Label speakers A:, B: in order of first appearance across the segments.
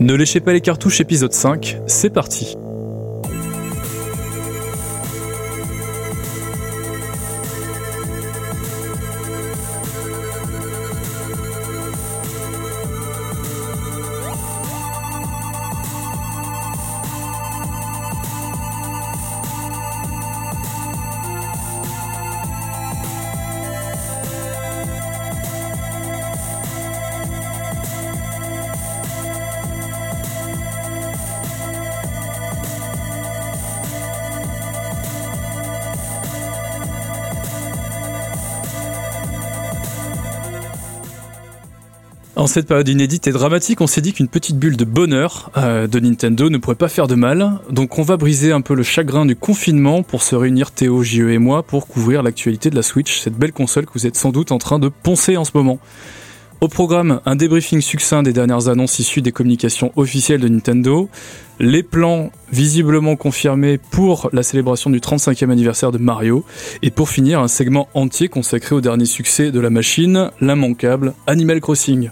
A: Ne léchez pas les cartouches épisode 5, c'est parti. Cette période inédite et dramatique, on s'est dit qu'une petite bulle de bonheur euh, de Nintendo ne pourrait pas faire de mal. Donc on va briser un peu le chagrin du confinement pour se réunir Théo, JE et moi pour couvrir l'actualité de la Switch, cette belle console que vous êtes sans doute en train de poncer en ce moment. Au programme, un débriefing succinct des dernières annonces issues des communications officielles de Nintendo, les plans visiblement confirmés pour la célébration du 35e anniversaire de Mario, et pour finir, un segment entier consacré au dernier succès de la machine, l'immanquable Animal Crossing.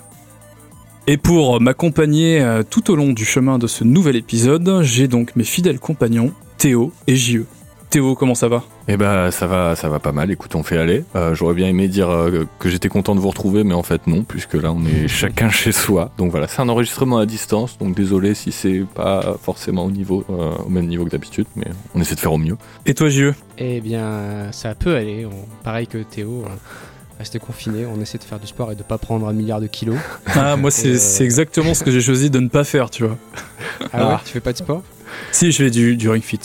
A: Et pour m'accompagner euh, tout au long du chemin de ce nouvel épisode, j'ai donc mes fidèles compagnons, Théo et JE. Théo, comment ça va?
B: Eh ben ça va, ça va pas mal. Écoute, on fait aller. Euh, J'aurais bien aimé dire euh, que j'étais content de vous retrouver, mais en fait non, puisque là on est chacun chez soi. Donc voilà, c'est un enregistrement à distance. Donc désolé si c'est pas forcément au niveau, euh, au même niveau que d'habitude, mais on essaie de faire au mieux.
A: Et toi, JE
C: Eh bien, ça peut aller. On- pareil que Théo, on reste confiné. On essaie de faire du sport et de pas prendre un milliard de kilos.
A: Ah, moi c'est
C: euh,
A: c'est exactement ce que j'ai choisi de ne pas faire, tu vois.
C: Ah ouais,
B: Ah.
C: tu fais pas de sport?
A: Si, je fais du, du Ring Fit.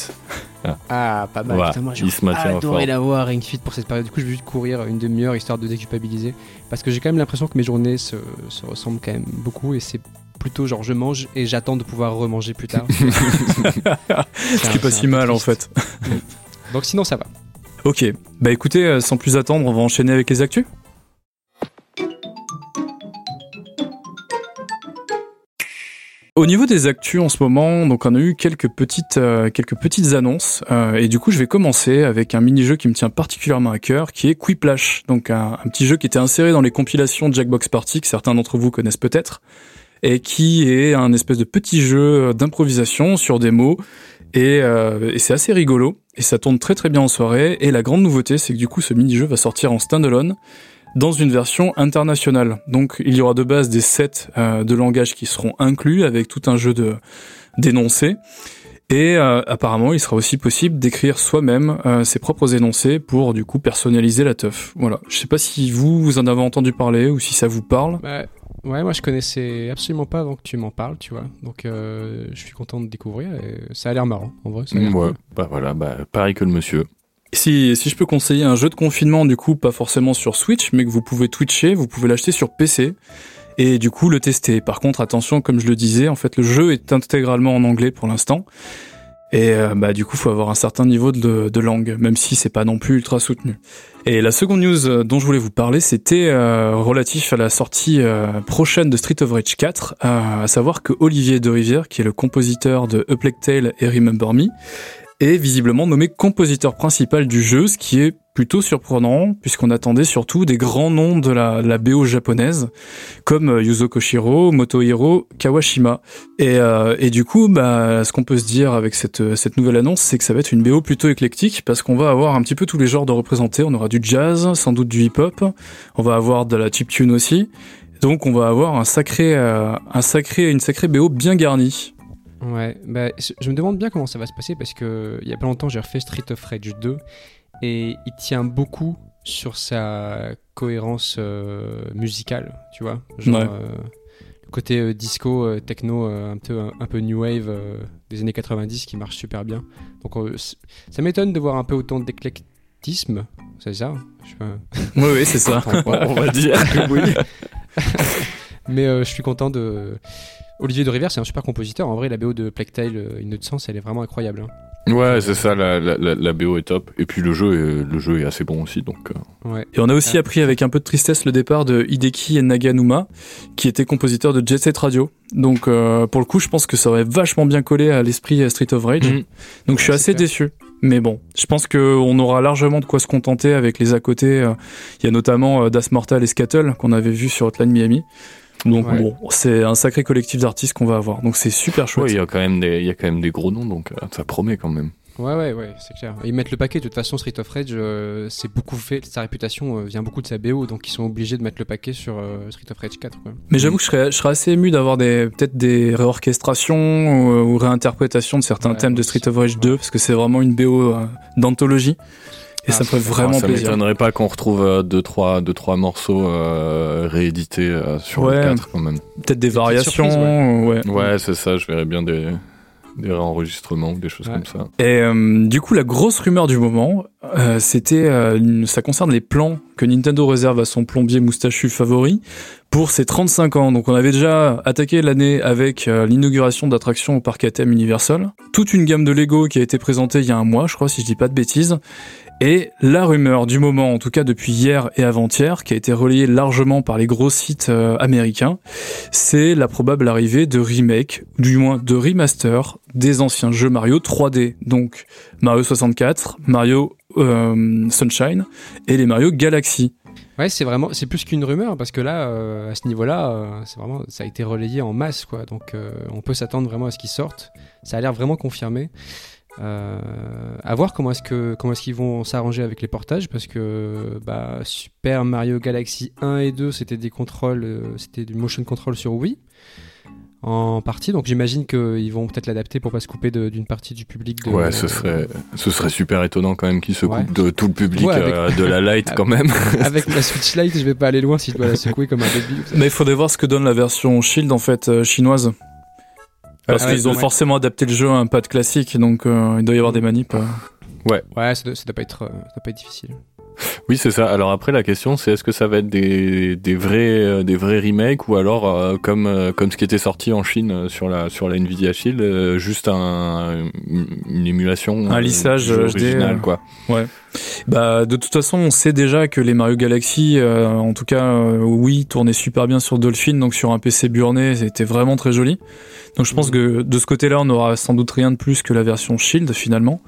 C: Ah, pas mal.
B: Ouais,
C: Putain, moi,
B: maintient
C: adoré l'avoir Ring Fit pour cette période. Du coup, je vais juste courir une demi-heure histoire de déculpabiliser. Parce que j'ai quand même l'impression que mes journées se, se ressemblent quand même beaucoup et c'est plutôt genre je mange et j'attends de pouvoir remanger plus tard.
A: Ce qui est pas si mal en fait.
C: Donc sinon ça va.
A: Ok, bah écoutez, euh, sans plus attendre, on va enchaîner avec les actus. Au niveau des actus en ce moment, donc on a eu quelques petites euh, quelques petites annonces. Euh, et du coup je vais commencer avec un mini-jeu qui me tient particulièrement à cœur, qui est Quiplash, donc un, un petit jeu qui était inséré dans les compilations de Jackbox Party que certains d'entre vous connaissent peut-être et qui est un espèce de petit jeu d'improvisation sur des mots et, euh, et c'est assez rigolo et ça tourne très très bien en soirée et la grande nouveauté c'est que du coup ce mini-jeu va sortir en standalone dans une version internationale. Donc il y aura de base des sets euh, de langage qui seront inclus avec tout un jeu de d'énoncés. Et euh, apparemment, il sera aussi possible d'écrire soi-même euh, ses propres énoncés pour du coup personnaliser la teuf. Voilà. Je sais pas si vous vous en avez entendu parler ou si ça vous parle.
C: Bah, ouais, moi je connaissais absolument pas avant que tu m'en parles, tu vois. Donc euh, je suis content de découvrir et ça a l'air marrant en vrai. Ça a
B: Ouais,
C: cool.
B: bah voilà, bah pareil que le monsieur.
A: Si, si je peux conseiller un jeu de confinement, du coup, pas forcément sur Switch, mais que vous pouvez twitcher, vous pouvez l'acheter sur PC et du coup le tester. Par contre, attention, comme je le disais, en fait, le jeu est intégralement en anglais pour l'instant. Et euh, bah du coup, faut avoir un certain niveau de, langue, même si c'est pas non plus ultra soutenu. Et la seconde news euh, dont je voulais vous parler, c'était euh, relatif à la sortie prochaine de Street of Rage 4, euh, à savoir que Olivier de Rivière, qui est le compositeur de A Tale et Remember Me, est visiblement nommé compositeur principal du jeu, ce qui est plutôt surprenant, puisqu'on attendait surtout des grands noms de la, la BO japonaise, comme euh, Yuzo Koshiro, Motohiro Kawashima. Et, euh, et du coup, bah, ce qu'on peut se dire avec cette, cette nouvelle annonce, c'est que ça va être une BO plutôt éclectique, parce qu'on va avoir un petit peu tous les genres de représentés. On aura du jazz, sans doute du hip-hop, on va avoir de la chiptune aussi. Donc on va avoir un sacré, euh, un sacré, une sacrée BO bien garnie.
C: Ouais, bah, je me demande bien comment ça va se passer parce que il y a pas longtemps j'ai refait Street of Rage 2 et il tient beaucoup sur sa cohérence euh, musicale, tu vois. Genre,
A: Ouais.
C: euh, le côté euh, disco, techno, un, peu, un, peu new wave des années 90 qui marche super bien. Donc ça m'étonne de voir un peu autant d'éclectisme, c'est ça? Je pas.
A: Oui, oui, c'est ça.
B: on va dire.
C: Mais je suis content de. Olivier de Rivière, c'est un super compositeur. En vrai, la BO de Plague Tale, euh, Innocence, elle est vraiment incroyable. hein.
B: Ouais, c'est ça, la, la, BO est top. Et puis le jeu est, le jeu est assez bon aussi, donc... euh,
C: Ouais.
A: Et on a aussi
C: Ah.
A: appris avec un peu de tristesse le départ de Hideki Naganuma, qui était compositeur de Jet Set Radio. Donc euh, pour le coup, je pense que ça aurait vachement bien collé à l'esprit Street of Rage.
B: Mhm.
A: Donc je suis assez
C: clair.
A: déçu. Mais bon, je pense qu'on aura largement de quoi se contenter avec les à côté. Il y a notamment Das Mortal et Scattle qu'on avait vu sur Hotline Miami. Donc
C: Ouais.
A: bon, c'est un sacré collectif d'artistes qu'on va avoir. Donc c'est super chouette.
B: Ouais, il y a quand même des, il y a quand même des gros noms, donc euh, ça promet quand même.
C: Ouais, ouais, ouais, c'est clair. Ils mettent le paquet. De toute façon, Street of Rage, euh, c'est beaucoup fait. Sa réputation euh, vient beaucoup de sa BO, donc ils sont obligés de mettre le paquet sur euh, Street of Rage 4. Quoi.
A: Mais j'avoue que je serais, je serais assez ému d'avoir des peut-être des réorchestrations ou, ou réinterprétations de certains
C: Ouais,
A: thèmes de Street of Rage 2 parce que c'est vraiment une BO euh, d'anthologie et
C: Ah,
A: ça me ferait
C: ça-
A: vraiment
B: ça
A: plaisir.
B: m'étonnerait pas qu'on retrouve euh, deux, trois, deux, trois morceaux euh, réédités euh, sur
A: Ouais.
B: le 4 quand même.
A: Peut-être des variations,
C: surprises,
A: ouais.
B: Ouais, c'est ça, je verrais bien des, des réenregistrements ou des choses
C: Ouais.
B: comme ça.
A: Et euh, du coup, la grosse rumeur du moment, euh, c'était, euh, ça concerne les plans que Nintendo réserve à son plombier moustachu favori pour ses 35 ans. Donc, on avait déjà attaqué l'année avec euh, l'inauguration d'attractions au parc à thème Universal. Toute une gamme de Lego qui a été présentée il y a un mois, je crois, si je dis pas de bêtises. Et la rumeur du moment, en tout cas depuis hier et avant-hier, qui a été relayée largement par les gros sites euh, américains, c'est la probable arrivée de remake, du moins de remaster, des anciens jeux Mario 3D. Donc Mario 64, Mario euh, Sunshine et les Mario Galaxy.
C: Ouais, c'est vraiment, c'est plus qu'une rumeur parce que là, euh, à ce niveau-là, c'est vraiment, ça a été relayé en masse, quoi. Donc, on peut s'attendre vraiment à ce qu'ils sortent. Ça a l'air vraiment confirmé. Euh, à voir comment est-ce que comment est-ce qu'ils vont s'arranger avec les portages parce que bah, Super Mario Galaxy 1 et 2 c'était des contrôles euh, c'était du motion control sur Wii en partie donc j'imagine qu'ils vont peut-être l'adapter pour pas se couper d'une partie du public de,
B: Ouais, ce serait, ce serait super étonnant quand même qu'ils se
C: Ouais.
B: coupent de tout le public
C: Ouais, avec-
B: euh, de la light quand même.
C: avec la Switch Lite je vais pas aller loin si je dois la secouer comme un baby
A: Mais il faudrait voir ce que donne la version Shield en fait euh, chinoise. Parce
C: Ah ouais,
A: qu'ils ont
C: ouais.
A: forcément adapté le jeu à un pad classique, donc euh, il doit y avoir des manips. euh.
C: ouais ça doit, ça doit pas être euh, ça doit pas être difficile
B: Oui, c'est ça. Alors après, la question, c'est est-ce que ça va être des, des vrais, euh, des vrais remakes ou alors euh, comme, euh, comme ce qui était sorti en Chine sur la, sur la Nvidia Shield, euh, juste un, une, émulation,
A: Un lissage HD,
B: original, quoi.
A: Bah de toute façon, on sait déjà que les Mario Galaxy, euh, en tout cas, euh, oui, tournaient super bien sur Dolphin, donc sur un PC burné, c'était vraiment très joli. Donc je pense que de ce côté-là, on aura sans doute rien de plus que la version Shield finalement.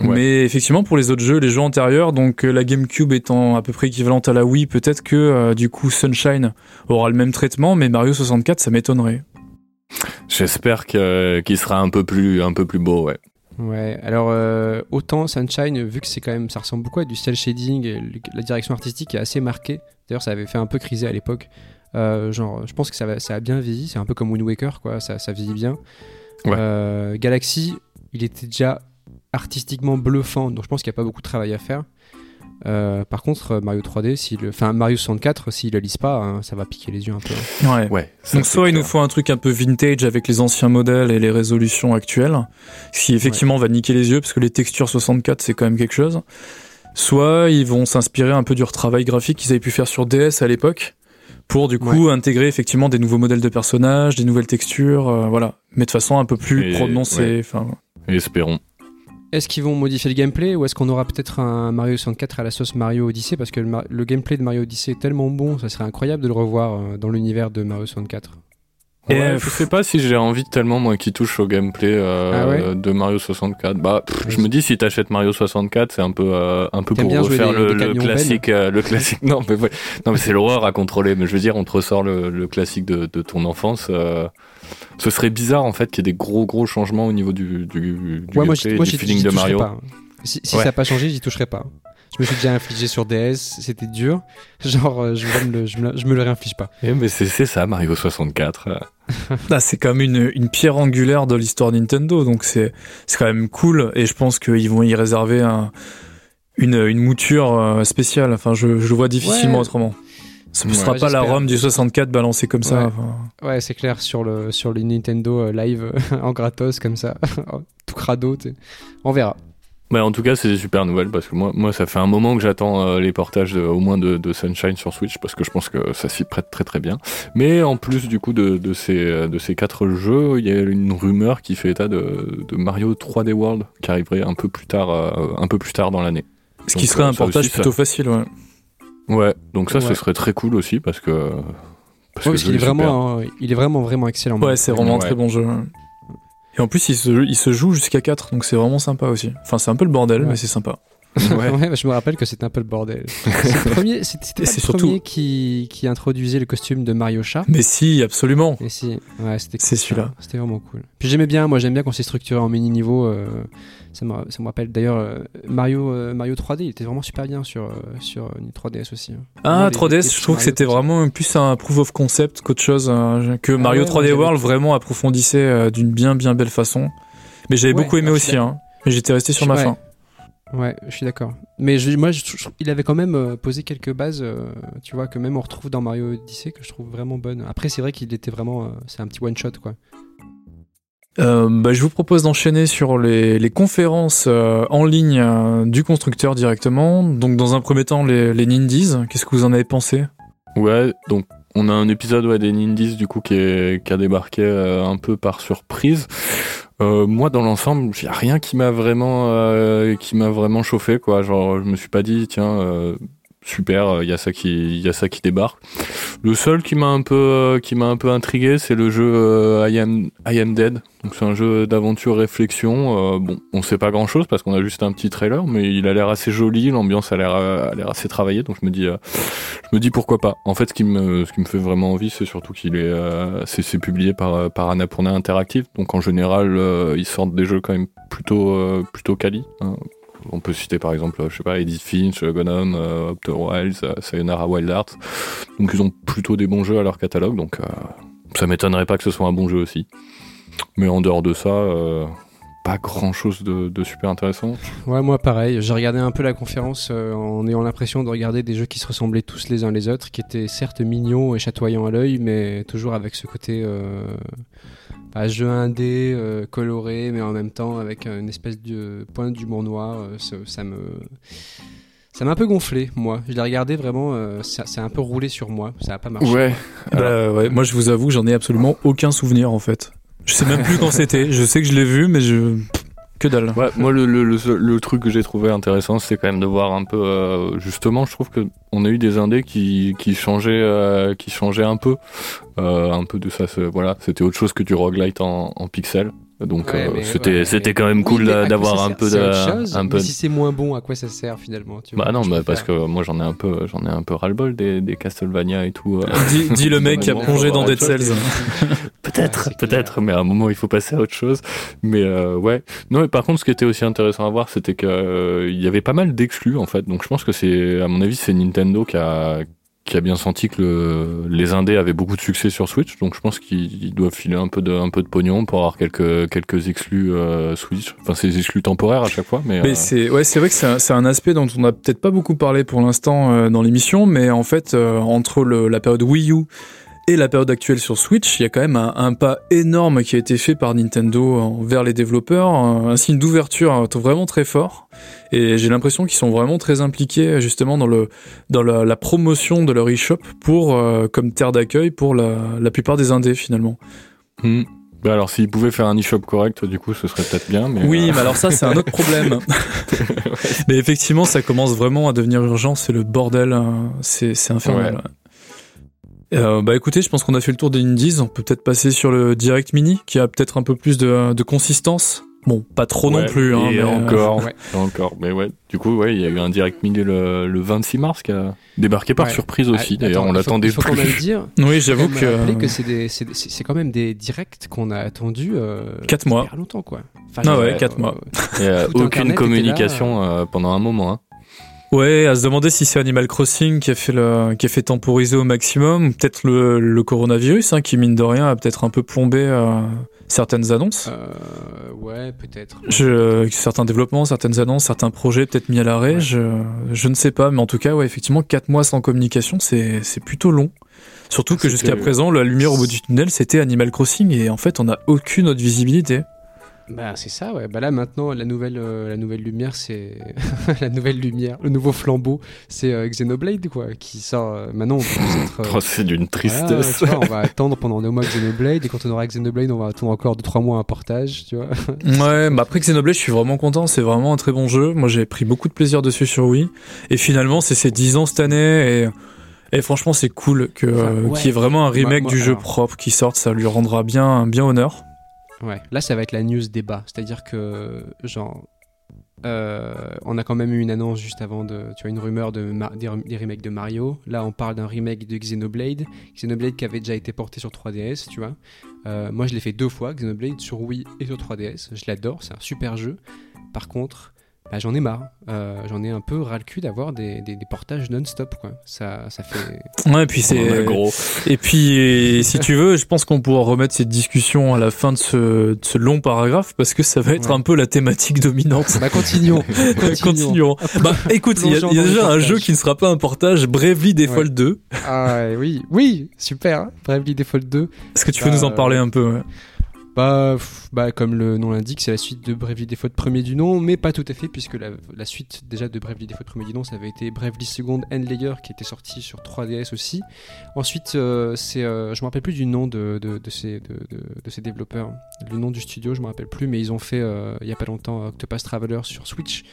B: Ouais.
A: Mais effectivement, pour les autres jeux, les jeux antérieurs, donc euh, la GameCube étant à peu près équivalente à la Wii, peut-être que euh, du coup Sunshine aura le même traitement, mais Mario 64, ça m'étonnerait.
B: J'espère que- qu'il sera un peu plus, un peu plus beau, ouais.
C: Ouais, alors euh, autant Sunshine, vu que c'est quand même, ça ressemble beaucoup à du cel shading, la direction artistique est assez marquée. D'ailleurs, ça avait fait un peu criser à l'époque. Euh, genre, je pense que ça, va, ça a bien vieilli. C'est un peu comme Wind Waker, quoi. Ça, ça vieillit bien.
B: Ouais.
C: Euh, Galaxy, il était déjà artistiquement bluffant, donc je pense qu'il n'y a pas beaucoup de travail à faire. Euh, par contre, Mario 3D, s'il le- enfin Mario 64, s'ils le lisent pas, hein, ça va piquer les yeux un peu.
A: Ouais. Donc soit il nous faut un truc un peu vintage avec les anciens modèles et les résolutions actuelles, ce qui effectivement va niquer les yeux parce que les textures 64 c'est quand même quelque chose. Soit ils vont s'inspirer un peu du retravail graphique qu'ils avaient pu faire sur DS à l'époque pour du coup intégrer effectivement des nouveaux modèles de personnages, des nouvelles textures, euh, voilà, mais de façon un peu plus
B: Et-
A: prononcée.
B: ouais. Espérons.
C: Est-ce qu'ils vont modifier le gameplay ou est-ce qu'on aura peut-être un Mario 64 à la sauce Mario Odyssey? Parce que le gameplay de Mario Odyssey est tellement bon, ça serait incroyable de le revoir euh, dans l'univers de Mario 64.
A: Et,
B: Ouais,
A: euh,
B: je sais pas si j'ai envie tellement moi qui touche au gameplay euh,
C: Ah ouais
B: de Mario 64. Bah, pff, je me dis si t'achètes Mario 64, c'est un peu euh, un peu pour refaire
C: des-
B: le, classique, euh, le classique. Non, mais ouais. non, mais c'est l'horreur à contrôler. Mais je veux dire, on te ressort le, le classique de, de ton enfance. euh, ce serait bizarre en fait qu'il y ait des gros gros changements au niveau du, du, du gameplay,
C: moi,
B: du feeling de Mario.
C: pas. Si, si ça n'a pas changé, j'y toucherai pas. Je me suis déjà infligé sur DS, c'était dur. Genre, euh, je, me le, je, me, le- je me le réinflige pas.
B: Eh, mais c'est ça Mario 64. euh.
A: Là, c'est quand même une, une pierre angulaire de l'histoire Nintendo, donc c'est c'est quand même cool. Et je pense qu'ils vont y réserver un, une, une mouture euh, spéciale. Enfin, je, je le vois difficilement
C: Ouais.
A: autrement. Ce ne
B: Ouais,
A: sera pas la. ROM du 64 balancée comme ça.
C: Ouais.
A: enfin.
C: Ouais, c'est clair, sur le, sur le Nintendo euh, Live en gratos, comme ça. Tout crado, tu sais. On verra.
B: Mais en tout cas, c'est des super nouvelles parce que moi, moi, ça fait un moment que j'attends euh, les portages de- au moins de, de Sunshine sur Switch parce que je pense que ça s'y prête très très bien. Mais en plus du coup de, de ces de ces quatre jeux, il y a une rumeur qui fait état de, de Mario 3D World qui arriverait un peu plus tard, euh, un peu plus tard dans l'année.
A: Ce qui serait
B: euh,
A: un portage
B: aussi, ça-
A: plutôt facile, ouais.
B: Ouais, donc ça, ce serait très cool aussi parce que parce,
C: Ouais,
B: que
C: parce qu'il est vraiment, il est vraiment, vraiment excellent.
A: Ouais, c'est vraiment un
B: Ouais.
A: très bon jeu. Ouais. Et en plus, il se, il se joue jusqu'à 4, donc c'est vraiment sympa aussi. Enfin, c'est un peu le bordel,
C: Ouais.
A: mais c'est sympa.
C: Ouais. Bah, je me rappelle que c'était un peu le bordel. C'était le premier, c'était le surtout... premier qui, qui introduisait le costume de Mario Chat.
A: Mais si, absolument.
C: Et si, ouais, c'était
A: C'est celui-là.
C: C'était vraiment cool. Puis j'aimais bien, moi j'aime bien quand c'est structuré en mini niveau. Euh, ça, me, ça me rappelle d'ailleurs euh, Mario, euh, Mario 3D, il était vraiment super bien sur, sur 3DS aussi. Hein.
A: Ah, 3DS, je trouve que c'était vraiment plus un proof of concept qu'autre chose. Hein, que Mario 3D World vraiment approfondissait d'une bien bien belle façon. Mais j'avais beaucoup aimé aussi, hein. Mais j'étais resté sur ma fin.
C: Ouais, je suis d'accord. Mais je, moi, il avait quand même euh, posé quelques bases, euh, tu vois, que même on retrouve dans Mario Odyssey, que je trouve vraiment bonnes. Après, c'est vrai qu'il était vraiment. Euh, c'est un petit one-shot, quoi.
A: Bah, je vous propose d'enchaîner sur les, les conférences en ligne du constructeur directement. Donc, dans un premier temps, les, les Nindies. Qu'est-ce que vous en avez pensé?
B: Ouais, donc on a un épisode ouais, des Nindies du coup qui, est, qui a débarqué un peu par surprise. Euh, moi, dans l'ensemble, il a rien qui m'a vraiment, euh, qui m'a vraiment chauffé, quoi. Genre, je me suis pas dit, tiens, euh, super, il y a ça qui, y a ça qui débarque. Le seul qui m'a un peu, qui m'a un peu intrigué, c'est le jeu I Am, I Am Dead. Donc c'est un jeu d'aventure réflexion. bon, on sait pas grand chose parce qu'on a juste un petit trailer, mais il a l'air assez joli, l'ambiance a l'air, a l'air assez travaillée. Donc je me dis, je me dis pourquoi pas. En fait, ce qui me, ce qui me fait vraiment envie, c'est surtout qu'il est, euh, c'est, publié par, par Interactive. Donc en général, euh, ils sortent des jeux quand même plutôt, euh, plutôt quali. Hein. On peut citer par exemple, je sais pas, Edith Finch, Gunham, Outer Wilds, Sayonara Wild Arts. Donc ils ont plutôt des bons jeux à leur catalogue. Donc ça m'étonnerait pas que ce soit un bon jeu aussi. Mais en dehors de ça, pas grand chose de, super intéressant.
C: Ouais, moi pareil. J'ai regardé un peu la conférence euh, en ayant l'impression de regarder des jeux qui se ressemblaient tous les uns les autres, qui étaient certes mignons et chatoyants à l'œil, mais toujours avec ce côté euh, bah, jeu indé, euh, coloré, mais en même temps avec une espèce de pointe d'humour noir. ça, me. Ça m'a un peu gonflé, moi. Je l'ai regardé vraiment, c'est un peu roulé sur moi. Ça n'a pas marché.
A: Ouais. Bah, ouais. Moi, je vous avoue, j'en ai absolument aucun souvenir en fait. Je sais même plus quand c'était. Je sais que je l'ai vu, mais je. Que dalle.
B: Ouais, moi, le, le, le, truc que j'ai trouvé intéressant, c'est quand même de voir un peu. Euh, justement, je trouve que on a eu des indés qui, qui changeaient, euh, qui changeaient un peu. Euh, un peu de ça. Voilà, c'était autre chose que du roguelite en, en pixel. Donc euh, c'était c'était quand même cool d'avoir un peu de
C: un peu si c'est moins bon à quoi ça sert finalement tu
B: Bah non bah parce que moi j'en ai un peu j'en ai un peu ras le bol des, des Castlevania et tout. Euh.
A: dis, le mec qui a plongé dans Dead Cells.
B: peut-être peut-être mais à un moment il faut passer à autre chose. Mais euh, ouais non mais par contre ce qui était aussi intéressant à voir c'était que il y avait pas mal d'exclus en fait donc je pense que c'est à mon avis c'est Nintendo qui a qui a bien senti que le, les indés avaient beaucoup de succès sur Switch, donc je pense qu'ils doivent filer un peu de un peu de pognon pour avoir quelques quelques exclus euh, Switch. Enfin, c'est des exclus temporaires à chaque fois, mais.
A: mais euh, c'est ouais, c'est vrai que c'est un, un, aspect dont on a peut-être pas beaucoup parlé pour l'instant euh, dans l'émission, mais en fait entre le, la période Wii U et la période actuelle sur Switch, il y a quand même un, pas énorme qui a été fait par Nintendo vers les développeurs, un, signe d'ouverture vraiment très fort. Et j'ai l'impression qu'ils sont vraiment très impliqués justement dans le dans la, promotion de leur eShop pour euh, comme terre d'accueil pour la, la, plupart des indés finalement.
B: Hmm. Bah alors s'ils pouvaient faire un eShop correct, du coup, ce serait peut-être bien. Mais
A: oui, euh, mais alors ça, c'est un autre problème. Mais effectivement, ça commence vraiment à devenir urgent. C'est le bordel. Hein. C'est infernal. Euh, bah écoutez, je pense qu'on a fait le tour des indies. On peut peut-être passer sur le Direct Mini, qui a peut-être un peu plus de, de consistance. Bon, pas trop non plus. Hein,
B: mais encore, euh, ouais. encore. Mais ouais, du coup, ouais, il y a eu un Direct Mini le, le 26 mars qui a débarqué par surprise aussi. Ah, D'ailleurs, on l'attendait plus. Faut quand
C: même dire.
A: oui, j'avoue que.
C: que c'est c'est quand même des directs qu'on a attendu. Euh,
A: 4 mois.
C: longtemps, quoi.
A: Enfin, ah ouais, 4 mois.
B: Et, euh, aucune communication euh, pendant un moment. Hein.
A: Ouais, à se demander si c'est Animal Crossing qui a fait le, qui a fait temporiser au maximum, peut-être le, le, coronavirus, hein, qui mine de rien a peut-être un peu plombé euh, certaines annonces.
C: Euh, ouais, peut-être.
A: Je, certains développements, certaines annonces, certains projets peut-être mis à l'arrêt. Je, je ne sais pas, mais en tout cas, ouais, effectivement, quatre mois sans communication, c'est, c'est plutôt long. Surtout que jusqu'à présent, la lumière au bout du tunnel, c'était Animal Crossing, et en fait, on n'a aucune autre visibilité.
C: Bah c'est ça, ouais. Bah là maintenant la nouvelle, euh, la nouvelle lumière, c'est la nouvelle lumière, le nouveau flambeau, c'est euh, Xenoblade quoi, qui sort. Euh, maintenant on peut être.
B: Oh, c'est d'une tristesse.
C: on va attendre pendant deux mois Xenoblade et quand on aura Xenoblade, on va attendre encore 2 trois mois un portage, tu vois.
A: ouais, bah après Xenoblade, je suis vraiment content. C'est vraiment un très bon jeu. Moi j'ai pris beaucoup de plaisir dessus sur Wii et finalement c'est ses 10 ans cette année et. Et franchement, c'est cool que qu'il y ait vraiment un remake du jeu propre qui sorte, ça lui rendra bien bien honneur.
C: Ouais, là ça va être la news débat, c'est-à-dire que genre euh, on a quand même eu une annonce juste avant de, tu vois, une rumeur de des, remakes de Mario. Là, on parle d'un remake de Xenoblade, Xenoblade qui avait déjà été porté sur 3DS, tu vois. Euh, moi, je l'ai fait deux fois, Xenoblade sur Wii et sur 3DS. Je l'adore, c'est un super jeu. Par contre, bah, j'en ai marre. Euh, j'en ai un peu ras le cul d'avoir des, des, des, portages non-stop, quoi. Ça, ça fait.
A: Ouais, et puis c'est. gros. Et puis, si tu veux, je pense qu'on pourra remettre cette discussion à la fin de ce, de ce long paragraphe parce que ça va être ouais. un peu la thématique dominante.
C: Bah, continuons.
A: continuons. Bah, écoute, il y, y, a déjà un jeu qui ne sera pas un portage, Bravely Default
C: ouais.
A: 2.
C: Ah, oui, oui, super. Hein. Bravely Default 2.
A: Est-ce que tu veux nous en parler un peu ouais?
C: Bah, bah, comme le nom l'indique, c'est la suite de Bravely Default premier du nom, mais pas tout à fait, puisque la, la suite déjà de Bravely Default premier du nom, ça avait été Bravely Second End Layer, qui était sorti sur 3DS aussi. Ensuite, euh, c'est, euh, je me rappelle plus du nom de, de, de ces, de, de, ces développeurs, le nom du studio, je me rappelle plus, mais ils ont fait euh, il y a pas longtemps Octopus Traveler sur Switch.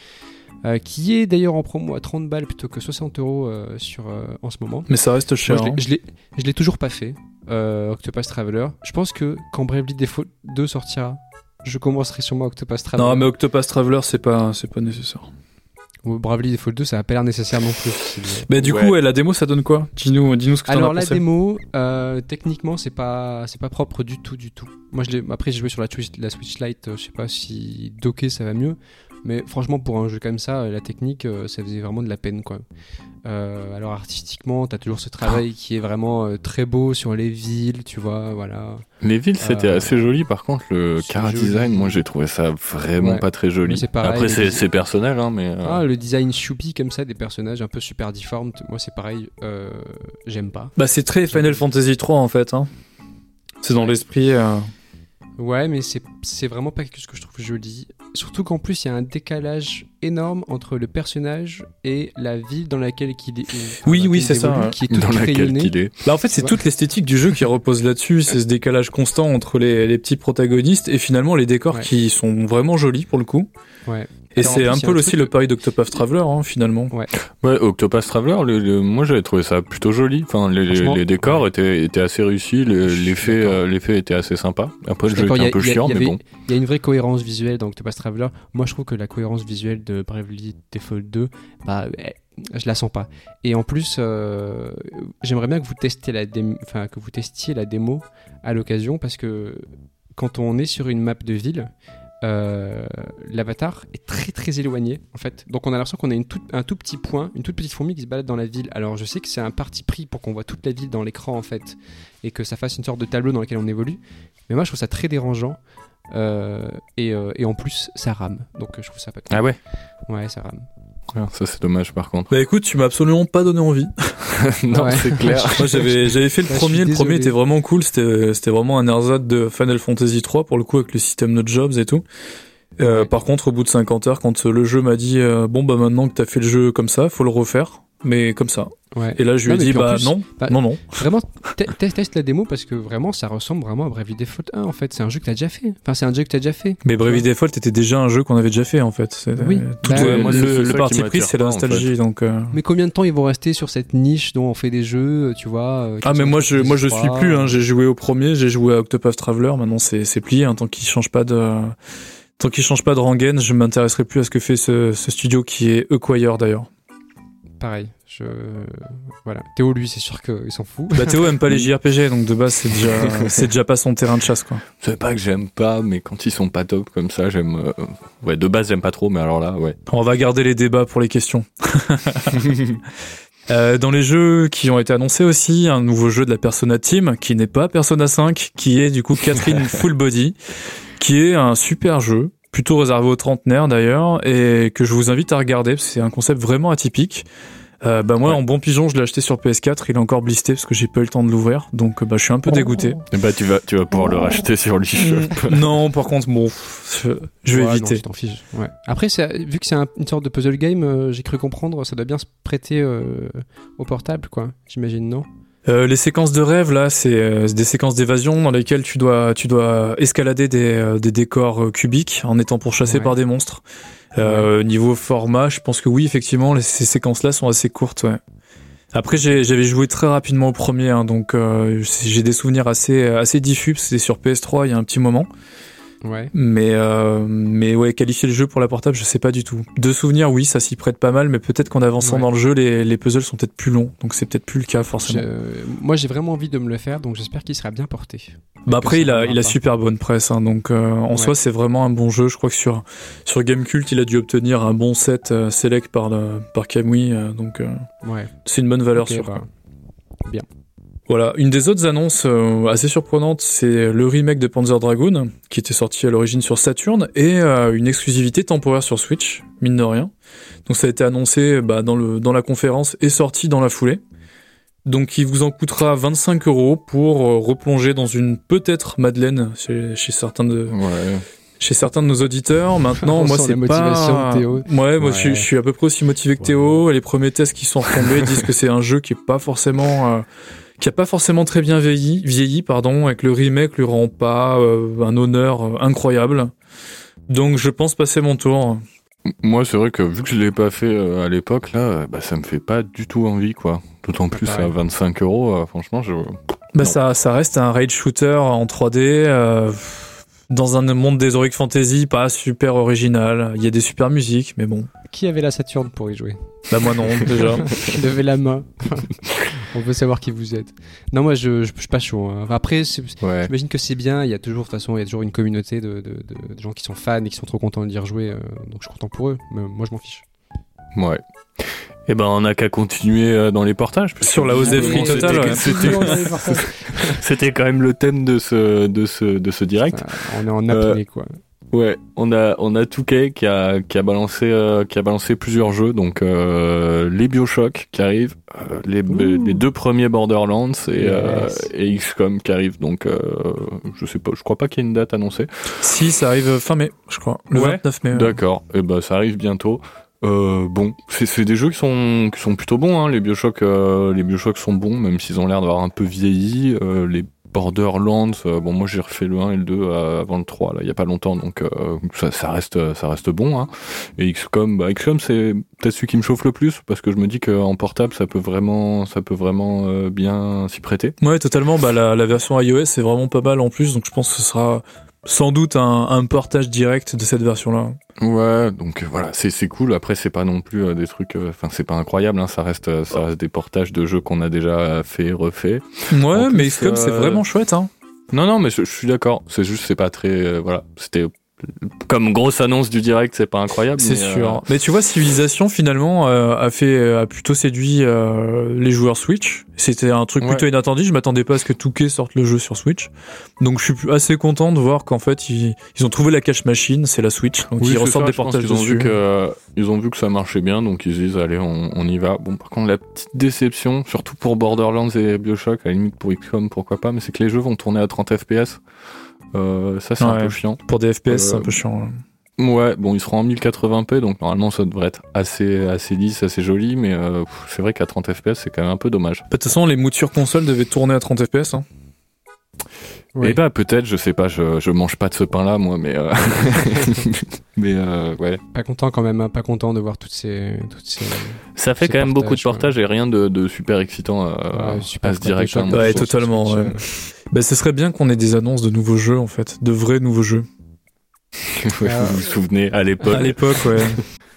C: Euh, qui est d'ailleurs en promo à 30 balles plutôt que 60 euros sur, euh, en ce moment.
A: Mais ça reste cher.
C: Moi, je l'ai toujours pas fait, Octopus Traveler. Je pense que quand Bravely Default 2 sortira, je commencerai sûrement Octopus Traveler.
A: Non, mais Octopus Traveler, c'est pas, c'est pas nécessaire.
C: Ou Bravely Default 2, ça va pas l'air nécessaire non plus.
A: Mais du ouais. coup, ouais, la démo, ça donne quoi? Dis-nous, dis-nous ce que
C: Alors
A: la
C: démo, euh, techniquement, c'est pas, c'est pas propre du tout, du tout. Moi, je après, j'ai joué sur la, Twitch, la Switch Lite. je sais pas si docké, ça va mieux. Mais franchement, pour un jeu comme ça, la technique, ça faisait vraiment de la peine, quoi. Euh, alors artistiquement, t'as toujours ce travail qui est vraiment euh, très beau sur les villes, tu vois, voilà.
B: Les villes, c'était euh, assez joli. Par contre, le car design, moi, j'ai trouvé ça vraiment ouais. pas très joli.
C: Pareil,
B: Après, c'est personnel, hein, mais.
C: Ah, le design choupi comme ça, des personnages un peu super difformes. Moi, c'est pareil, j'aime pas.
A: Bah, c'est très Final Fantasy 3 en fait. Hein. C'est dans l'esprit.
C: Ouais, mais c'est vraiment pas quelque chose que je trouve joli. Surtout qu'en plus, il y a un décalage énorme entre le personnage et la ville dans laquelle il est.
A: Oui, oui, c'est ça.
C: Qui est toute
B: dans laquelle il est.
A: Bah, en fait, c'est toute l'esthétique du jeu qui repose là-dessus. C'est ce décalage constant entre les, les, petits protagonistes et finalement les décors ouais. qui sont vraiment jolis pour le coup.
C: Ouais.
A: Et c'est un peu aussi le pari d'Octopath Traveler, hein, finalement.
C: Ouais,
B: ouais Octopath Traveler, le, le, moi j'avais trouvé ça plutôt joli. Enfin, les, les décors ouais. étaient, étaient assez réussis, l'effet euh, était assez sympa. Après, le jeu était un peu chiant, mais bon.
C: Il y a une vraie cohérence visuelle dans Octopath Traveler. Moi, je trouve que la cohérence visuelle de Bravely Default 2, bah, je la sens pas. Et en plus, euh, j'aimerais bien que vous testiez la enfin que vous testiez la démo à l'occasion parce que quand on est sur une map de ville, euh, l'avatar est très très éloigné en fait. Donc on a l'impression qu'on a une tout, un tout petit point, une toute petite fourmi qui se balade dans la ville. Alors je sais que c'est un parti pris pour qu'on voit toute la ville dans l'écran en fait et que ça fasse une sorte de tableau dans lequel on évolue. Mais moi je trouve ça très dérangeant euh, et, euh, et, en plus ça rame. Donc je trouve ça pas cool.
B: Ah ouais?
C: Ouais, ça rame.
B: Ah, ça c'est dommage par contre.
A: Bah écoute, tu m'as absolument pas donné envie.
B: non, ouais. c'est clair.
A: Moi j'avais j'avais fait le
C: Bah,
A: premier, le premier était vraiment cool, c'était c'était vraiment un ersatz de Final Fantasy 3 pour le coup avec le système de jobs et tout. Euh,
C: Ouais.
A: Par contre, au bout de 50 heures, quand le jeu m'a dit euh, bon bah maintenant que t'as fait le jeu comme ça, faut le refaire, mais comme ça.
C: Ouais.
A: Et là je lui ai dit bah
C: plus-
A: non,
C: bah,
A: non non.
C: Vraiment, te- teste la démo parce que vraiment ça ressemble vraiment à Bravely Default 1 en fait. C'est un jeu que t'as déjà fait. Enfin, c'est un jeu que t'as déjà fait.
A: Mais Bravely Default était déjà un jeu qu'on avait déjà fait en fait.
C: Oui.
A: tout
C: Bah,
A: est-
B: moi,
A: le, le parti pris c'est la
B: en
A: nostalgie donc. euh,
C: Mais combien de temps ils vont rester sur cette niche dont on fait des jeux, tu vois euh,
A: Ah mais moi je moi je
C: PS3,
A: suis plus hein. j'ai joué au premier j'ai joué à Octopath Traveler maintenant c'est c'est plié hein, tant qu'il change pas de tant qu'il change pas de rengaine je m'intéresserai plus à ce que fait ce, ce studio qui est Acquire d'ailleurs
C: Pareil. Je voilà. Théo lui, c'est sûr qu'il s'en fout.
A: bah Théo aime pas les JRPG donc de base c'est déjà c'est déjà pas son terrain de chasse quoi
B: C'est pas que j'aime pas, mais quand ils sont pas top comme ça, j'aime. euh, Ouais, de base j'aime pas trop, mais alors là, ouais.
A: on va garder les débats pour les questions Euh, dans les jeux qui ont été annoncés aussi, un nouveau jeu de la Persona Team qui n'est pas Persona 5, qui est du coup Catherine Full Body, qui est un super jeu, plutôt réservé aux trentenaires d'ailleurs, et que je vous invite à regarder, parce que c'est un concept vraiment atypique. Euh, bah moi
B: Ouais.
A: en bon pigeon je l'ai acheté sur PS4 il est encore blisté parce que j'ai pas eu le temps de l'ouvrir donc bah je suis un peu dégoûté
B: Et bah tu vas, tu vas pouvoir le racheter sur l'eShop.
A: non par contre bon je, je vais
C: Ouais,
A: éviter
C: fiches. Ouais. Après, vu que c'est un- une sorte de puzzle game, euh, j'ai cru comprendre, ça doit bien se prêter euh, au portable, quoi. J'imagine, non?
A: Euh, les séquences de rêve là, c'est euh, c'est des séquences d'évasion dans lesquelles tu dois tu dois escalader des, euh, des décors cubiques en étant pourchassé
C: Ouais.
A: par des monstres. Euh, Niveau format, je pense que oui, effectivement, les- ces séquences là sont assez courtes. Ouais. Après, j'avais joué très rapidement au premier, hein, donc euh, j'ai des souvenirs assez assez diffus. parce que C'était sur PS3 il y a un petit moment.
C: Ouais.
A: Mais, euh, mais ouais, qualifier le jeu pour la portable, je sais pas du tout. De souvenir, oui, ça s'y prête pas mal, mais peut-être qu'en avançant
C: Ouais.
A: dans le jeu, les, les puzzles sont peut-être plus longs, donc c'est peut-être plus le cas forcément.
C: Je- Moi, j'ai vraiment envie de me le faire, donc j'espère qu'il sera bien porté.
A: Bah après, il a, il a super bonne presse, hein, donc euh, en
C: Ouais.
A: soi, c'est vraiment un bon jeu. Je crois que sur sur Gamecult, il a dû obtenir un bon set euh, select par le, par Kamui, euh, donc c'est une bonne valeur sûre.
C: bah,
A: quoi. Voilà, une des autres annonces euh, assez surprenantes, c'est le remake de Panzer Dragoon, qui était sorti à l'origine sur Saturn, et euh, une exclusivité temporaire sur Switch, mine de rien. Donc ça a été annoncé bah, dans, le, dans la conférence et sorti dans la foulée. Donc il vous en coûtera 25 euros pour euh, replonger dans une peut-être Madeleine chez, chez certains de
B: Ouais.
A: chez certains de nos auditeurs. Maintenant,
C: On
A: moi c'est pas.
C: Théo.
A: Ouais, moi
B: Ouais.
A: Je, suis, je suis à peu près aussi motivé que Théo. Les premiers tests qui sont retombés disent que c'est un jeu qui est pas forcément. euh, qui a pas forcément très bien vieilli, vieilli pardon, et que le remake lui rend pas euh, un honneur euh, incroyable. Donc je pense passer mon tour.
B: Moi, c'est vrai que vu que je l'ai pas fait euh, à l'époque, là, bah, ça me fait pas du tout envie, quoi. D'autant plus à
C: pareil.
B: 25 euros, franchement, je.
A: Bah
B: Non.
A: ça, ça reste un raid shooter en 3D euh, dans un monde des Heroic Fantasy pas super original. Il y a des super musiques, mais bon.
C: Qui avait la Saturne pour y jouer?
A: Bah moi non déjà.
C: Levez la main? On veut savoir qui vous êtes. Non, moi, je, je, je suis pas chaud. hein. Après, c'est-
B: Ouais.
C: j'imagine que c'est bien. Il y a toujours, de toute façon, il y a toujours une communauté de, de, de- de gens qui sont fans et qui sont trop contents de y rejouer. euh, donc, je suis content pour eux. Mais moi, je m'en fiche.
B: Ouais. Et ben, on a qu'à continuer euh, dans les portages.
A: Sur la hausse des
B: c'était-
A: totale.
B: C'était, quand même le thème de ce, de ce, de ce direct.
C: On est en apnée, quoi.
B: Ouais, on a on a Touquet qui a qui a balancé euh, qui a balancé plusieurs jeux donc euh, les BioShock qui arrivent, euh, les,
C: Ouh.
B: les deux premiers Borderlands et, euh,
C: Yes.
B: et XCOM qui arrivent donc euh, je sais pas, je crois pas qu'il y ait une date annoncée.
A: Si, ça arrive fin mai, je crois. Le
B: Ouais.
A: 29 mai.
B: D'accord, et ben ça arrive bientôt. Euh, bon, c'est c'est des jeux qui sont qui sont plutôt bons hein. Les BioShock euh, les BioShock sont bons même s'ils ont l'air d'avoir un peu vieilli. Euh, les Borderlands, euh, bon moi j'ai refait le 1 et le 2 euh, avant le 3 là il y a pas longtemps donc ça, ça reste ça reste bon hein. Et XCOM bah XCOM c'est peut-être celui qui me chauffe le plus parce que je me dis qu'en portable ça peut vraiment ça peut vraiment bien s'y prêter.
A: Ouais, totalement. Bah, la, la version iOS est vraiment pas mal en plus, donc je pense que ce sera sans doute un, un portage direct de cette version-là.
B: Ouais, donc euh, voilà, c'est c'est cool. Après, c'est pas non plus euh, des trucs, euh, enfin, c'est pas incroyable. Hein, ça reste, ça reste des portages de jeux qu'on a déjà fait, refait.
A: Ouais,
B: En
A: mais XCOM, c'est vraiment chouette. Hein.
B: Non, non, mais je, je suis d'accord. C'est juste, c'est pas très, euh, voilà, c'était comme grosse annonce du direct, c'est pas incroyable.
A: C'est
B: mais, euh,
A: sûr. Mais tu vois, Civilization finalement euh, a fait, a plutôt séduit euh, les joueurs Switch. C'était un truc
B: Ouais.
A: plutôt inattendu. Je m'attendais pas à ce que Touquet sorte le jeu sur Switch. Donc je suis assez content de voir qu'en fait ils, ils ont trouvé la cache machine, c'est la Switch. Donc
B: Oui,
A: ils ressortent
B: ça,
A: des portages
B: ont
A: dessus.
B: vu que euh, ils ont vu que ça marchait bien, donc ils se disent allez, on, on y va. Bon, par contre, la petite déception, surtout pour Borderlands et BioShock, à la limite pour XCOM, pourquoi pas, mais c'est que les jeux vont tourner à 30 FPS. Euh, ça, c'est un peu chiant.
A: Pour des FPS, c'est
B: Euh,
A: un peu chiant. ouais.
B: Ouais, bon, ils seront en 1080p, donc normalement ça devrait être assez, assez lisse, assez joli, mais euh, c'est vrai qu'à 30 FPS, c'est quand même un peu dommage.
A: Bah, De toute façon, les moutures console devaient tourner à 30 FPS. Hein.
C: Ouais.
B: Et bah peut-être, je sais pas, je, je mange pas de ce pain-là, moi, mais euh... mais euh, ouais.
C: Pas content quand même, hein, pas content de voir toutes ces. Toutes ces...
B: Ça fait
C: Ces
B: quand même beaucoup de
C: portages,
B: et rien de, de super excitant euh,
C: Ouais, super
B: à ce direct.
C: portage,
B: hein,
A: Ouais,
C: sur-
A: totalement,
C: sur
A: ouais.
C: Switch,
A: Bah, ce serait bien qu'on ait des annonces de nouveaux jeux en fait, de vrais nouveaux jeux.
B: Ouais,
C: Ah.
B: vous vous souvenez, à l'époque.
A: À l'époque, ouais.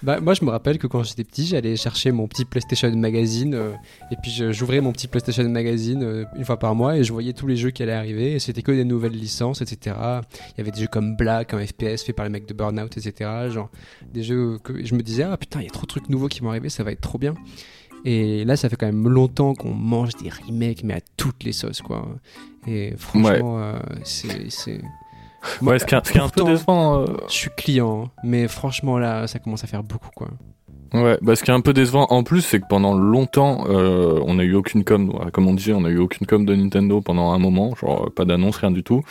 C: Bah, moi, je me rappelle que quand j'étais petit, j'allais chercher mon petit PlayStation Magazine euh, et puis j'ouvrais mon petit PlayStation Magazine euh, une fois par mois et je voyais tous les jeux qui allaient arriver et c'était que des nouvelles licences, etc. Il y avait des jeux comme Black, un FPS fait par les mecs de Burnout, etc. Genre des jeux que je me disais, ah putain, il y a trop de trucs nouveaux qui vont arriver, ça va être trop bien. Et là, ça fait quand même longtemps qu'on mange des remakes, mais à toutes les sauces, quoi. Et franchement, euh, c'est.
B: Ouais, ce qui est, un peu décevant. euh,
C: Je suis client, mais franchement, là, ça commence à faire beaucoup, quoi.
B: Ouais, bah ce qui est un peu décevant en plus, c'est que pendant longtemps, euh, on n'a eu aucune com, comme on disait, on a eu aucune com de Nintendo pendant un moment, genre pas d'annonce, rien du tout.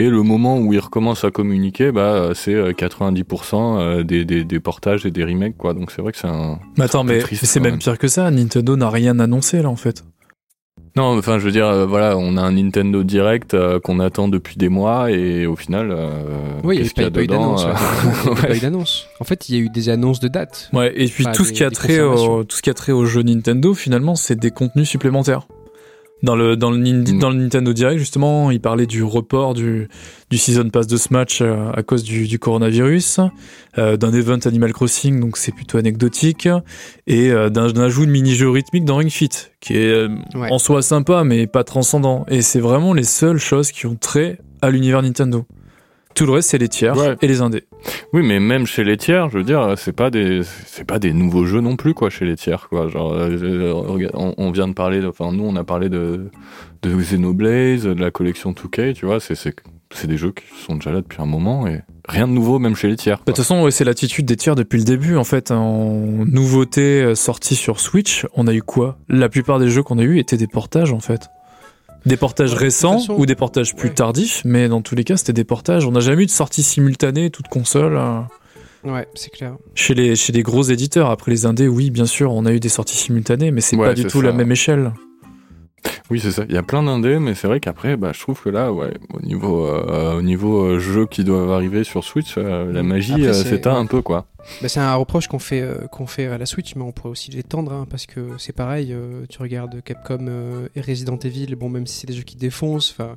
B: Et le moment où ils recommencent à communiquer, bah c'est euh, 90% euh, des, des, des portages et des remakes, quoi. Donc c'est vrai que c'est un.
A: Mais attends,
B: peu
A: mais
B: triste,
A: mais c'est même. pire que ça. Nintendo n'a rien annoncé là en fait.
B: Non, enfin je veux dire, euh, voilà, on a un Nintendo Direct euh, qu'on attend depuis des mois et au final, euh,
C: Oui, il n'y
B: qu'est-ce qu'il y
C: a
B: a
C: pas eu
B: dedans
C: d'annonce.
B: euh,
C: ouais. Il y a pas
B: ouais.
C: eu d'annonce. En fait, il y a eu des annonces de dates.
A: Ouais. Et puis
C: Enfin,
A: tout ce qui a trait au, tout ce qui a trait au jeu Nintendo, finalement, c'est des contenus supplémentaires. Dans le, dans, le, dans le Nintendo Direct, justement, il parlait du report du, du Season Pass de ce match à cause du, du coronavirus, d'un event Animal Crossing, donc c'est plutôt anecdotique, et d'un ajout de mini-jeu rythmique dans Ring Fit, qui est en soi sympa, mais pas transcendant. Et c'est vraiment les seules choses qui ont trait à l'univers Nintendo. Tout le reste, c'est les tiers et les indés.
B: Oui, mais même chez les tiers, je veux dire, c'est pas des, c'est pas des nouveaux jeux non plus, quoi, chez les tiers, quoi. Genre, euh, on, vient de parler, enfin, nous, on a parlé de, de Xenoblade, de la collection 2K, tu vois, c'est, c'est, c'est des jeux qui sont déjà là depuis un moment et rien de nouveau, même chez les tiers.
A: De toute façon, c'est l'attitude des tiers depuis le début, en fait. En nouveauté euh, sortie sur Switch, on a eu quoi? La plupart des jeux qu'on a eu étaient des portages, en fait. Des portages récents ou des portages plus tardifs, mais dans tous les cas, c'était des portages. On n'a jamais eu de sortie simultanée, toute console. Euh,
C: ouais, c'est clair.
A: Chez les, chez les gros éditeurs, après les indés, oui, bien sûr, on a eu des sorties simultanées, mais c'est pas du tout la même échelle.
B: Oui, c'est ça. Il y a plein d'indés, mais c'est vrai qu'après, bah, je trouve que là, ouais, au niveau, euh, au niveau euh, jeu qui doivent arriver sur Switch, euh, la magie s'éteint un peu, quoi.
C: Bah, c'est un reproche qu'on fait, qu'on fait à la Switch, mais on pourrait aussi l'étendre, hein, parce que c'est pareil. tu regardes Capcom et Resident Evil, bon, même si c'est des jeux qui défoncent, enfin.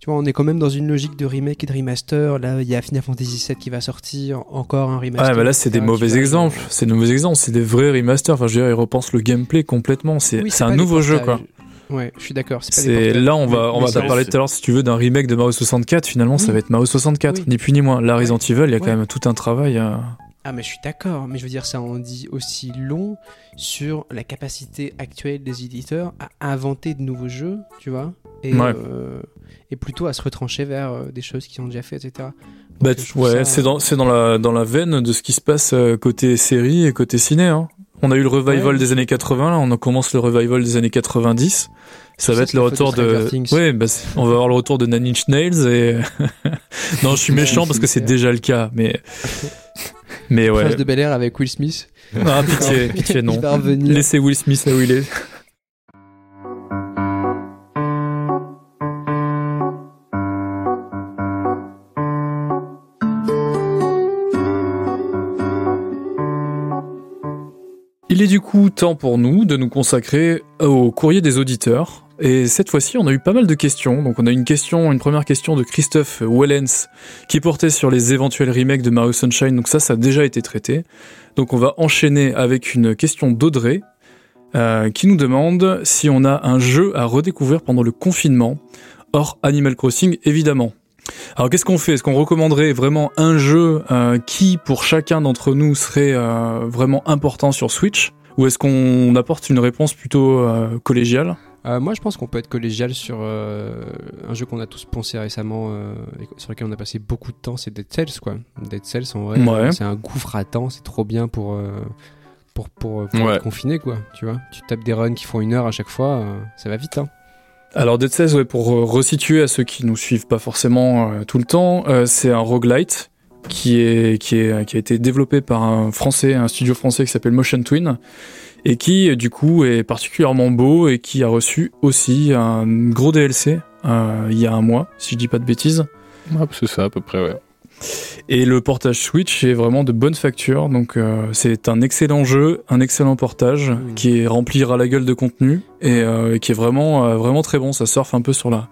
C: Tu vois, on est quand même dans une logique de remake et de remaster. Là, il y a Final Fantasy VII qui va sortir, encore un remaster.
A: Ah, bah là, c'est des mauvais exemples. C'est de mauvais exemples. C'est des vrais remasters. Enfin, je veux dire, ils repensent le gameplay complètement. C'est un nouveau jeu, quoi.
C: Ouais, je suis d'accord.
A: C'est là on va on va parler tout à l'heure si tu veux d'un remake de Mario 64. Finalement, ça va être Mario 64, ni plus ni moins. La Resident Evil, il y a quand même tout un travail. À...
C: Ah mais je suis d'accord, mais je veux dire ça en dit aussi long sur la capacité actuelle des éditeurs à inventer de nouveaux jeux, tu vois, et, euh, et plutôt à se retrancher vers euh, des choses qui ont déjà fait, etc.
A: bah, ouais, c'est dans c'est dans la dans la veine de ce qui se passe euh, côté série et côté ciné. Hein. On a eu le revival des années 80, là, on commence le revival des années 90. Ça va être le retour de. Oui, bah, on va avoir le retour de Nine Inch Nails et. non, je suis méchant parce que c'est déjà le cas, mais.
C: Mais ouais. Prince de Bel Air avec Will Smith.
A: Ah, pitié, pitié, non. Laissez Will Smith là où il est. Il est du coup temps pour nous de nous consacrer au courrier des auditeurs. Et cette fois-ci, on a eu pas mal de questions. Donc, on a une question, une première question de Christophe Wellens qui portait sur les éventuels remakes de Mario Sunshine. Donc ça, ça a déjà été traité. Donc, on va enchaîner avec une question d'Audrey euh, qui nous demande si on a un jeu à redécouvrir pendant le confinement, hors Animal Crossing évidemment. Alors qu'est-ce qu'on fait? Est-ce qu'on recommanderait vraiment un jeu euh, qui, pour chacun d'entre nous, serait euh, vraiment important sur Switch? Ou est-ce qu'on apporte une réponse plutôt euh, collégiale?
C: Moi, je pense qu'on peut être collégial sur un jeu qu'on a tous pensé récemment et sur lequel on a passé beaucoup de temps, c'est Dead Cells, quoi. Dead Cells, en vrai, c'est un gouffre à temps, c'est trop bien pour pour pour, être confiné, quoi. Tu vois, tu tapes des runs qui font une heure à chaque fois, ça va vite, hein.
A: Alors Dead Cells, pour euh, resituer à ceux qui nous suivent pas forcément euh, tout le temps, euh, c'est un roguelite qui est qui est qui a été développé par un français, un studio français qui s'appelle Motion Twin et qui du coup est particulièrement beau et qui a reçu aussi un gros DLC il y a un mois, si je dis pas de bêtises.
B: c'est ça à peu près, ouais.
A: Et le portage Switch est vraiment de bonne facture, donc euh, c'est un excellent jeu, un excellent portage qui est rempli à la gueule de contenu et euh, qui est vraiment euh, vraiment très bon. Ça surfe un peu sur la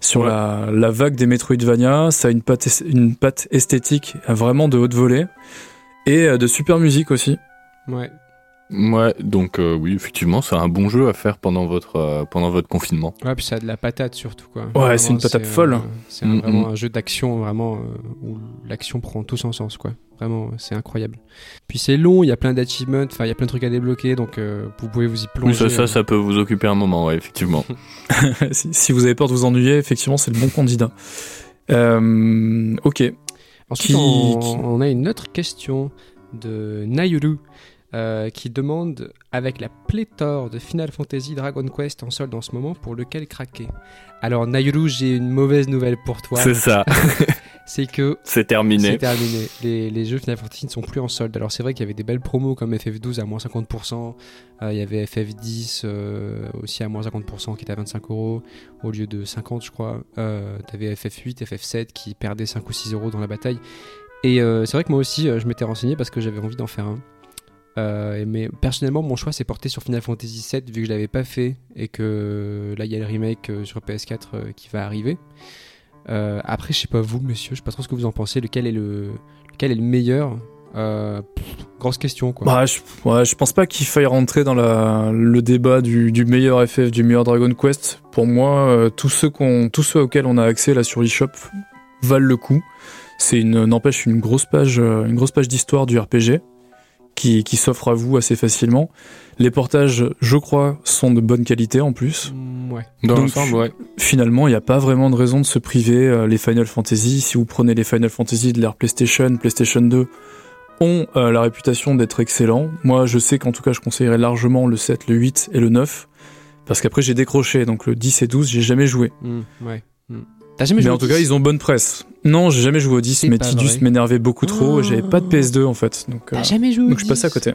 A: sur la, la, vague des Metroidvania. Ça a une patte une patte esthétique vraiment de haute volée et de super musique aussi.
C: Ouais,
B: Ouais, donc euh, oui, effectivement, c'est un bon jeu à faire pendant votre, euh, pendant votre confinement.
C: Ouais, puis ça a de la patate surtout, quoi.
A: Ouais, c'est une patate folle.
C: c'est vraiment un jeu d'action, vraiment, euh, où l'action prend tout son sens, quoi. Vraiment, c'est incroyable. Puis c'est long, il y a plein d'achievements, enfin, il y a plein de trucs à débloquer, donc vous pouvez vous y plonger.
B: Oui, ça, ça, ça peut vous occuper un moment, ouais, effectivement.
A: si, vous avez peur de vous ennuyer, effectivement, c'est le bon candidat. ok.
C: Ensuite, on, on, a une autre question de Nayuru. Euh, qui demande avec la pléthore de Final Fantasy Dragon Quest en solde en ce moment pour lequel craquer. Alors Nayuru, j'ai une mauvaise nouvelle pour toi.
B: C'est ça.
C: c'est que
B: c'est terminé.
C: C'est terminé. Les, les, jeux Final Fantasy ne sont plus en solde. Alors c'est vrai qu'il y avait des belles promos comme FF12 à moins 50%. Euh, il y avait FF10 euh, aussi à moins 50% qui était à 25 euros au lieu de 50 je crois. tu avais FF8, FF7 qui perdaient 5 ou 6 euros dans la bataille. Et c'est vrai que moi aussi je m'étais renseigné parce que j'avais envie d'en faire un. Euh, mais personnellement, mon choix s'est porté sur Final Fantasy VII vu que je l'avais pas fait et que là il y a le remake euh, sur PS4 euh, qui va arriver. Euh, après, je sais pas vous, monsieur, je sais pas trop ce que vous en pensez. Lequel est le, lequel est le meilleur? Euh, Grosse question quoi.
A: Bah, je, ouais, je pense pas qu'il faille rentrer dans le débat du, meilleur FF, du meilleur Dragon Quest. Pour moi, euh, tous, ceux tous ceux auxquels on a accès là sur l'eShop valent le coup. C'est n'empêche une grosse page, euh, une grosse page d'histoire du RPG qui, qui s'offre à vous assez facilement. Les portages, je crois, sont de bonne qualité en plus.
C: Mm, ouais.
B: Dans
A: Donc,
B: l'ensemble, ouais.
A: Finalement, il n'y a pas vraiment de raison de se priver. euh, les Final Fantasy, si vous prenez les Final Fantasy de l'ère PlayStation, PlayStation 2, ont euh, la réputation d'être excellents. Moi, je sais qu'en tout cas, je conseillerais largement le 7, le 8 et le 9. Parce qu'après, j'ai décroché. Donc le 10 et 12, j'ai jamais joué.
C: Mm, ouais. Mm. T'as jamais
A: Mais en tout cas,
C: 10?
A: ils ont bonne presse. Non, j'ai jamais joué au 10,
C: C'est
A: mais Tidus m'énervait beaucoup trop. et J'avais pas de
C: Oh.
A: PS2 en fait. Donc, euh,
C: jamais joué au
A: donc je passais à
C: 10?
A: côté.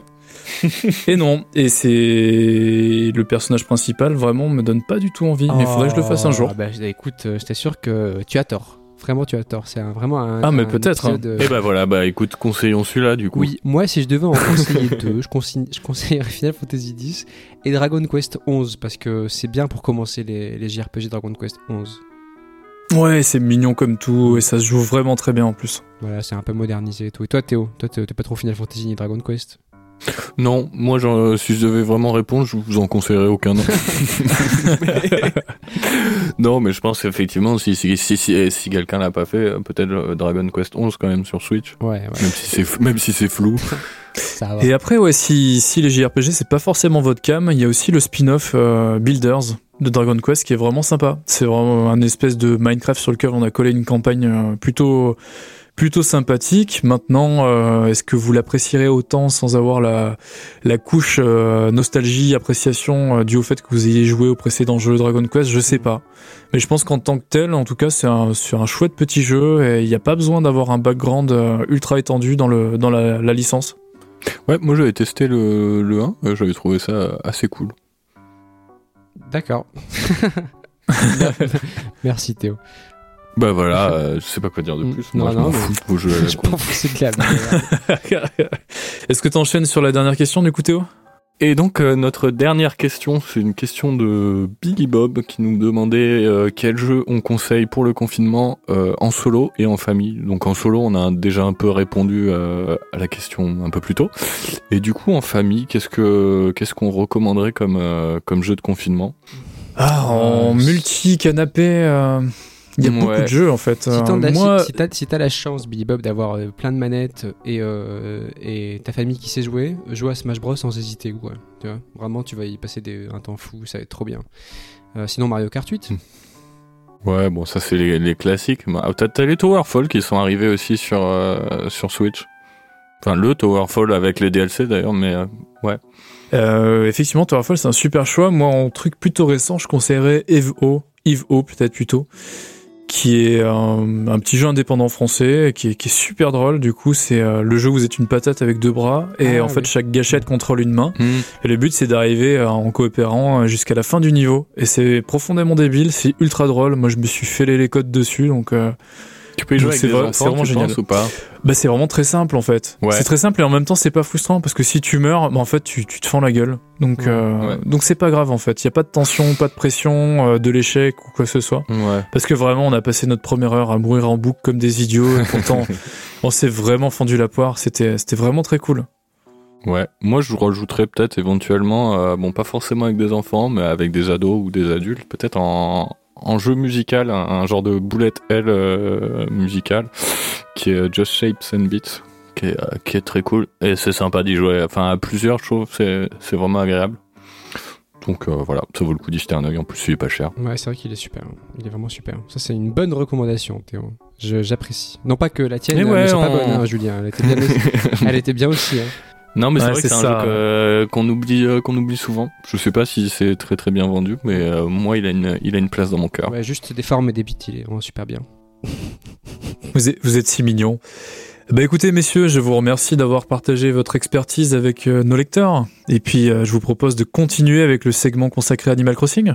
A: et non, et c'est le personnage principal vraiment me donne pas du tout envie. Mais il faudrait que je le fasse un jour.
C: Ah bah, écoute, euh, je t'assure que tu as tort. Vraiment, tu as tort. C'est un- vraiment un.
A: Ah, mais
C: un
A: peut-être, hein.
C: euh,
B: Et bah voilà, bah écoute, conseillons celui-là du coup.
C: Oui, moi, si je devais en conseiller deux, je, consigne- je conseillerais Final Fantasy X et Dragon Quest 11 parce que c'est bien pour commencer les, les JRPG Dragon Quest 11.
A: Ouais, c'est mignon comme tout et ça se joue vraiment très bien en plus.
C: Voilà, c'est un peu modernisé et tout. Et toi, Théo, toi, t'es pas trop Final Fantasy ni Dragon Quest?
B: Non, moi, si je devais vraiment répondre, je vous en conseillerais aucun. Non, non mais je pense effectivement, si, si, si, si, si quelqu'un l'a pas fait, peut-être euh, Dragon Quest 11 quand même sur Switch.
C: Ouais, ouais,
B: Même si c'est f- même si c'est flou.
C: ça va.
A: Et après, ouais, si, si les JRPG c'est pas forcément votre cam, il y a aussi le spin-off euh, Builders de Dragon Quest qui est vraiment sympa. C'est vraiment un espèce de Minecraft sur lequel on a collé une campagne euh, plutôt plutôt sympathique. Maintenant, euh, est-ce que vous l'apprécierez autant sans avoir la la couche euh, nostalgie, appréciation euh, au fait que vous ayez joué au précédent jeu Dragon Quest? Je sais pas. Mais je pense qu'en tant que tel, en tout cas, c'est un, un chouette petit jeu et il n'y a pas besoin d'avoir un background ultra étendu dans le dans la, licence.
B: Ouais, moi j'avais testé le, le 1, euh, j'avais trouvé ça assez cool.
C: D'accord. Merci Théo.
B: Bah voilà, euh, je sais pas quoi dire de
C: Mm,
B: plus.
C: non,
B: Moi je
C: non,
B: m'en
C: mais-
B: fous de vos jeux à la
C: Je m'en fous, c'est merde.
A: Est-ce que tu enchaînes sur la dernière question du coup Théo?
B: Et donc euh, notre dernière question, c'est une question de Billy Bob qui nous demandait euh, quel jeu on conseille pour le confinement euh, en solo et en famille. Donc en solo, on a déjà un peu répondu euh, à la question un peu plus tôt. Et du coup en famille, qu'est-ce que qu'est-ce qu'on recommanderait comme euh, comme jeu de confinement?
A: Ah, en
C: Euh,
A: multi-canapé, euh, il y a beaucoup
B: Ouais.
A: de jeux en fait.
C: Si
A: Euh,
C: t'en as-
A: moi,
C: si- si t'as si t'as la chance, Billy Bob, d'avoir euh, plein de manettes et, euh, et ta famille qui sait jouer, joue à Smash Bros sans hésiter. Quoi, tu vois? Vraiment, tu vas y passer des, un temps fou, ça va être trop bien. Euh, sinon, Mario Kart 8.
B: Ouais, bon ça c'est les, les classiques. Mais, ah, T'as t'as les Towerfall qui sont arrivés aussi sur euh, sur Switch. Enfin le Towerfall avec les DLC d'ailleurs, mais euh,
A: euh, effectivement, Towerfall c'est un super choix. Moi, en truc plutôt récent, je conseillerais EVO, EVO peut-être plutôt, qui est un, un petit jeu indépendant français qui est, qui est super drôle. Du coup, c'est euh, le jeu où vous êtes une patate avec deux bras et
C: Ah,
A: en fait
C: oui.
A: chaque gâchette contrôle une main.
B: hmm.
A: Et le but, c'est d'arriver euh, en coopérant euh, jusqu'à la fin du niveau. Et c'est profondément débile, c'est ultra drôle. Moi, je me suis fêlé les codes dessus, donc euh,
B: tu peux y jouer
A: Donc
B: avec
A: c'est
B: des enfants,
A: c'est vraiment
B: tu
A: génial.
B: ou pas
A: bah c'est vraiment très simple en fait.
B: Ouais.
A: C'est très simple et en même temps, c'est pas frustrant parce que si tu meurs, bah, en fait, tu, tu te fends la gueule. Donc,
C: Ouais.
A: euh,
B: Ouais.
A: donc c'est pas grave en fait. Il y a pas de tension, pas de pression, euh, de l'échec ou quoi que ce soit.
B: Ouais.
A: Parce que vraiment, on a passé notre première heure à mourir en boucle comme des idiots. Et pourtant, on s'est vraiment fendu la poire. C'était, c'était vraiment très cool.
B: Ouais, moi je rajouterais peut-être éventuellement, euh, bon pas forcément avec des enfants, mais avec des ados ou des adultes, peut-être en, en jeu musical, un, un genre de boulette L euh, musical, qui est euh, Just Shapes and Beats, qui est, euh, qui est très cool, et c'est sympa d'y jouer, enfin à plusieurs je trouve, c'est vraiment agréable. Donc euh, voilà, ça vaut le coup d'y jeter un œil, en plus il est pas cher.
C: Ouais, c'est vrai qu'il est super. Il est vraiment super. Ça, c'est une bonne recommandation, Théo. Je- J'apprécie. Non pas que la tienne
B: Mais
C: euh,
B: ouais,
C: ne soit pas
B: on-
C: bonne, hein, Julien. Elle était bien aussi. Elle était bien aussi. hein.
B: Non mais c'est vrai que
A: c'est
B: un
A: ça.
B: jeu qu'on oublie, euh, qu'on oublie souvent. Je sais pas si c'est très très bien vendu, mais euh, moi il a une, il a une place dans mon cœur.
C: Ouais, juste des formes et des bits, il est vraiment super bien.
A: Vous êtes, vous êtes si mignons. Bah écoutez messieurs, je vous remercie d'avoir partagé votre expertise avec euh, nos lecteurs. Et puis euh, je vous propose de continuer avec le segment consacré à Animal Crossing.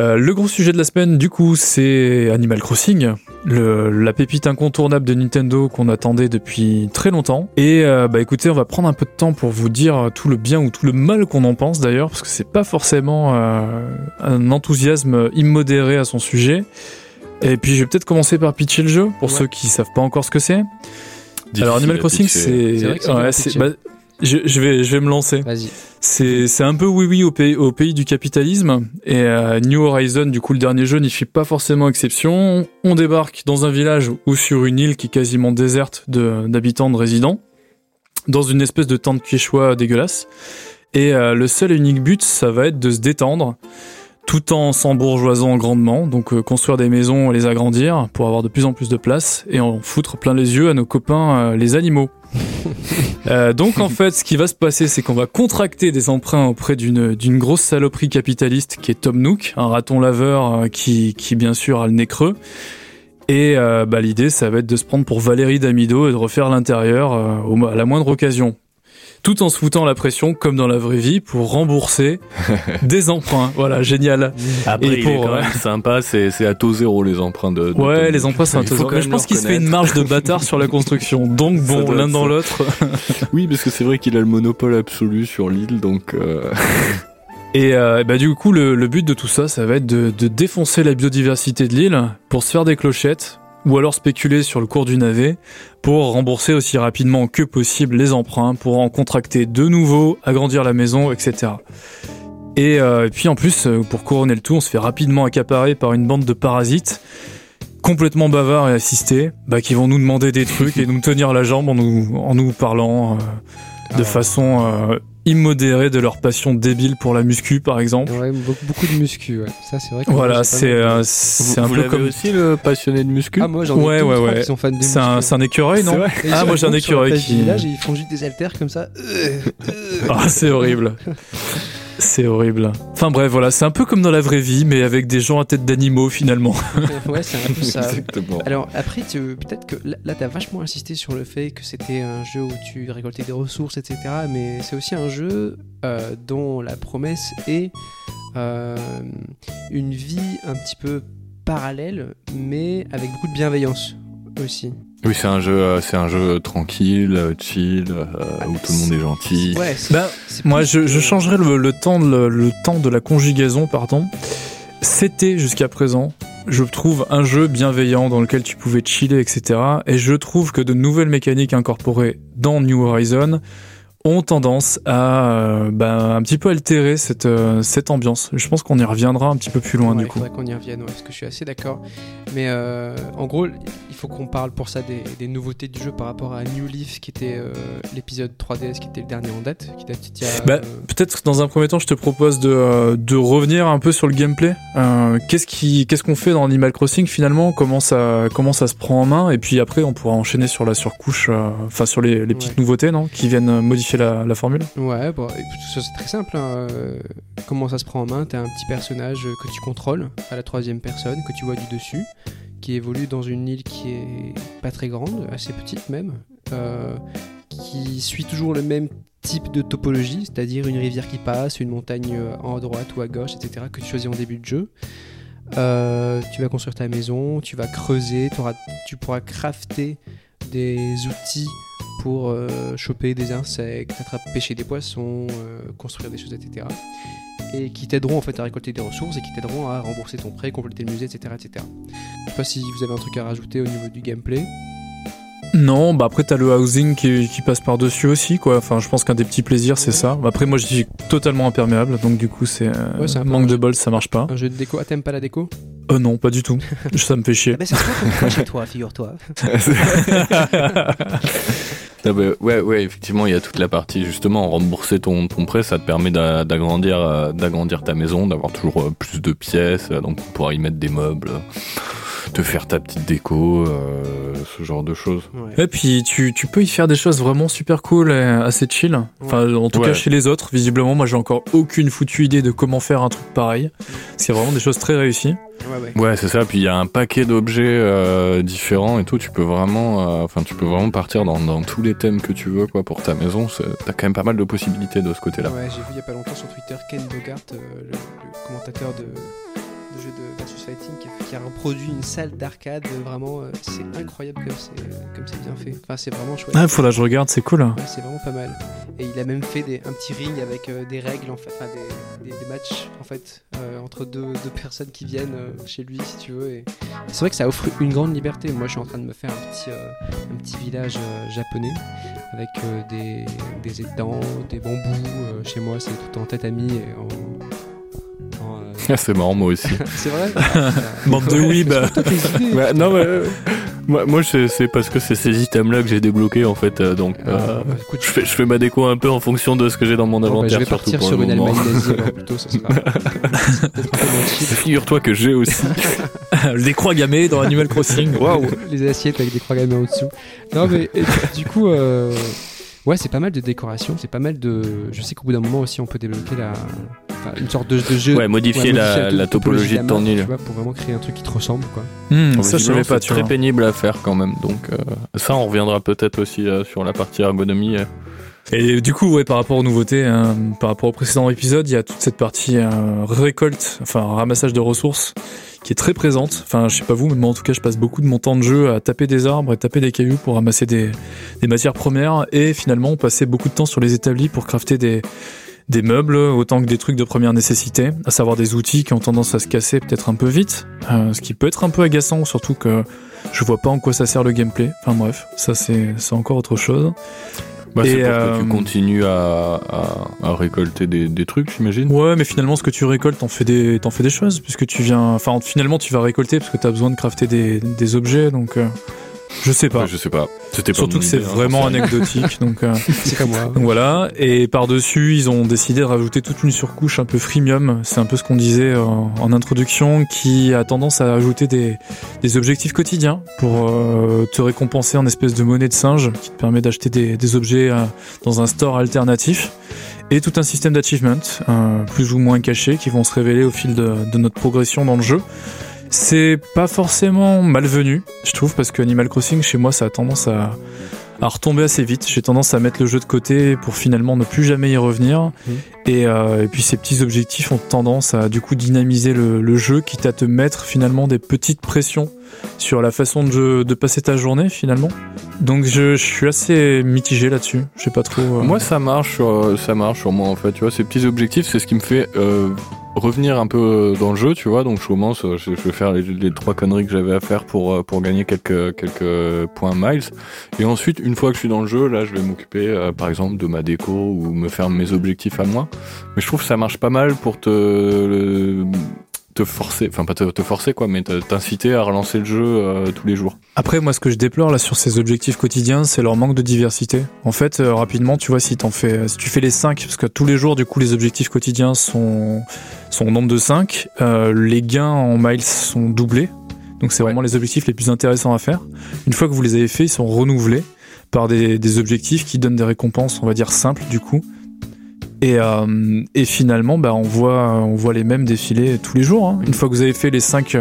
A: Euh, le gros sujet de la semaine, du coup, c'est Animal Crossing, le, la pépite incontournable de Nintendo qu'on attendait depuis très longtemps. Et euh, bah écoutez, on va prendre un peu de temps pour vous dire tout le bien ou tout le mal qu'on en pense d'ailleurs, parce que c'est pas forcément euh, un enthousiasme immodéré à son sujet. Et puis je vais peut-être commencer par pitcher le jeu pour
C: Ouais.
A: ceux qui savent pas encore ce que c'est.
B: Difficile
A: Alors Animal Crossing, c'est
C: C'est vrai que c'est
A: ouais,
C: dur à
A: c'est-
C: pitcher.
A: bah, je, je vais je vais me lancer.
C: Vas-y.
A: C'est c'est un peu oui oui au pays au pays du capitalisme et euh, New Horizon du coup le dernier jeu n'y fait pas forcément exception. On débarque dans un village ou sur une île qui est quasiment déserte de- d'habitants de résidents dans une espèce de tente quechua dégueulasse et euh, le seul et unique but ça va être de se détendre tout en s'embourgeoisant grandement, donc euh, construire des maisons et les agrandir pour avoir de plus en plus de place et en foutre plein les yeux à nos copains euh, les animaux. Euh, donc en fait, ce qui va se passer, c'est qu'on va contracter des emprunts auprès d'une d'une grosse saloperie capitaliste qui est Tom Nook, un raton laveur euh, qui qui bien sûr a le nez creux. Et euh, bah, l'idée, ça va être de se prendre pour Valérie Damido et de refaire l'intérieur à la moindre occasion. Tout en se foutant la pression, comme dans la vraie vie, pour rembourser des emprunts. Voilà, génial.
B: Après,
A: Et
B: il est
A: pour-
B: quand même sympa, c'est c'est à taux zéro les emprunts de. de
A: Ouais, les emprunts, c'est
B: faut
A: trésor.
B: quand
A: Mais je pense qu'il se fait une marge de bâtard sur la construction. Donc bon, l'un dans
B: ça.
A: l'autre.
B: Oui, parce que c'est vrai qu'il a le monopole absolu sur l'île, donc. euh,
A: Et euh, bah du coup, le, le but de tout ça, ça va être de, de défoncer la biodiversité de l'île pour se faire des clochettes, ou alors spéculer sur le cours du navet pour rembourser aussi rapidement que possible les emprunts, pour en contracter de nouveaux, agrandir la maison, etc. Et, euh, et puis en plus, euh, pour couronner le tout, on se fait rapidement accaparer par une bande de parasites complètement bavards et assistés, bah, qui vont nous demander des trucs et nous tenir la jambe en nous, en nous parlant euh, de
C: Ah.
A: façon euh, immodérée de leur passion débile pour la muscu, par exemple.
C: Ouais, beaucoup, beaucoup de muscu, ouais. Ça, c'est vrai que.
A: Voilà,
C: moi, j'ai
A: c'est
C: de-
A: euh,
B: Vous,
A: c'est un
B: vous
A: peu comme.
B: aussi le passionné de muscu?
C: Ah, moi, j'en ai
A: Ouais, ouais, ouais.
C: qui sont fans de
A: C'est un,
C: muscu.
A: c'est un écureuil, non Ah, moi j'ai un écureuil qui.
C: village ils font juste des haltères comme ça. Euh, euh.
A: Ah, c'est horrible. C'est horrible. Enfin bref, voilà, c'est un peu comme dans la vraie vie, mais avec des gens à tête d'animaux finalement.
C: ouais, c'est un peu ça.
B: Exactement.
C: Alors après, tu- peut-être que là, là, t'as vachement insisté sur le fait que c'était un jeu où tu récoltais des ressources, etc. Mais c'est aussi un jeu euh, dont la promesse est euh, une vie un petit peu parallèle, mais avec beaucoup de bienveillance aussi.
B: Oui, c'est un jeu, euh, c'est un jeu tranquille, euh, chill, euh, où tout le monde est gentil.
C: Ouais, c'est-
A: Ben,
C: c'est
A: moi, je, je changerais le, le temps de, le, le temps de la conjugaison, pardon. C'était jusqu'à présent, je trouve, un jeu bienveillant dans lequel tu pouvais chiller, etc. Et je trouve que de nouvelles mécaniques incorporées dans New Horizon ont tendance à euh, ben, un petit peu altérer cette, euh, cette ambiance. Je pense qu'on y reviendra un petit peu plus loin
C: Ouais,
A: du
C: il
A: coup.
C: faudrait qu'on y revienne, ouais, parce que je suis assez d'accord. Mais euh, en gros, il faut qu'on parle pour ça des, des nouveautés du jeu par rapport à New Leaf, qui était l'épisode 3DS, qui était le dernier en date, qui date
A: Bah, Peut-être dans un premier temps, je te propose de, de revenir un peu sur le gameplay. Qu'est-ce qui, qu'est-ce qu'on fait dans Animal Crossing finalement? Comment ça, comment ça se prend en main? Et puis après, on pourra enchaîner sur la surcouche, enfin sur les, les petites
C: Ouais.
A: nouveautés, non Qui viennent euh, la, formule.
C: Ouais, bon, ça, c'est très simple. hein, euh, comment ça se prend en main T'as un petit personnage que tu contrôles à la troisième personne, que tu vois du dessus, qui évolue dans une île qui est pas très grande, assez petite même, euh, qui suit toujours le même type de topologie, c'est-à-dire une rivière qui passe, une montagne euh, en droite ou à gauche, etc., que tu choisis en début de jeu. Tu vas construire ta maison, tu vas creuser, tu pourras crafter des outils pour euh, choper des insectes, attraper, pêcher des poissons, euh, construire des choses, etc. Et qui t'aideront en fait à récolter des ressources et qui t'aideront à rembourser ton prêt, compléter le musée, etc., etc. Je sais pas si vous avez un truc à rajouter au niveau du gameplay.
A: Non, bah après t'as le housing qui, qui passe par dessus aussi, quoi. Enfin, je pense qu'un des petits plaisirs, c'est ça. Après, moi, je suis totalement imperméable, donc du coup, c'est euh,
C: Ouais, un
A: manque de bol, ça marche pas.
C: Un jeu de déco. Ah, t'aimes pas la déco?
A: Euh, non, pas du tout. ça me fait chier.
C: ben, c'est un peu comme toi chez toi, figure-toi.
B: Ah bah, ouais, ouais, effectivement, il y a toute la partie justement rembourser ton, ton prêt, ça te permet d'a- d'agrandir, euh, d'agrandir ta maison, d'avoir toujours euh, plus de pièces, euh, donc pourras y mettre des meubles, te faire ta petite déco, euh, ce genre de choses.
C: Ouais.
A: Et puis tu, tu peux y faire des choses vraiment super cool et assez chill. Enfin, en tout
B: Ouais.
A: cas chez les autres, visiblement, moi j'ai encore aucune foutue idée de comment faire un truc pareil. C'est vraiment des choses très réussies.
C: Ouais, ouais.
B: Ouais, c'est ça. Puis il y a un paquet d'objets euh, différents et tout. Tu peux vraiment, euh, enfin, tu peux vraiment partir dans, dans tous les thèmes que tu veux, quoi, pour ta maison. T'as quand même pas mal de possibilités de ce côté-là.
C: Ouais, j'ai vu il y a pas longtemps sur Twitter Ken Bogart, euh, le, le commentateur de jeu de versus fighting qui a, reproduit une salle d'arcade. Vraiment, euh, c'est incroyable comme c'est comme c'est bien fait. Enfin, c'est vraiment chouette.
A: Ah, faudra que je regarde, c'est cool.
C: Ouais, c'est vraiment pas mal. Et il a même fait des, un petit ring avec euh, des règles, en fait, enfin des, des, des matchs en fait euh, entre deux, deux personnes qui viennent euh, chez lui, si tu veux. Et c'est vrai que ça offre une grande liberté. Moi, je suis en train de me faire un petit, euh, un petit village euh, japonais avec euh, des, des étangs, des bambous. Euh, chez moi, c'est tout en tatami et en. Euh,
B: Ah, c'est marrant, moi aussi.
C: c'est vrai
A: Bande de weeb.
B: Ouais, non, mais, euh, moi, moi c'est parce que c'est ces items-là que j'ai débloqués en fait. euh, donc,
C: Ah,
B: euh,
C: bah, écoute,
B: je, fais, je fais ma déco un peu en fonction de ce que j'ai dans mon
C: bon, bah,
B: inventaire.
C: je vais
B: surtout
C: partir
B: pour
C: sur une
B: moment.
C: Allemagne nazie plutôt, ça sera.
B: Figure-toi que j'ai aussi.
A: Les croix gammées dans Animal Crossing. Waouh.
C: les assiettes avec des croix gammées en dessous. Non, mais et du- du coup, euh, ouais, c'est pas mal de décoration, c'est pas mal de. Je sais qu'au bout d'un moment aussi, on peut débloquer la. enfin, une sorte de, de jeu.
B: Ouais, modifier la- la topologie de ton île.
C: Tu vois, pour vraiment créer un truc qui te ressemble, quoi.
A: Hmm, ça, je savais pas,
B: c'est très
A: vois.
B: pénible à faire quand même. Donc, euh, ça, on reviendra peut-être aussi euh, sur la partie ergonomie. euh.
A: Et du coup, ouais, par rapport aux nouveautés, hein, par rapport au précédent épisode, il y a toute cette partie euh, récolte, enfin ramassage de ressources, qui est très présente. Enfin, je sais pas vous, mais moi en tout cas, je passe beaucoup de mon temps de jeu à taper des arbres et taper des cailloux pour ramasser des, matières premières, et finalement passer beaucoup de temps sur les établis pour crafter des meubles autant que des trucs de première nécessité, à savoir des outils qui ont tendance à se casser peut-être un peu vite, euh, ce qui peut être un peu agaçant, surtout que je vois pas en quoi ça sert le gameplay. Enfin bref, ça c'est encore autre chose.
B: Bah, c'est
A: Et,
B: pour que
A: euh,
B: tu continues à, à, à récolter des, des trucs, j'imagine.
A: Ouais, mais finalement, ce que tu récoltes, t'en fais des, t'en fais des choses, puisque tu viens, enfin, finalement, tu vas récolter parce que t'as besoin de crafter des, des objets, donc, euh, je sais pas.
B: Ouais, je sais pas. C'était pas
A: Surtout que c'est
B: hein,
A: vraiment anecdotique, donc, euh,
C: C'est comme moi.
A: donc voilà. Et par-dessus, ils ont décidé de rajouter toute une surcouche un peu freemium. C'est un peu ce qu'on disait euh, en introduction, qui a tendance à ajouter des, des objectifs quotidiens pour euh, te récompenser en espèce de monnaie de singe qui te permet d'acheter des, des objets euh, dans un store alternatif. Et tout un système d'achievements, euh, plus ou moins cachés, qui vont se révéler au fil de, de notre progression dans le jeu. C'est pas forcément malvenu, je trouve, parce que Animal Crossing, chez moi, ça a tendance à, à retomber assez vite. J'ai tendance à mettre le jeu de côté pour finalement ne plus jamais y revenir.
C: Mhm.
A: Et, euh, et puis ces petits objectifs ont tendance à du coup dynamiser le, le jeu, quitte à te mettre finalement des petites pressions sur la façon de, de passer ta journée finalement. Donc je, je suis assez mitigé là-dessus. Je sais pas trop. euh,
B: Moi, ça marche, sur, euh, ça marche sur moi en fait. Tu vois, ces petits objectifs, c'est ce qui me fait euh, revenir un peu dans le jeu, tu vois. Donc, je commence, je, vais faire les, trois conneries que j'avais à faire pour pour gagner quelques quelques points miles. Et ensuite, une fois que je suis dans le jeu, là, je vais m'occuper, par exemple, de ma déco ou me faire mes objectifs à moi. Mais je trouve que ça marche pas mal pour te te forcer, enfin pas te, te forcer quoi, mais te- t'inciter à relancer le jeu euh, tous les jours.
A: Après, moi, ce que je déplore là sur ces objectifs quotidiens, c'est leur manque de diversité. En fait, euh, rapidement, tu vois, si t'en fais, si tu fais les 5, parce que tous les jours, du coup, les objectifs quotidiens sont, sont au nombre de 5, les gains en miles sont doublés. Donc, c'est
B: Ouais.
A: vraiment les objectifs les plus intéressants à faire. Une fois que vous les avez faits, ils sont renouvelés par des, des objectifs qui donnent des récompenses, on va dire simples, du coup. Et, euh, et finalement, bah, on voit, on voit les mêmes défiler tous les jours. hein. Une fois que vous avez fait les 5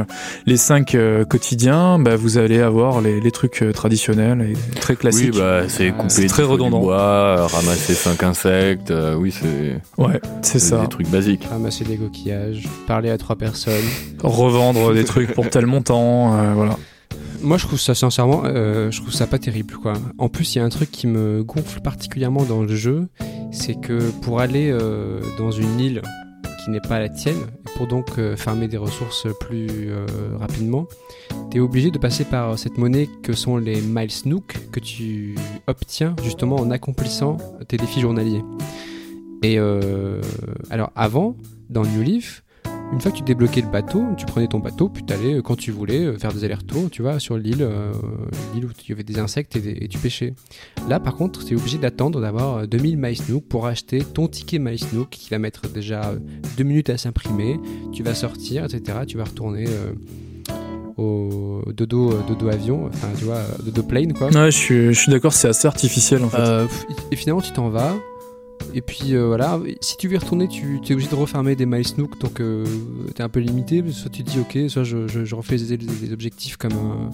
A: les cinq euh, quotidiens, bah, vous allez avoir les, les trucs euh, traditionnels et très classiques.
B: Oui, bah c'est
C: Euh,
B: couper
A: c'est
B: dix
A: très
B: fois du
A: redondant.
B: bois, ramasser 5 insectes, euh, oui, c'est
A: Ouais, c'est
B: c'est
A: ça.
B: des trucs basiques.
C: Ramasser des coquillages, parler à trois personnes.
A: Revendre des trucs pour tel montant, euh, voilà.
C: Moi, je trouve ça sincèrement, euh, je trouve ça pas terrible, quoi. En plus, il y a un truc qui me gonfle particulièrement dans le jeu, c'est que pour aller euh, dans une île qui n'est pas la tienne, pour donc euh, farmer des ressources plus euh, rapidement, t'es obligé de passer par cette monnaie que sont les Miles Nook que tu obtiens justement en accomplissant tes défis journaliers. Et euh, alors avant, dans New Leaf, une fois que tu débloquais le bateau, tu prenais ton bateau, puis t'allais euh, quand tu voulais euh, faire des allers-retours, tu vois, sur l'île, euh, l'île où il y avait des insectes et, tu pêchais. Là, par contre, tu es obligé d'attendre d'avoir euh, 2000 MySnook pour acheter ton ticket MySnook qui va mettre déjà euh, deux minutes à s'imprimer. Tu vas sortir, etc. Tu vas retourner euh, au dodo, dodo avion, enfin, tu vois, dodo plane, quoi.
A: Ouais, je suis, je suis d'accord, c'est assez artificiel en fait.
C: Euh, et finalement, tu t'en vas. Et puis euh, voilà, si tu veux y retourner, tu es obligé de refermer des miles Nook, donc euh, tu es un peu limité. Soit tu te dis ok, soit je, je, refais des, objectifs comme un,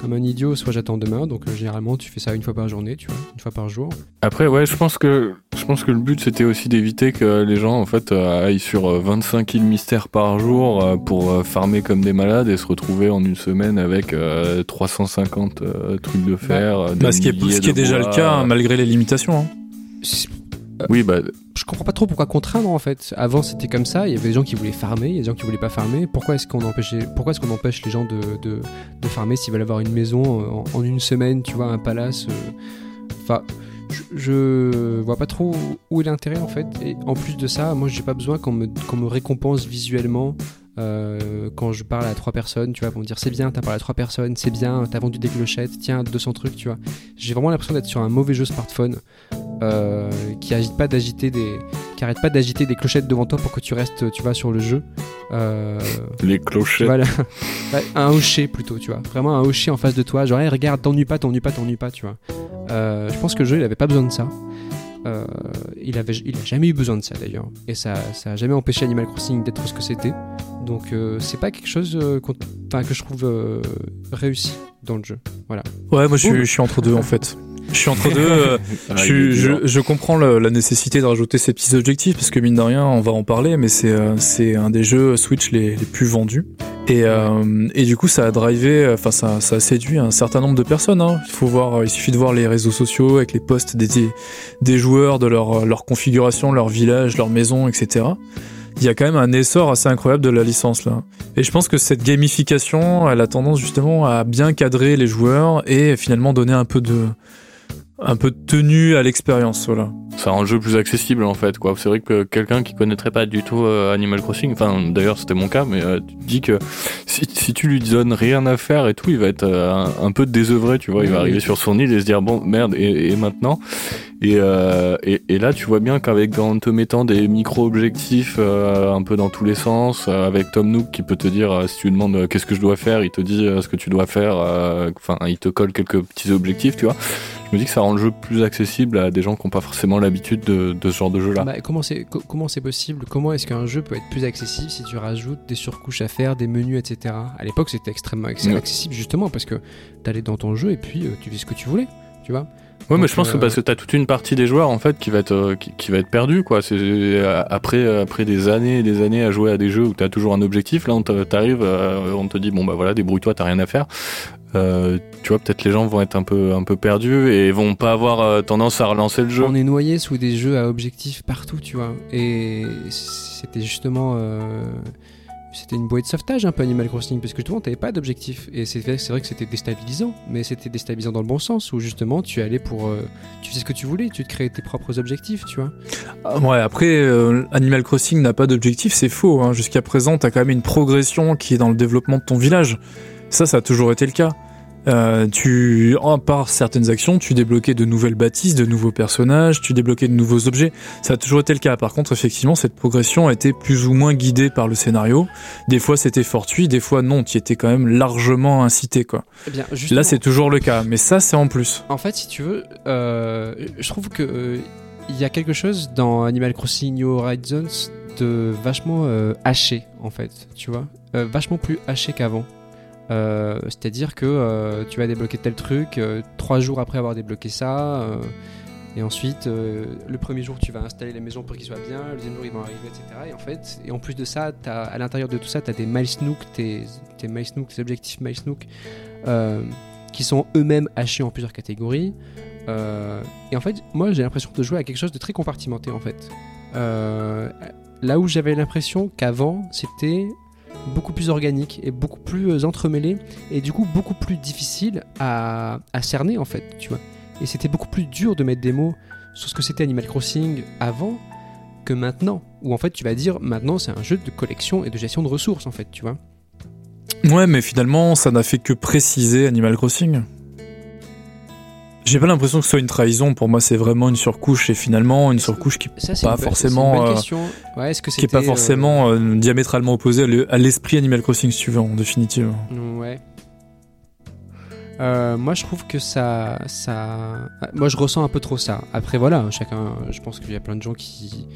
C: comme un idiot, soit j'attends demain. Donc euh, généralement, tu fais ça une fois par journée, tu vois, une fois par jour.
B: Après, ouais, je pense que je pense que le but c'était aussi d'éviter que les gens en fait aillent sur 25 îles mystères par jour pour farmer comme des malades et se retrouver en une semaine avec 350 trucs de fer.
A: Bah, bah, ce qui est, ce qui est déjà le cas hein, malgré les limitations. Hein.
B: Oui, bah.
C: Je comprends pas trop pourquoi contraindre en fait. Avant c'était comme ça, il y avait des gens qui voulaient farmer, il y a des gens qui voulaient pas farmer. Pourquoi est-ce qu'on est-ce empêche les gens de, de, de farmer s'ils veulent avoir une maison en, une semaine, tu vois, un palace euh, Enfin, je, vois pas trop où est l'intérêt en fait. Et en plus de ça, moi j'ai pas besoin qu'on me, me récompense visuellement euh, quand je parle à trois personnes, tu vois, pour me dire c'est bien, t'as parlé à trois personnes, c'est bien, t'as vendu des clochettes, tiens, 200 trucs, tu vois. J'ai vraiment l'impression d'être sur un mauvais jeu smartphone euh, qui agite pas d'agiter des, qui arrête pas d'agiter des clochettes devant toi pour que tu restes, tu vois, sur le jeu.
B: Euh, Les clochettes.
C: Voilà, un hocher plutôt, tu vois. Vraiment un hocher en face de toi, genre regarde, t'ennuie pas, t'ennuie pas, t'ennuie pas, tu vois. je pense que le jeu, il avait pas besoin de ça. il, avait, il a jamais eu besoin de ça d'ailleurs. Et ça, ça a jamais empêché Animal Crossing d'être ce que c'était. Donc euh, c'est pas quelque chose euh, que je trouve euh, réussi dans le jeu. Voilà.
A: Ouais, moi je suis, entre deux en fait. Je suis entre deux. Ah, je, comprends la nécessité de rajouter ces petits objectifs parce que mine de rien, on va en parler, mais c'est c'est un des jeux Switch les, plus vendus. Et, et du coup, ça a drivé, enfin ça, ça a séduit un certain nombre de personnes. Hein. Il faut voir, il suffit de voir les réseaux sociaux avec les posts des des joueurs, de leur leur configuration, leur village, leur maison, etc il y a quand même un essor assez incroyable de la licence là. Et je pense que cette gamification, elle a tendance justement à bien cadrer les joueurs et finalement donner un peu de un peu de tenue à l'expérience, voilà.
B: Ça rend le jeu plus accessible en fait, quoi. C'est vrai que quelqu'un qui connaîtrait pas du tout euh, Animal Crossing, enfin d'ailleurs c'était mon cas, mais euh, tu te dis que si, si, tu lui donnes rien à faire et tout, il va être euh, un, peu désœuvré, tu vois. Il va arriver sur son île et se dire bon merde et, et maintenant? Et, euh, et, et, là, tu vois bien qu'avec en te mettant des micro-objectifs euh, un peu dans tous les sens, euh, avec Tom Nook qui peut te dire si tu demandes qu'est-ce que je dois faire, il te dit ce que tu dois faire. Enfin, il te colle quelques petits objectifs, tu vois. Je me dis que ça rend le jeu plus accessible à des gens qui n'ont pas forcément l'habitude de, de, ce genre de jeu-là.
C: Bah, comment c'est comment c'est possible? Comment est-ce qu'un jeu peut être plus accessible si tu rajoutes des surcouches à faire, des menus, etc. À l'époque, c'était extrêmement accessible justement parce que tu allais dans ton jeu et puis tu fais ce que tu voulais, tu vois?
B: Ouais, mais je pense que parce que t'as toute une partie des joueurs en fait qui va être euh, qui, va être perdue quoi. C'est euh, après après des années et des années à jouer à des jeux où t'as toujours un objectif. Là, on t'arrive, euh, on te dit bon bah voilà, débrouille-toi, t'as rien à faire. tu vois, peut-être les gens vont être un peu un peu perdus et vont pas avoir tendance à relancer le jeu.
C: On est noyé sous des jeux à objectif partout, tu vois. Et c'était justement c'était une bouée de sauvetage un peu Animal Crossing parce que justement t'avais pas d'objectif. Et c'est vrai, que c'était déstabilisant mais c'était déstabilisant dans le bon sens où justement tu allais pour euh, tu faisais ce que tu voulais tu te créais tes propres objectifs tu vois.
A: Ah, ouais après euh, Animal Crossing n'a pas d'objectif c'est faux hein. jusqu'à présent t'as quand même une progression qui est dans le développement de ton village. Ça ça a toujours été le cas euh, tu, par certaines actions, tu débloquais de nouvelles bâtisses, de nouveaux personnages, tu débloquais de nouveaux objets. Ça a toujours été le cas. Par contre, effectivement, cette progression a été plus ou moins guidée par le scénario. Des fois, c'était fortuit, des fois, non, tu étais quand même largement incité, quoi.
C: Eh bien,
A: Là, c'est toujours le cas, mais ça, c'est en plus.
C: En fait, si tu veux, euh, je trouve que euh, il y a quelque chose dans Animal Crossing New Horizons de vachement haché, en fait, tu vois, vachement plus haché qu'avant. Euh, c'est-à-dire que euh, tu vas débloquer tel truc euh, trois jours après avoir débloqué ça. et ensuite, le premier jour, tu vas installer les maisons pour qu'ils soient bien. Le deuxième jour, ils vont arriver, etc. Et en fait, et en plus de ça, as, à l'intérieur de tout ça, tu as des milestones, tes, tes milestones, tes objectifs milestones, qui sont eux-mêmes hachés en plusieurs catégories. et en fait, moi, j'ai l'impression de jouer à quelque chose de très compartimenté, en fait. là où j'avais l'impression qu'avant, c'était beaucoup plus organique et beaucoup plus euh, entremêlé et du coup beaucoup plus difficile à, cerner en fait, tu vois. Et c'était beaucoup plus dur de mettre des mots sur ce que c'était Animal Crossing avant que maintenant, où en fait tu vas dire maintenant c'est un jeu de collection et de gestion de ressources en fait, tu vois.
A: Ouais, mais finalement ça n'a fait que préciser Animal Crossing. J'ai pas l'impression que ce soit une trahison. Pour moi, c'est vraiment une surcouche et finalement une surcouche qui n'est pas forcément,
C: euh, qui
A: est pas forcément euh, diamétralement opposée à l'esprit Animal Crossing, si tu veux, en définitive.
C: Ouais. Euh, moi, je trouve que ça, ça, moi, je ressens un peu trop ça. Après, voilà, chacun. Je pense qu'il y a plein de gens qui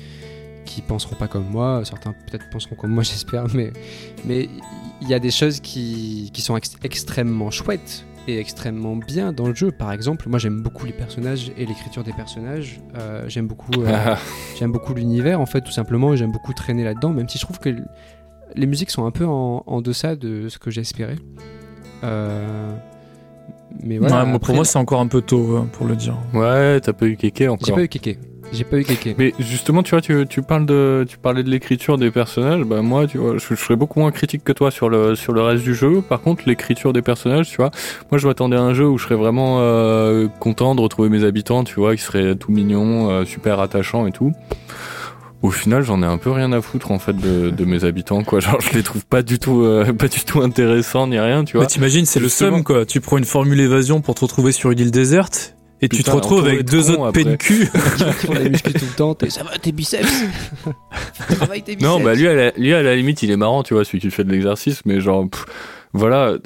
C: qui penseront pas comme moi. Certains peut-être penseront comme moi, j'espère. Mais mais il y a des choses qui qui sont ex- extrêmement chouettes et extrêmement bien dans le jeu. Par exemple, moi, j'aime beaucoup les personnages et l'écriture des personnages. Euh, j'aime beaucoup. euh, J'aime beaucoup l'univers, en fait, tout simplement, et j'aime beaucoup traîner là-dedans, même si je trouve que les musiques sont un peu en, en deçà de ce que j'espérais. Euh, Mais voilà.
A: Ouais,
C: après,
A: pour moi, c'est encore un peu tôt hein, pour le dire.
B: Ouais, t'as pas eu Kéké
C: j'ai
B: encore.
C: pas eu Kéké. J'ai pas eu Kéké.
B: Mais justement, tu vois, tu, tu parles de, tu parlais de l'écriture des personnages. Bah moi, tu vois, je, je serais beaucoup moins critique que toi sur le sur le reste du jeu. Par contre, l'écriture des personnages, tu vois, moi je m'attendais à un jeu où je serais vraiment euh, content de retrouver mes habitants, tu vois, qui seraient tout mignons, euh, super attachants et tout. Au final, j'en ai un peu rien à foutre en fait de, de mes habitants, quoi. Genre, je les trouve pas du tout, euh, pas du tout intéressants ni rien, tu vois.
A: Bah, T'imagines, c'est le seum, quoi. Tu prends une formule évasion pour te retrouver sur une île déserte. Et tu te retrouves avec
B: de
A: deux autres
B: après.
A: PNQ.
C: Qui font des muscles tout le temps. t'es, Ça va tes biceps Travaille tes biceps
B: Non, bah lui à, la, lui, à la limite, il est marrant, tu vois, celui qui fait de l'exercice, mais genre, pff, voilà,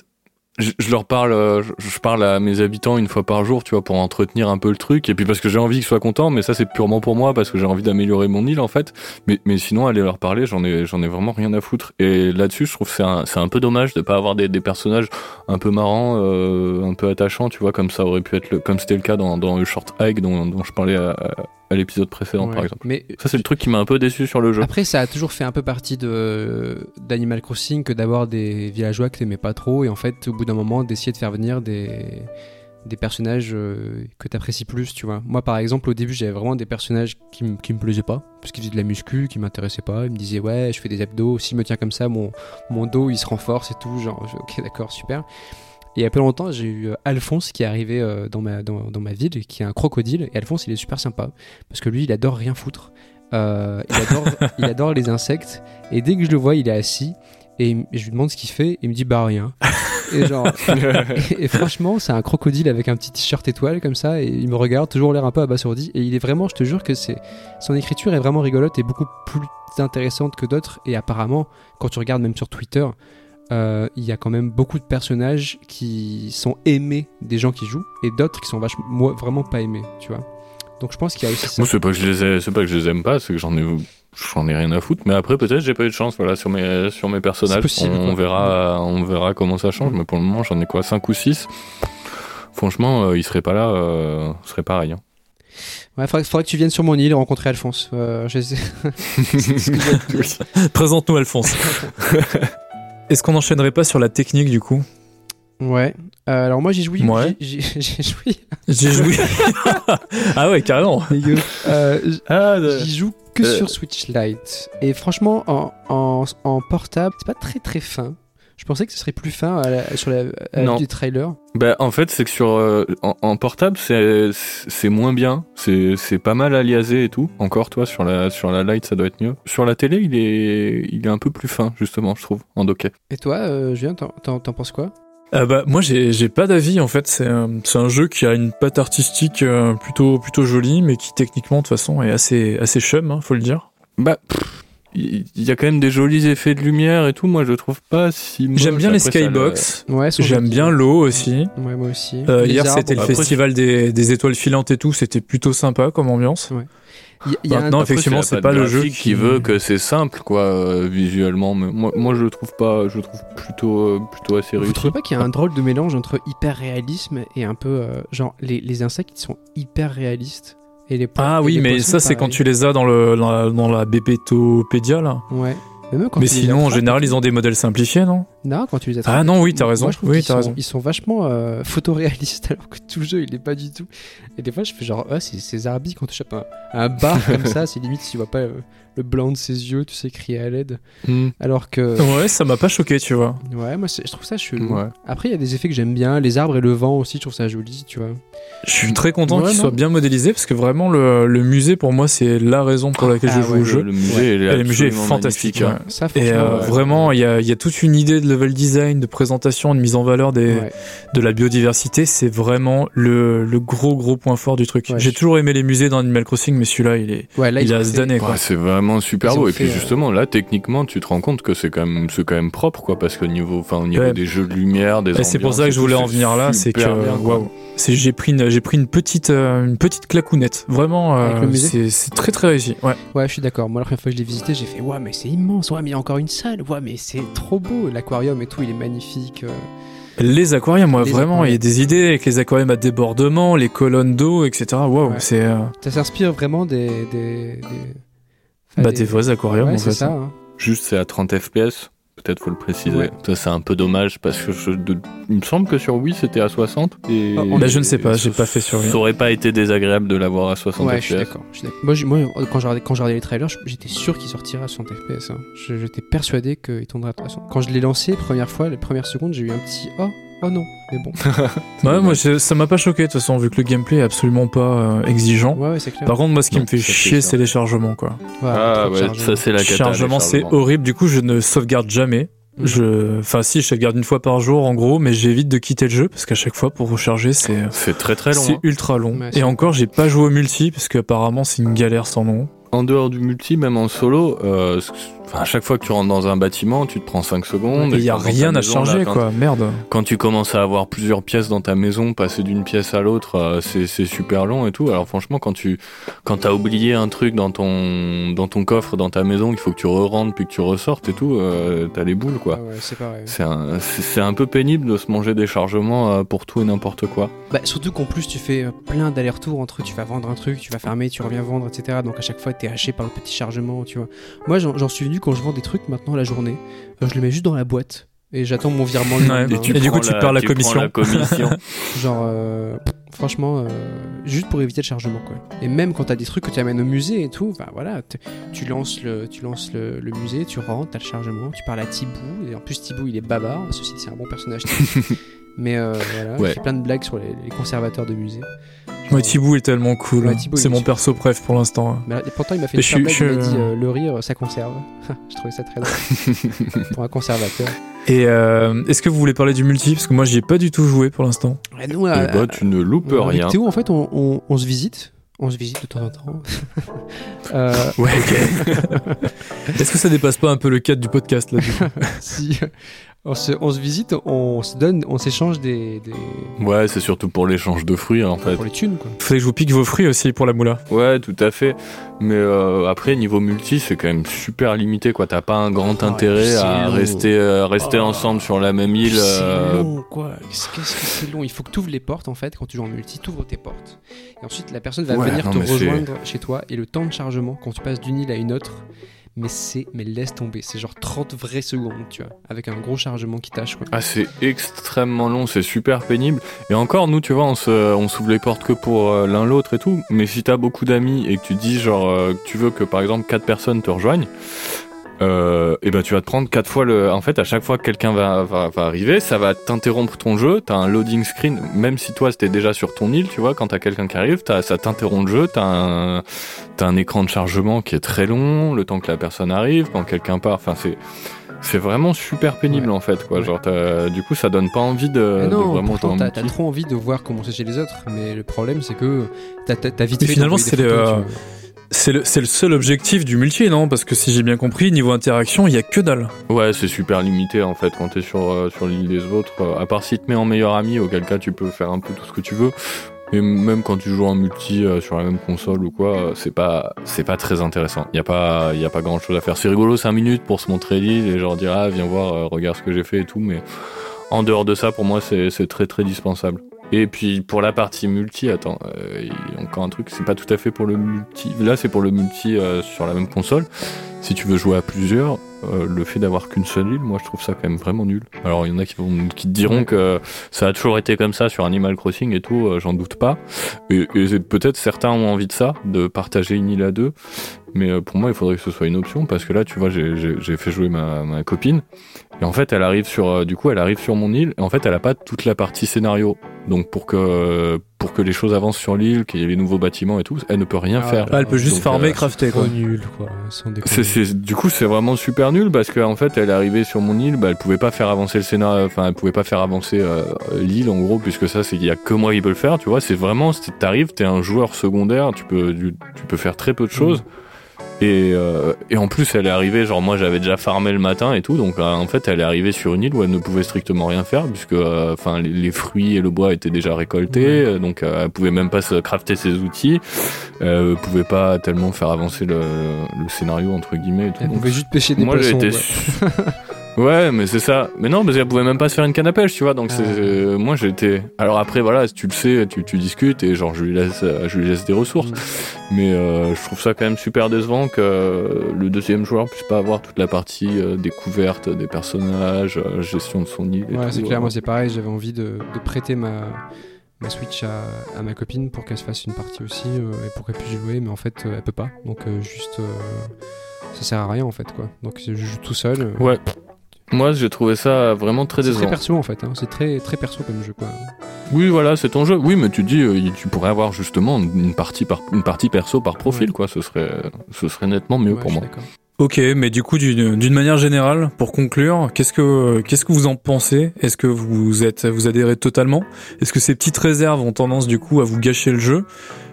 B: je, je leur parle, euh, je, je parle à mes habitants une fois par jour, tu vois, pour entretenir un peu le truc, et puis parce que j'ai envie qu'ils soient contents, mais ça c'est purement pour moi, parce que j'ai envie d'améliorer mon île, en fait. Mais, mais sinon, aller leur parler, j'en ai, j'en ai vraiment rien à foutre. Et là-dessus, je trouve c'est un, c'est un peu dommage de pas avoir des, des personnages un peu marrants, euh, un peu attachants, tu vois, comme ça aurait pu être le, comme c'était le cas dans, dans le Short Hike dont, dont je parlais à, à- l'épisode précédent,
C: Ouais.
B: par exemple.
C: Mais
B: Ça, c'est le truc qui m'a un peu déçu sur le jeu.
C: Après, ça a toujours fait un peu partie de d'Animal Crossing que d'avoir des villageois que t'aimais pas trop et en fait, au bout d'un moment, d'essayer de faire venir des des personnages euh, que t'apprécies plus, tu vois. Moi, par exemple, au début, j'avais vraiment des personnages qui, me- qui me plaisaient pas, parce qu'ils faisaient de la muscu, qui m'intéressaient pas. Ils me disaient, ouais, je fais des abdos, s'il me tient comme ça, mon, mon dos, il se renforce et tout. Genre, ok, d'accord, super. Il y a pas longtemps, j'ai eu euh, Alphonse qui est arrivé euh, dans, ma, dans, dans ma ville, qui est un crocodile. Et Alphonse, il est super sympa, parce que lui, il adore rien foutre. Euh, il, adore, il adore les insectes. Et dès que je le vois, il est assis. Et je lui demande ce qu'il fait. Et il me dit, bah rien. Et genre, et, et franchement, c'est un crocodile avec un petit t-shirt étoile comme ça, et il me regarde, toujours l'air un peu abasourdi. Et il est vraiment, je te jure que c'est son écriture est vraiment rigolote et beaucoup plus intéressante que d'autres. Et apparemment, quand tu regardes même sur Twitter, euh, il y a quand même beaucoup de personnages qui sont aimés des gens qui jouent et d'autres qui sont vachement, moi, vraiment pas aimés, tu vois. Donc je pense qu'il y a aussi ça.
B: Moi, c'est pas que je les ai, c'est pas que je les aime pas, c'est que j'en ai, j'en ai rien à foutre. Mais après, peut-être, j'ai pas eu de chance, voilà, sur mes, sur mes personnages.
C: C'est possible,
B: on, verra, on verra comment ça change. Mais pour le moment, j'en ai quoi, 5 ou 6 Franchement, euh, ils seraient pas là, euh, ce serait pareil. hein.
C: Ouais, faudrait, faudrait que tu viennes sur mon île et rencontrer Alphonse. Euh, je
A: Présente-nous, Alphonse. Est-ce qu'on n'enchaînerait pas sur la technique, du coup?
C: Ouais. Euh, alors moi j'ai joué.
A: Ouais.
C: J'ai j'ai- j'ai joué.
A: J'ai joué. ah ouais, carrément.
C: Euh,
B: Ah,
C: J'y joue que
B: euh.
C: sur Switch Lite. Et franchement, en, en, en portable, c'est pas très très fin. Je pensais que ce serait plus fin à la- sur la, à
B: Non.
C: du trailer.
B: Bah, en fait, c'est que sur, euh, en, en portable, c'est, c'est moins bien. C'est, c'est pas mal aliasé et tout. Encore, toi, sur la, sur la light, ça doit être mieux. Sur la télé, il est, il est un peu plus fin, justement, je trouve, en docké.
C: Et toi, euh, Julien, t'en- penses quoi?
A: Euh, bah, moi, j'ai j'ai pas d'avis, en fait. C'est un, c'est un jeu qui a une patte artistique plutôt, plutôt jolie, mais qui, techniquement, de toute façon, est assez, assez chum, hein, faut le dire.
B: Bah, pff, il y a quand même des jolis effets de lumière et tout. Moi, je le trouve pas si.
A: J'aime bien les
B: ça, le-
A: skybox.
C: Ouais,
A: J'aime bien l'eau aussi.
C: Ouais, moi aussi.
A: Euh, hier, c'était le
B: Après,
A: festival des, des étoiles filantes et tout. C'était plutôt sympa comme ambiance.
C: Il y a- il y a un-
A: Maintenant,
B: Après,
A: effectivement,
B: c'est
A: pas le jeu
B: graphique qui veut que c'est simple, quoi, euh, visuellement. Mais moi, moi, je le trouve pas. Je le trouve plutôt, euh, plutôt assez
C: Vous
B: réussi.
C: trouvez pas qu'il y a un drôle de mélange entre hyper réalisme et un peu euh, genre les, les insectes qui sont hyper réalistes et les po-
A: Ah oui,
C: les
A: mais ça, c'est quand tu les as dans, le, dans, la, dans la là.
C: Ouais. Mais, même quand
A: Mais sinon, en général, ils ont des modèles simplifiés, non?
C: Non, quand tu les attrapes.
A: Ah non, oui, t'as raison.
C: Moi, je trouve
A: Oui, t'as
C: sont,
A: raison.
C: ils sont vachement euh, photoréalistes alors que tout le jeu il est pas du tout. Et des fois je fais genre, ah, c'est c'est Zarbi quand tu chopes un, un bar comme ça, c'est limite si tu vois pas euh, le blanc de ses yeux, tu sais, crier à l'aide.
B: Hmm,
C: Alors que.
A: Ouais, ça m'a pas choqué, tu vois.
C: Ouais, moi je trouve ça chelou.
B: ouais.
C: Après, il y a des effets que j'aime bien, les arbres et le vent aussi, je trouve ça joli, tu vois.
A: Je suis très content
D: Ouais,
A: qu'il soit bien modélisé parce que vraiment le, le musée pour moi c'est la raison pour laquelle
C: Ah
A: je joue
C: ouais,
A: au jeu.
B: Le musée, est
A: Et le musée est fantastique.
B: magnifique,
A: ouais.
C: Ça,
A: Et euh,
C: ouais.
A: vraiment, il y a, il y a toute une idée de level design, de présentation, de mise en valeur des,
C: Ouais.
A: de la biodiversité. C'est vraiment le, le gros gros point fort du truc.
C: Ouais,
A: J'ai
C: je-
A: toujours aimé les musées dans Animal Crossing, mais celui-là, il est,
C: Ouais, là,
A: il.
B: Ouais, c'est vraiment super beau. Et puis
C: euh,
B: justement, là, techniquement, tu te rends compte que c'est quand même, c'est quand même propre, quoi, parce qu'au niveau, enfin, au niveau
A: Ouais.
B: des jeux de lumière, des
A: Et c'est pour ça que je voulais en venir là, c'est que c'est j'ai pris une j'ai pris une petite euh, une petite clacounette. Vraiment, euh, c'est très très réussi. Ouais.
C: Ouais, je suis d'accord. Moi, la première fois que je l'ai visité, j'ai fait Ouais, mais c'est immense. Ouais, mais il y a encore une salle. Ouais, mais c'est trop beau. L'aquarium et tout, il est magnifique. euh.
A: Les aquariums, moi
C: Les
A: vraiment, il y a
C: aquariums.
A: des idées avec les aquariums à débordement, les colonnes d'eau, etc. Waouh,
C: Ouais.
A: c'est euh,
C: Ça s'inspire vraiment des. des, des... enfin,
A: bah des vrais aquariums
C: Ouais,
A: en
C: c'est
A: fait.
C: ça. hein.
B: Juste, c'est à 30 FPS. Peut-être faut le préciser.
C: Ouais.
B: Ça, c'est un peu dommage parce que je, de- il me semble que sur Wii c'était à 60. Et
C: Ah,
A: bah, je ne sais pas, j'ai pas fait sur Wii.
B: Ça aurait pas été désagréable de l'avoir à 60
C: Ouais, je suis
B: FPS.
C: d'accord. je suis d'accord. Moi, quand j'ai regardé, les trailers, j'étais sûr qu'il sortirait à 60 FPS. hein. Je- J'étais persuadé qu'il tournerait à 60. Quand je l'ai lancé, première fois, les premières secondes, j'ai eu un petit Oh, oh non. Mais bon.
A: Bah ouais, moi je- ça m'a pas choqué de toute façon vu que le gameplay est absolument pas euh, exigeant.
C: Ouais, ouais, c'est clair.
A: Par contre, moi ce qui
B: Non,
A: me fait
B: ça, c'est
A: chier,
B: sûr.
A: c'est les chargements quoi.
C: Ouais,
B: Ah
C: trop de
B: ouais,
C: chargement.
B: ça c'est la cata.
A: chargement,
B: les
A: c'est
B: chargements.
A: horrible. Du coup, je ne sauvegarde jamais.
C: Mhm.
A: Je, enfin, si, je sauvegarde une fois par jour, en gros, mais j'évite de quitter le jeu parce qu'à chaque fois, pour recharger, c'est,
B: C'est très très long.
A: c'est
B: hein.
A: ultra long.
C: Ouais, c'est
A: Et encore, j'ai pas joué au multi parce qu'apparemment, c'est une galère sans nom.
B: En dehors du multi, même en solo, euh, à chaque fois que tu rentres dans un bâtiment, tu te prends 5 secondes.
A: Et il y a rien à
B: là, quand-
A: quoi. Merde.
B: Quand tu commences à avoir plusieurs pièces dans ta maison, passer d'une pièce à l'autre, euh, c'est super long et tout. Alors franchement, quand tu quand t'as oublié un truc dans ton dans ton coffre dans ta maison, qu'il faut que tu re-rentres puis que tu ressortes et tout, euh, t'as les boules quoi.
C: Ah ouais, c'est pareil.
B: C'est un, un peu pénible de se manger des chargements euh, pour tout et n'importe quoi.
C: Bah, surtout qu'en plus, tu fais plein d'allers-retours entre tu vas vendre un truc, tu vas fermer, tu reviens vendre, etc. Donc à chaque fois, t'es haché par le petit chargement, tu vois. Moi, j'en suis venu quand je vends des trucs maintenant la journée. euh, je le mets juste dans la boîte et j'attends mon virement
A: et du coup, tu perds la
B: tu
A: commission.
B: la commission.
C: Genre, euh, franchement, euh, juste pour éviter le chargement, quoi. Et même quand t'as des trucs que tu amènes au musée et tout, bah voilà, tu lances le, tu lances le, le musée, tu rentres, t'as le chargement, tu parles à Thibaut, et en plus Thibaut il est bavard, ceci c'est un bon personnage. Mais euh, voilà,
B: Ouais.
C: fait plein de blagues sur les, les conservateurs de musée.
A: Moi, Thibaut est tellement cool.
C: Il
A: c'est
C: est
A: mon perso préf pour l'instant. hein.
C: Mais et pourtant, il m'a fait une
A: je
C: blague, il m'a dit euh, le rire, ça conserve. je trouvais ça très drôle pour un conservateur.
A: Et euh, est-ce que vous voulez parler du multi? Parce que moi, j'y ai pas du tout joué pour l'instant.
C: Et nous,
B: Et
C: euh,
B: bah, tu ne loupes
C: avec
B: rien.
C: Théo, en fait, on, on- on se visite. On se visite de temps en temps. Euh,
A: Ouais, ok. est-ce que ça dépasse pas un peu le cadre du podcast là du coup?
C: Si on se, on se visite, on se donne, on s'échange des, des-
B: Ouais, c'est surtout pour l'échange de fruits en fait.
C: pour les thunes quoi.
A: Faudrait que je vous pique vos fruits aussi pour la moula.
B: Ouais, tout à fait. Mais euh, après, niveau multi, c'est quand même super limité, quoi. T'as pas un grand
C: Ouais,
B: intérêt à
C: long.
B: rester, euh, rester
C: Oh.
B: ensemble sur la même île. euh,
C: C'est long quoi. Qu'est-ce que c'est long? Il faut que tu ouvres les portes en fait quand tu joues en multi, tu ouvres tes portes. Et ensuite la personne va
B: Ouais,
C: venir
B: non,
C: te rejoindre chez toi et le temps de chargement quand tu passes d'une île à une autre. Mais c'est, mais laisse tomber, c'est genre 30 vraies secondes, tu vois, avec un gros chargement qui tâche quoi.
B: Ah, c'est extrêmement long, c'est super pénible. Et encore, nous, tu vois, on se, on s'ouvre les portes que pour euh, l'un l'autre et tout. Mais si t'as beaucoup d'amis et que tu dis, genre, euh, que tu veux que par exemple quatre personnes te rejoignent, euh, et ben tu vas te prendre quatre fois le. En fait, à chaque fois que quelqu'un va, va, va arriver, ça va t'interrompre ton jeu. T'as un loading screen, même si toi c'était déjà sur ton île, tu vois, quand t'as quelqu'un qui arrive, t'as, ça t'interrompt le jeu. T'as un, t'as un écran de chargement qui est très long, le temps que la personne arrive, quand quelqu'un part. Enfin, c'est. C'est vraiment super pénible
C: Ouais.
B: en fait quoi.
C: Ouais.
B: Genre t'as- du coup ça donne pas envie de,
C: Mais
B: de
C: non,
B: vraiment
C: pourtant t'as, trop envie de voir comment c'est chez les autres, mais le problème c'est que t'as, t'as, t'as vite
A: Mais
C: fait
A: finalement, c'est
C: des
A: le-
C: photos, tu vois.
A: C'est le, le seul objectif du multi, non? Parce que si j'ai bien compris, niveau interaction, il y a que dalle.
B: Ouais c'est super limité en fait quand t'es sur, euh, sur l'île des autres. euh, à part si tu te mets en meilleur ami, auquel cas tu peux faire un peu tout ce que tu veux. Et même quand tu joues en multi euh, sur la même console ou quoi, euh, c'est pas c'est pas très intéressant. Il y a pas y a pas grand chose à faire. C'est rigolo 5 minutes pour se montrer l'île et genre dire ah viens voir euh, regarde ce que j'ai fait et tout mais en dehors de ça pour moi c'est très très dispensable. Et puis pour la partie multi, attends, euh, il y a encore un truc, c'est pas tout à fait pour le multi. Là, c'est pour le multi euh, sur la même console. Si tu veux jouer à plusieurs, euh, le fait d'avoir qu'une seule île, moi je trouve ça quand même vraiment nul. Alors il y en a qui, vont, qui te diront que ça a toujours été comme ça sur Animal Crossing et tout, euh, j'en doute pas. Et, et peut-être certains ont envie de ça, de partager une île à deux. mais euh, pour moi, il faudrait que ce soit une option parce que là, tu vois, j'ai fait jouer ma, ma copine et en fait, elle arrive sur, euh, du coup, elle arrive sur mon île et en fait, elle a pas toute la partie scénario. Donc pour que pour que les choses avancent sur l'île, qu'il y ait les nouveaux bâtiments et tout, elle ne peut rien
C: Ah,
B: faire.
A: Elle peut juste
B: Donc,
A: farmer,
B: euh,
A: crafter quoi.
C: Nul, quoi.
B: C'est- du coup, c'est vraiment super nul parce qu'en fait, elle est arrivée sur mon île, bah, elle pouvait pas faire avancer le scénario, enfin, elle pouvait pas faire avancer euh, l'île en gros, puisque ça, c'est il y a que moi qui peux le faire, tu vois. C'est vraiment, c'est- t'arrives, t'es un joueur secondaire, tu peux, tu, tu peux faire très peu de choses. Et, euh, et en plus, elle est arrivée, genre moi j'avais déjà farmé le matin et tout, donc euh, en fait elle est arrivée sur une île où elle ne pouvait strictement rien faire, puisque euh, enfin les, les fruits et le bois étaient déjà récoltés,
C: Ouais.
B: euh, donc euh, elle pouvait même pas se crafter ses outils, euh, elle pouvait pas tellement faire avancer le, le scénario entre guillemets et tout.
C: Elle
B: donc
C: pouvait juste pêcher des
B: moi j'ai
C: poissons.
B: été
C: ouais.
B: ouais mais c'est ça mais non parce qu'elle pouvait même pas se faire une canne à pêche tu vois donc c'est
C: Ah.
B: euh, moi j'étais alors après voilà si tu le sais tu, tu discutes et genre je lui laisse euh, je lui laisse des ressources
C: Mm.
B: mais euh, je trouve ça quand même super décevant que euh, le deuxième joueur puisse pas avoir toute la partie euh, découverte des personnages gestion de son île et
C: Ouais,
B: tout,
C: c'est clair, moi c'est pareil, j'avais envie de, de prêter ma, ma Switch à, à ma copine pour qu'elle se fasse une partie aussi euh, et pour qu'elle puisse jouer, mais en fait euh, elle peut pas, donc euh, juste ça sert à rien en fait quoi. Donc je joue tout seul.
B: ouais moi j'ai trouvé ça vraiment très
C: C'est très
B: décevant
C: perso en fait, hein. c'est très, très perso comme jeu quoi.
B: Oui, voilà, c'est ton jeu. Oui, mais tu dis, euh, tu pourrais avoir justement une partie, par, une partie perso par profil,
C: Ouais.
B: quoi. Ce serait, ce serait nettement mieux
C: Ouais,
B: pour moi.
A: Ok, mais du coup, d'une d'une manière générale, pour conclure, qu'est-ce que qu'est-ce que vous en pensez? Est-ce que vous êtes vous adhérez totalement? Est-ce que ces petites réserves ont tendance du coup à vous gâcher le jeu?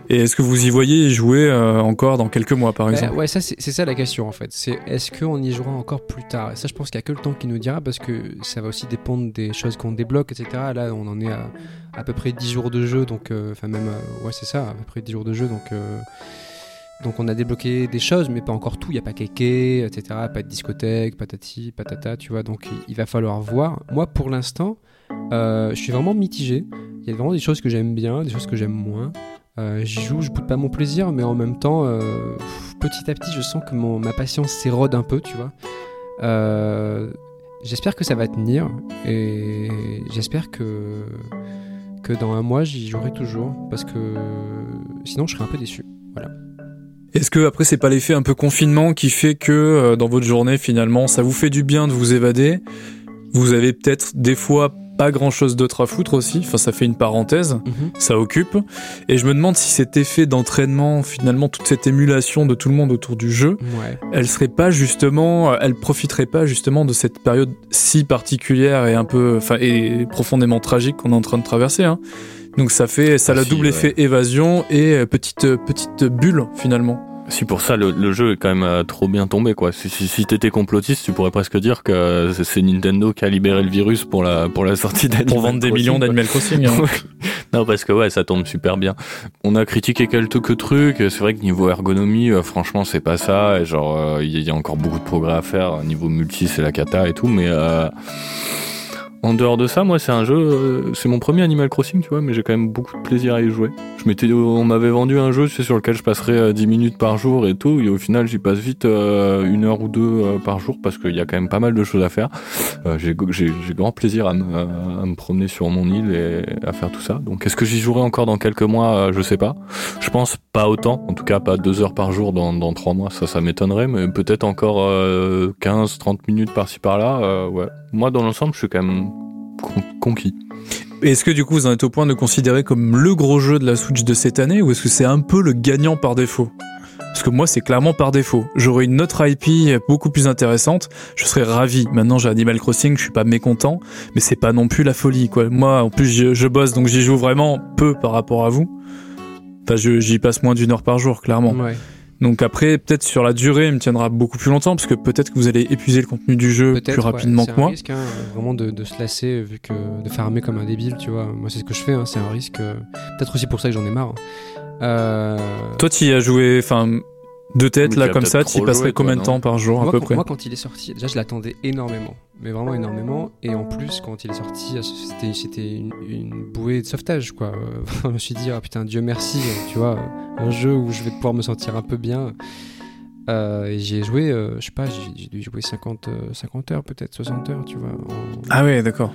A: Et est-ce que vous y voyez jouer euh, encore dans quelques mois, par
C: Bah,
A: exemple
C: ouais, ça c'est ça la question en fait. C'est est-ce qu'on y jouera encore plus tard? Et ça, je pense qu'il y a que le temps qui nous dira parce que ça va aussi dépendre des choses qu'on débloque, etc. Là, on en est à à peu près 10 jours de jeu, donc euh, enfin même euh, ouais c'est ça, à peu près 10 jours de jeu, donc donc on a débloqué des choses, mais pas encore tout. Il y a pas kéké, etc. Pas de discothèque, patati, patata, tu vois. Donc il, il va falloir voir. Moi, pour l'instant, euh, je suis vraiment mitigé. Il y a vraiment des choses que j'aime bien, des choses que j'aime moins. Euh, J'y joue, je boude pas mon plaisir, mais en même temps, euh, petit à petit, je sens que mon, ma patience s'érode un peu, tu vois. Euh, j'espère que ça va tenir et j'espère que que dans un mois, j'y jouerai toujours parce que sinon, je serai un peu déçu.
A: Est-ce que après c'est pas l'effet un peu confinement qui fait que euh, dans votre journée finalement ça vous fait du bien de vous évader? Vous avez peut-être des fois pas grand-chose d'autre à foutre aussi. Enfin, ça fait une parenthèse. ça occupe. Et je me demande si cet effet d'entraînement, finalement, toute cette émulation de tout le monde autour du jeu,
C: Ouais.
A: elle serait pas justement, euh, elle profiterait pas justement de cette période si particulière et un peu, enfin, et profondément tragique qu'on est en train de traverser. Hein. Donc ça fait, ça a
B: Ah
A: le
B: si,
A: double
B: ouais.
A: effet évasion et euh, petite euh, petite bulle finalement.
B: Si pour ça, le, le jeu est quand même euh, trop bien tombé, quoi. Si, si, si t'étais complotiste, tu pourrais presque dire que c'est- c'est Nintendo qui a libéré le virus pour la, pour la sortie d'Animal
A: Pour vendre des
B: Crossing,
A: millions d'Animal Crossing. hein.
B: non, parce que ouais, ça tombe super bien. On a critiqué quelques trucs. C'est vrai que niveau ergonomie, euh, franchement, c'est pas ça. Et genre, euh, il y a encore beaucoup de progrès à faire. Niveau multi, c'est la cata et tout. Mais euh, en dehors de ça, moi, c'est un jeu. euh, c'est mon premier Animal Crossing, tu vois. Mais j'ai quand même beaucoup de plaisir à y jouer. Je m'étais, on m'avait vendu un jeu, tu sais, sur lequel je passerais euh, 10 minutes par jour et tout. Et au final, j'y passe vite euh, une heure ou deux euh, par jour parce qu'il y a quand même pas mal de choses à faire. Euh, j'ai, grand plaisir à me, à me promener sur mon île et à faire tout ça. Donc, est-ce que j'y jouerai encore dans quelques mois? Euh, Je sais pas. Je pense pas autant. En tout cas, pas deux heures par jour dans, dans trois mois. Ça, ça m'étonnerait. Mais peut-être encore euh, 15, 30 minutes par-ci par-là. Euh, ouais. Moi, dans l'ensemble, je suis quand même con- conquis.
A: Est-ce que du coup vous en êtes au point de considérer comme le gros jeu de la Switch de cette année ou est-ce que c'est un peu le gagnant par défaut? Parce que moi c'est clairement par défaut. J'aurais une autre IP beaucoup plus intéressante, je serais ravi. Maintenant j'ai Animal Crossing, je suis pas mécontent, mais c'est pas non plus la folie quoi. Moi en plus je, je bosse donc j'y joue vraiment peu par rapport à vous. Enfin je- j'y passe moins d'une heure par jour clairement.
C: Ouais.
A: Donc après peut-être sur la durée il me tiendra beaucoup plus longtemps parce que peut-être que vous allez épuiser le contenu du jeu plus rapidement
C: c'est
A: que moi.
C: un risque, hein, vraiment de, de se lasser vu que de farmer comme un débile, tu vois. Moi, c'est ce que je fais, hein, c'est un risque. euh, Peut-être aussi pour ça que j'en ai marre. Euh,
A: Toi, tu y as joué, enfin, de tête, là, comme ça, tu passerais
B: joué, toi,
A: combien de temps par jour, à peu
C: quand,
A: près
C: moi, quand il est sorti, déjà, je l'attendais énormément, mais vraiment énormément. Et en plus, quand il est sorti, c'était, c'était une, une bouée de sauvetage, quoi. Euh, je me suis dit, ah putain, Dieu merci, tu vois, un jeu où je vais pouvoir me sentir un peu bien. Euh, et j'y ai joué, euh, je sais pas, j'ai, j'ai dû jouer 50, euh, 50 heures, peut-être 60 heures, tu vois. en-
A: Ah ouais, d'accord.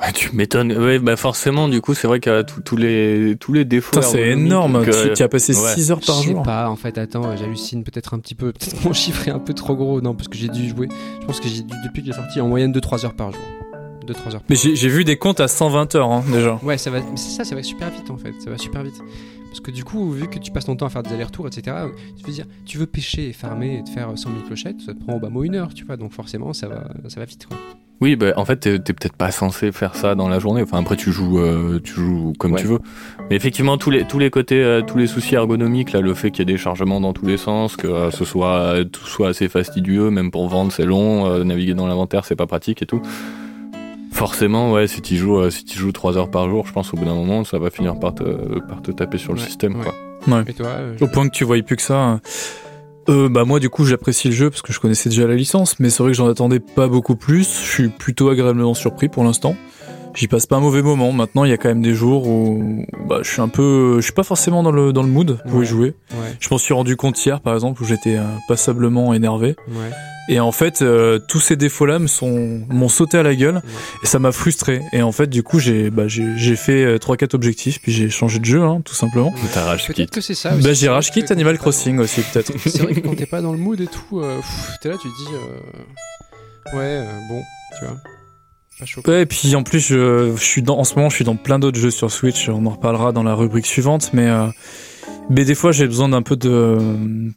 B: Ah, tu m'étonnes. Ouais, bah forcément, du coup, c'est vrai qu'il y a tous- les, tous les défauts.
A: C'est énorme.
B: que-
A: Tu, tu as passé
B: ouais.
A: 6 heures par
C: Je sais
A: jour.
C: pas, en fait, attends, j'hallucine peut-être un petit peu. Peut-être que mon chiffre est un peu trop gros. Non, parce que j'ai dû jouer. Je pense que j'ai dû, depuis qu'il est sorti, en moyenne 2-3 heures par jour. 2-3 heures par
A: Mais j'ai j'ai vu des comptes à 120 heures hein, déjà.
C: Ouais, ça va. mais C'est ça, ça va super vite en fait. Ça va super vite. Parce que du coup, vu que tu passes ton temps à faire des allers-retours, etc., tu veux dire, tu veux pêcher et farmer et te faire 100 000 clochettes, ça te prend au bas mot une heure, tu vois. Donc forcément, ça va, ça va vite. Quoi.
B: Oui, bah, en fait, t'es t'es peut-être pas censé faire ça dans la journée. Enfin, après, tu joues, euh, tu joues comme
C: Ouais.
B: tu veux. Mais effectivement, tous les, tous les côtés, euh, tous les soucis ergonomiques, là, le fait qu'il y ait des chargements dans tous les sens, que euh, ce soit, euh, tout soit assez fastidieux, même pour vendre, c'est long, euh, naviguer dans l'inventaire, c'est pas pratique et tout. Forcément, ouais, si tu joues, euh, si tu joues 3 heures par jour, je pense au bout d'un moment, ça va finir par te, par te taper sur le
C: Ouais,
B: système,
C: ouais.
B: quoi.
C: Et toi euh,
A: Au point que tu voyais plus que ça. Euh, bah moi du coup j'apprécie le jeu parce que je connaissais déjà la licence, mais c'est vrai que j'en attendais pas beaucoup plus. Je suis plutôt agréablement surpris pour l'instant. J'y passe pas un mauvais moment. Maintenant il y a quand même des jours où bah, je suis un peu, je suis pas forcément dans le dans le mood pour
C: Ouais.
A: y jouer.
C: Ouais,
A: Je m'en suis rendu compte hier par exemple où j'étais euh, passablement énervé.
C: ouais.
A: Et en fait euh, tous ces défauts là me sont m'ont sauté à la gueule
C: Ouais.
A: et ça m'a frustré. Et en fait du coup j'ai bah, j'ai j'ai fait euh, trois quatre objectifs puis j'ai changé de jeu hein, tout simplement.
B: T'as rage quitte.
C: Peut-être que c'est ça. aussi.
A: Bah j'ai rage quitte Animal
C: pas
A: Crossing
C: dans-
A: aussi peut-être.
C: C'est vrai que quand t'es pas dans le mood et tout, euh, t'es là, tu te dis, euh, ouais, euh, bon, tu vois, pas chaud.
A: Ouais, et puis en plus, je, je suis dans, en ce moment, je suis dans plein d'autres jeux sur Switch. On en reparlera dans la rubrique suivante, mais euh, mais des fois, j'ai besoin d'un peu de,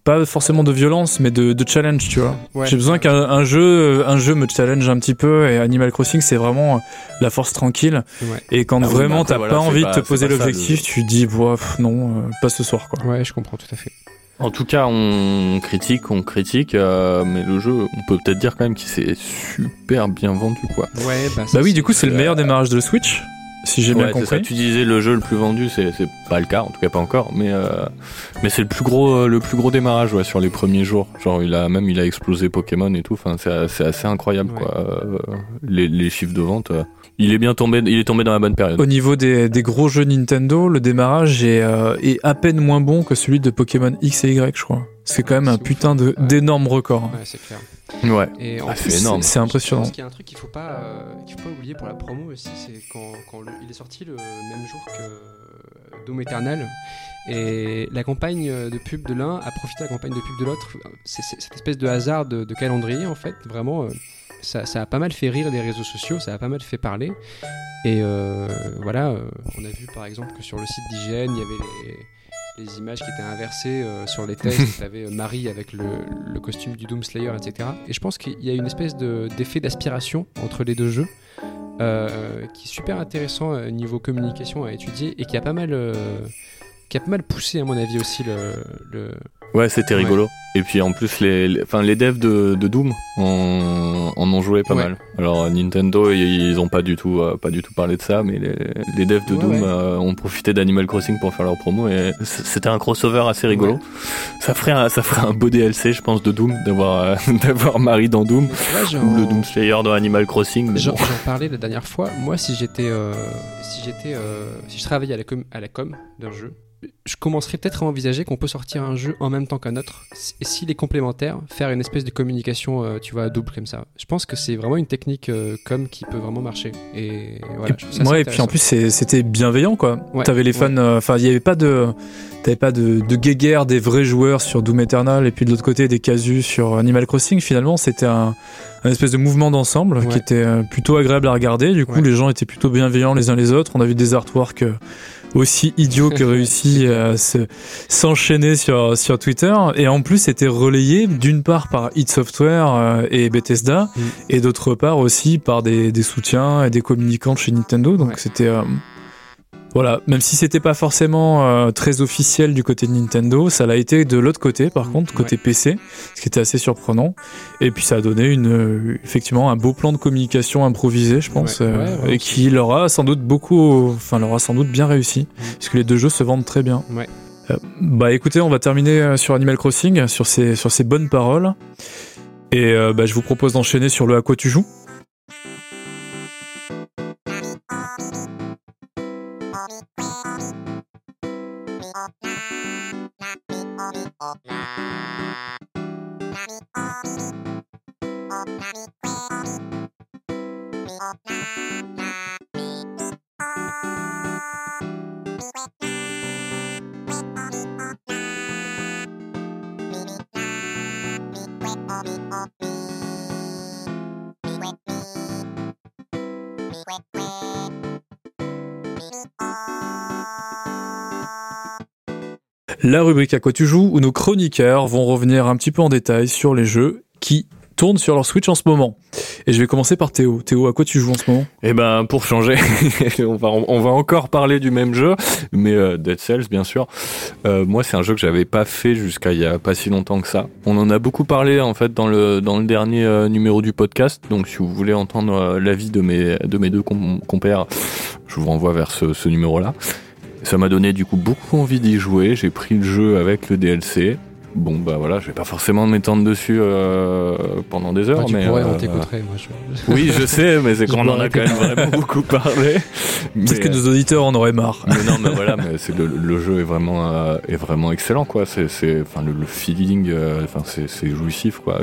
A: pas forcément de violence, mais de, de challenge, tu vois.
C: Ouais.
A: J'ai besoin qu'un un jeu, un jeu me challenge un petit peu. Et Animal Crossing, c'est vraiment la force tranquille.
C: Ouais.
A: Et quand
B: Ah oui,
A: vraiment
B: après,
A: t'as
B: voilà,
A: pas envie
B: pas-
A: de te poser l'objectif,
B: le-
A: tu dis, pff, non, euh, pas ce soir, quoi.
C: Ouais, je comprends tout à fait.
B: En tout cas, on critique, on critique, euh, mais le jeu, on peut peut-être dire quand même qu'il s'est super bien vendu, quoi.
C: Ouais, bah,
A: Bah oui, du coup, c'est le
B: euh,
A: meilleur démarrage de Switch, si j'ai bien
B: c'est ça.
A: compris.
B: Tu disais le jeu le plus vendu, c'est c'est pas le cas, en tout cas pas encore, mais euh, mais c'est le plus gros euh, le plus gros démarrage ouais sur les premiers jours. Genre il a même il a explosé Pokémon et tout. Enfin c'est c'est assez incroyable
C: Ouais.
B: quoi. Euh, les, les chiffres de vente. euh, il est bien tombé, il est tombé dans la bonne période.
A: Au niveau des, des gros jeux Nintendo, le démarrage est, euh, est à peine moins bon que celui de Pokémon X et Y, je crois. C'est quand même un putain d'énormes records.
C: Ouais, c'est clair.
B: Ouais.
C: Et en
B: Ah,
C: plus,
B: c'est énorme.
A: C'est impressionnant.
C: Je pense qu'il y a un truc qu'il faut pas, euh, qu'il faut pas oublier pour la promo aussi, c'est quand, quand le- il est sorti le même jour que Doom Eternal. Et la campagne de pub de l'un a profité de la campagne de pub de l'autre. C'est c'est cette espèce de hasard de, de calendrier, en fait. Vraiment, euh, ça, ça a pas mal fait rire les réseaux sociaux, ça a pas mal fait parler. Et euh, voilà, euh, on a vu par exemple que sur le site d'IGN, il y avait les, les images qui étaient inversées euh, sur les tests. Tu avais Marie avec le, le costume du Doom Slayer, etc. Et je pense qu'il y a une espèce de- d'effet d'aspiration entre les deux jeux. euh, qui est super intéressant euh, niveau communication à étudier et qui a pas mal euh, qui a pas mal poussé à mon avis aussi le, le...
B: Ouais, c'était
C: Ouais.
B: rigolo. Et puis en plus, les, les- enfin, les devs de, de Doom en, en ont joué pas
C: Ouais.
B: mal. Alors Nintendo, ils, ils ont pas du tout, euh, pas du tout parlé de ça, mais les, les devs de
C: Ouais,
B: Doom euh, ont profité d'Animal Crossing pour faire leur promo et c'était un crossover assez rigolo. Ça ferait, un, ça ferait un beau DLC, je pense, de Doom, d'avoir, euh, d'avoir Marie dans Doom ou le Doom Slayer dans Animal Crossing.
C: J'en
B: bon.
C: parlais la dernière fois. Moi, si j'étais, si j'étais, si je travaillais à la com, à la com d'un jeu, je commencerais peut-être à envisager qu'on peut sortir un jeu en même temps qu'un autre. Et s'il est complémentaire, faire une espèce de communication, euh, tu vois, double comme ça. Je pense que c'est vraiment une technique euh, com qui peut vraiment marcher. Et voilà. ça
A: ouais, et puis en plus c'était bienveillant quoi.
C: Ouais,
A: T'avais les fans, euh, enfin il y avait pas de, t'avais pas de, de guéguerre des vrais joueurs sur Doom Eternal et puis de l'autre côté des casus sur Animal Crossing. Finalement c'était un, un espèce de mouvement d'ensemble
C: Ouais.
A: qui était euh, plutôt agréable à regarder. Du coup les gens étaient plutôt bienveillants les uns les autres. On a vu des artworks aussi idiots que réussis à se- s'enchaîner sur sur Twitter et en plus c'était relayé d'une part par id Software euh, et Bethesda
C: Mm.
A: et d'autre part aussi par des, des soutiens et des communicants de chez Nintendo. Donc
C: Ouais.
A: c'était euh, voilà, même si c'était pas forcément euh, très officiel du côté de Nintendo, ça l'a été de l'autre côté par
C: Mm,
A: contre, côté
C: ouais.
A: PC, ce qui était assez surprenant. Et puis ça a donné une euh, effectivement un beau plan de communication improvisé, je pense,
C: Ouais,
A: euh,
C: ouais,
A: et qui leur a sans doute beaucoup, enfin leur a sans doute bien réussi, puisque les deux jeux se vendent très bien.
C: Ouais.
A: Bah écoutez, on va terminer sur Animal Crossing, sur ces, sur ces bonnes paroles. Et euh, bah, je vous propose d'enchaîner sur le à quoi tu joues. Bye. La rubrique à quoi tu joues où nos chroniqueurs vont revenir un petit peu en détail sur les jeux qui tournent sur leur Switch en ce moment. Et je vais commencer par Théo. Théo, à quoi tu joues en ce moment?
B: Eh ben, pour changer, on, va, encore parler du même jeu, mais euh, Dead Cells, bien sûr. Euh, moi, c'est un jeu que j'avais pas fait jusqu'à il y a pas si longtemps que ça. On en a beaucoup parlé en fait dans le dans le dernier euh, numéro du podcast. Donc, si vous voulez entendre l'avis de mes de mes deux compères, je vous renvoie vers ce numéro-là. Ça m'a donné du coup beaucoup envie d'y jouer. J'ai pris le jeu avec le DLC. Bon bah voilà, je vais pas forcément m'étendre dessus euh, pendant des heures,
C: Bah, tu
B: mais
C: pourrais, on
B: euh,
C: t'écouterait. Moi, je...
B: oui, je sais, mais c'est qu'on en a quand même vraiment beaucoup parlé.
A: Peut-être que nos auditeurs en auraient marre.
B: mais non, mais voilà, mais c'est le, le jeu est vraiment euh, est vraiment excellent quoi. C'est enfin le, le feeling, enfin c'est jouissif quoi.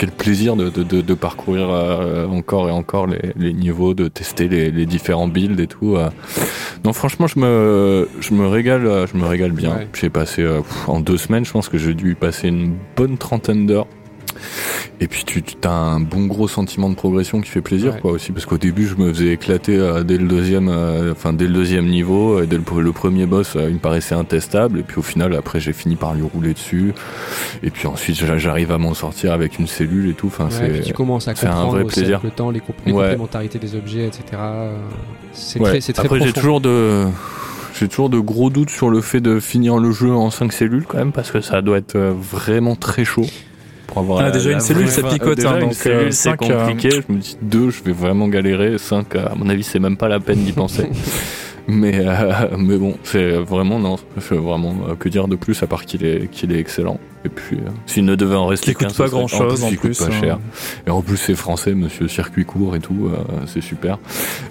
B: Quel plaisir de de, de, de parcourir euh, encore et encore les, les niveaux, de tester les, les différents builds et tout. euh. Non, franchement, je me je me régale, je me régale bien.
C: Ouais.
B: J'ai passé euh, en deux semaines, je pense que j'ai dû passer une bonne trentaine d'heures. Et puis tu as un bon gros sentiment de progression qui fait plaisir
C: Ouais.
B: quoi aussi parce qu'au début je me faisais éclater euh, dès le deuxième euh, enfin dès le deuxième niveau et dès le, le premier boss euh, il me paraissait intestable et puis au final après j'ai fini par lui rouler dessus et puis ensuite j'a- j'arrive à m'en sortir avec une cellule et tout enfin
C: Ouais,
B: c'est
C: tu commences à
B: c'est un
C: comprendre
B: vrai
C: aussi
B: plaisir.
C: le temps les, comp- les
B: Ouais.
C: complémentarités des objets, etc. C'est très, c'est très
B: après j'ai toujours de j'ai toujours de gros doutes sur le fait de finir le jeu en 5 cellules quand même parce que ça doit être vraiment très chaud pour avoir
A: Ah,
B: la-
A: déjà,
B: la
A: une cellule, ça picote,
B: déjà,
A: hein, donc, euh,
B: c'est
A: cinq, euh,
B: compliqué. Je me dis 2 je vais vraiment galérer. 5 à mon avis c'est même pas la peine d'y penser mais euh, mais bon c'est vraiment non c'est vraiment euh, que dire de plus à part qu'il est qu'il est excellent. Et puis euh, s'il ne devait en rester qu'un,
A: pas
B: ce serait-
A: grand-chose, en
B: il coûte
A: plus,
B: pas
A: hein.
B: cher. Et en plus c'est français monsieur circuit court et tout euh, c'est super.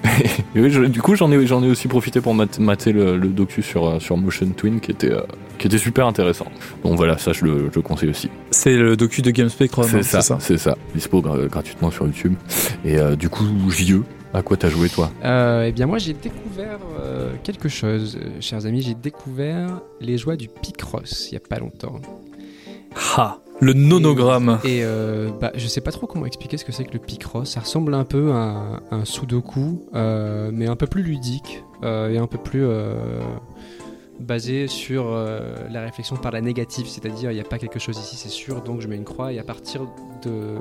B: Et oui, je- du coup j'en ai j'en ai aussi profité pour mat- mater le, le docu sur sur Motion Twin qui était euh, qui était super intéressant. Donc voilà ça je le, je le conseille aussi.
A: C'est le docu de Game Spectrum, hein,
B: c'est ça. c'est ça. Dispo gra- gratuitement sur YouTube. Et euh, du coup JE à quoi t'as joué toi
C: Euh, eh bien, moi, j'ai découvert euh, quelque chose, euh, chers amis. J'ai découvert les joies du Picross il y a pas longtemps.
A: Ha Le nonogramme.
C: Et euh, bah, je sais pas trop comment expliquer ce que c'est que le Picross. Ça ressemble un peu à un, un Sudoku, euh, mais un peu plus ludique euh, et un peu plus euh, basé sur euh, la réflexion par la négative. C'est-à-dire, il n'y a pas quelque chose ici, c'est sûr, donc je mets une croix. Et à partir de,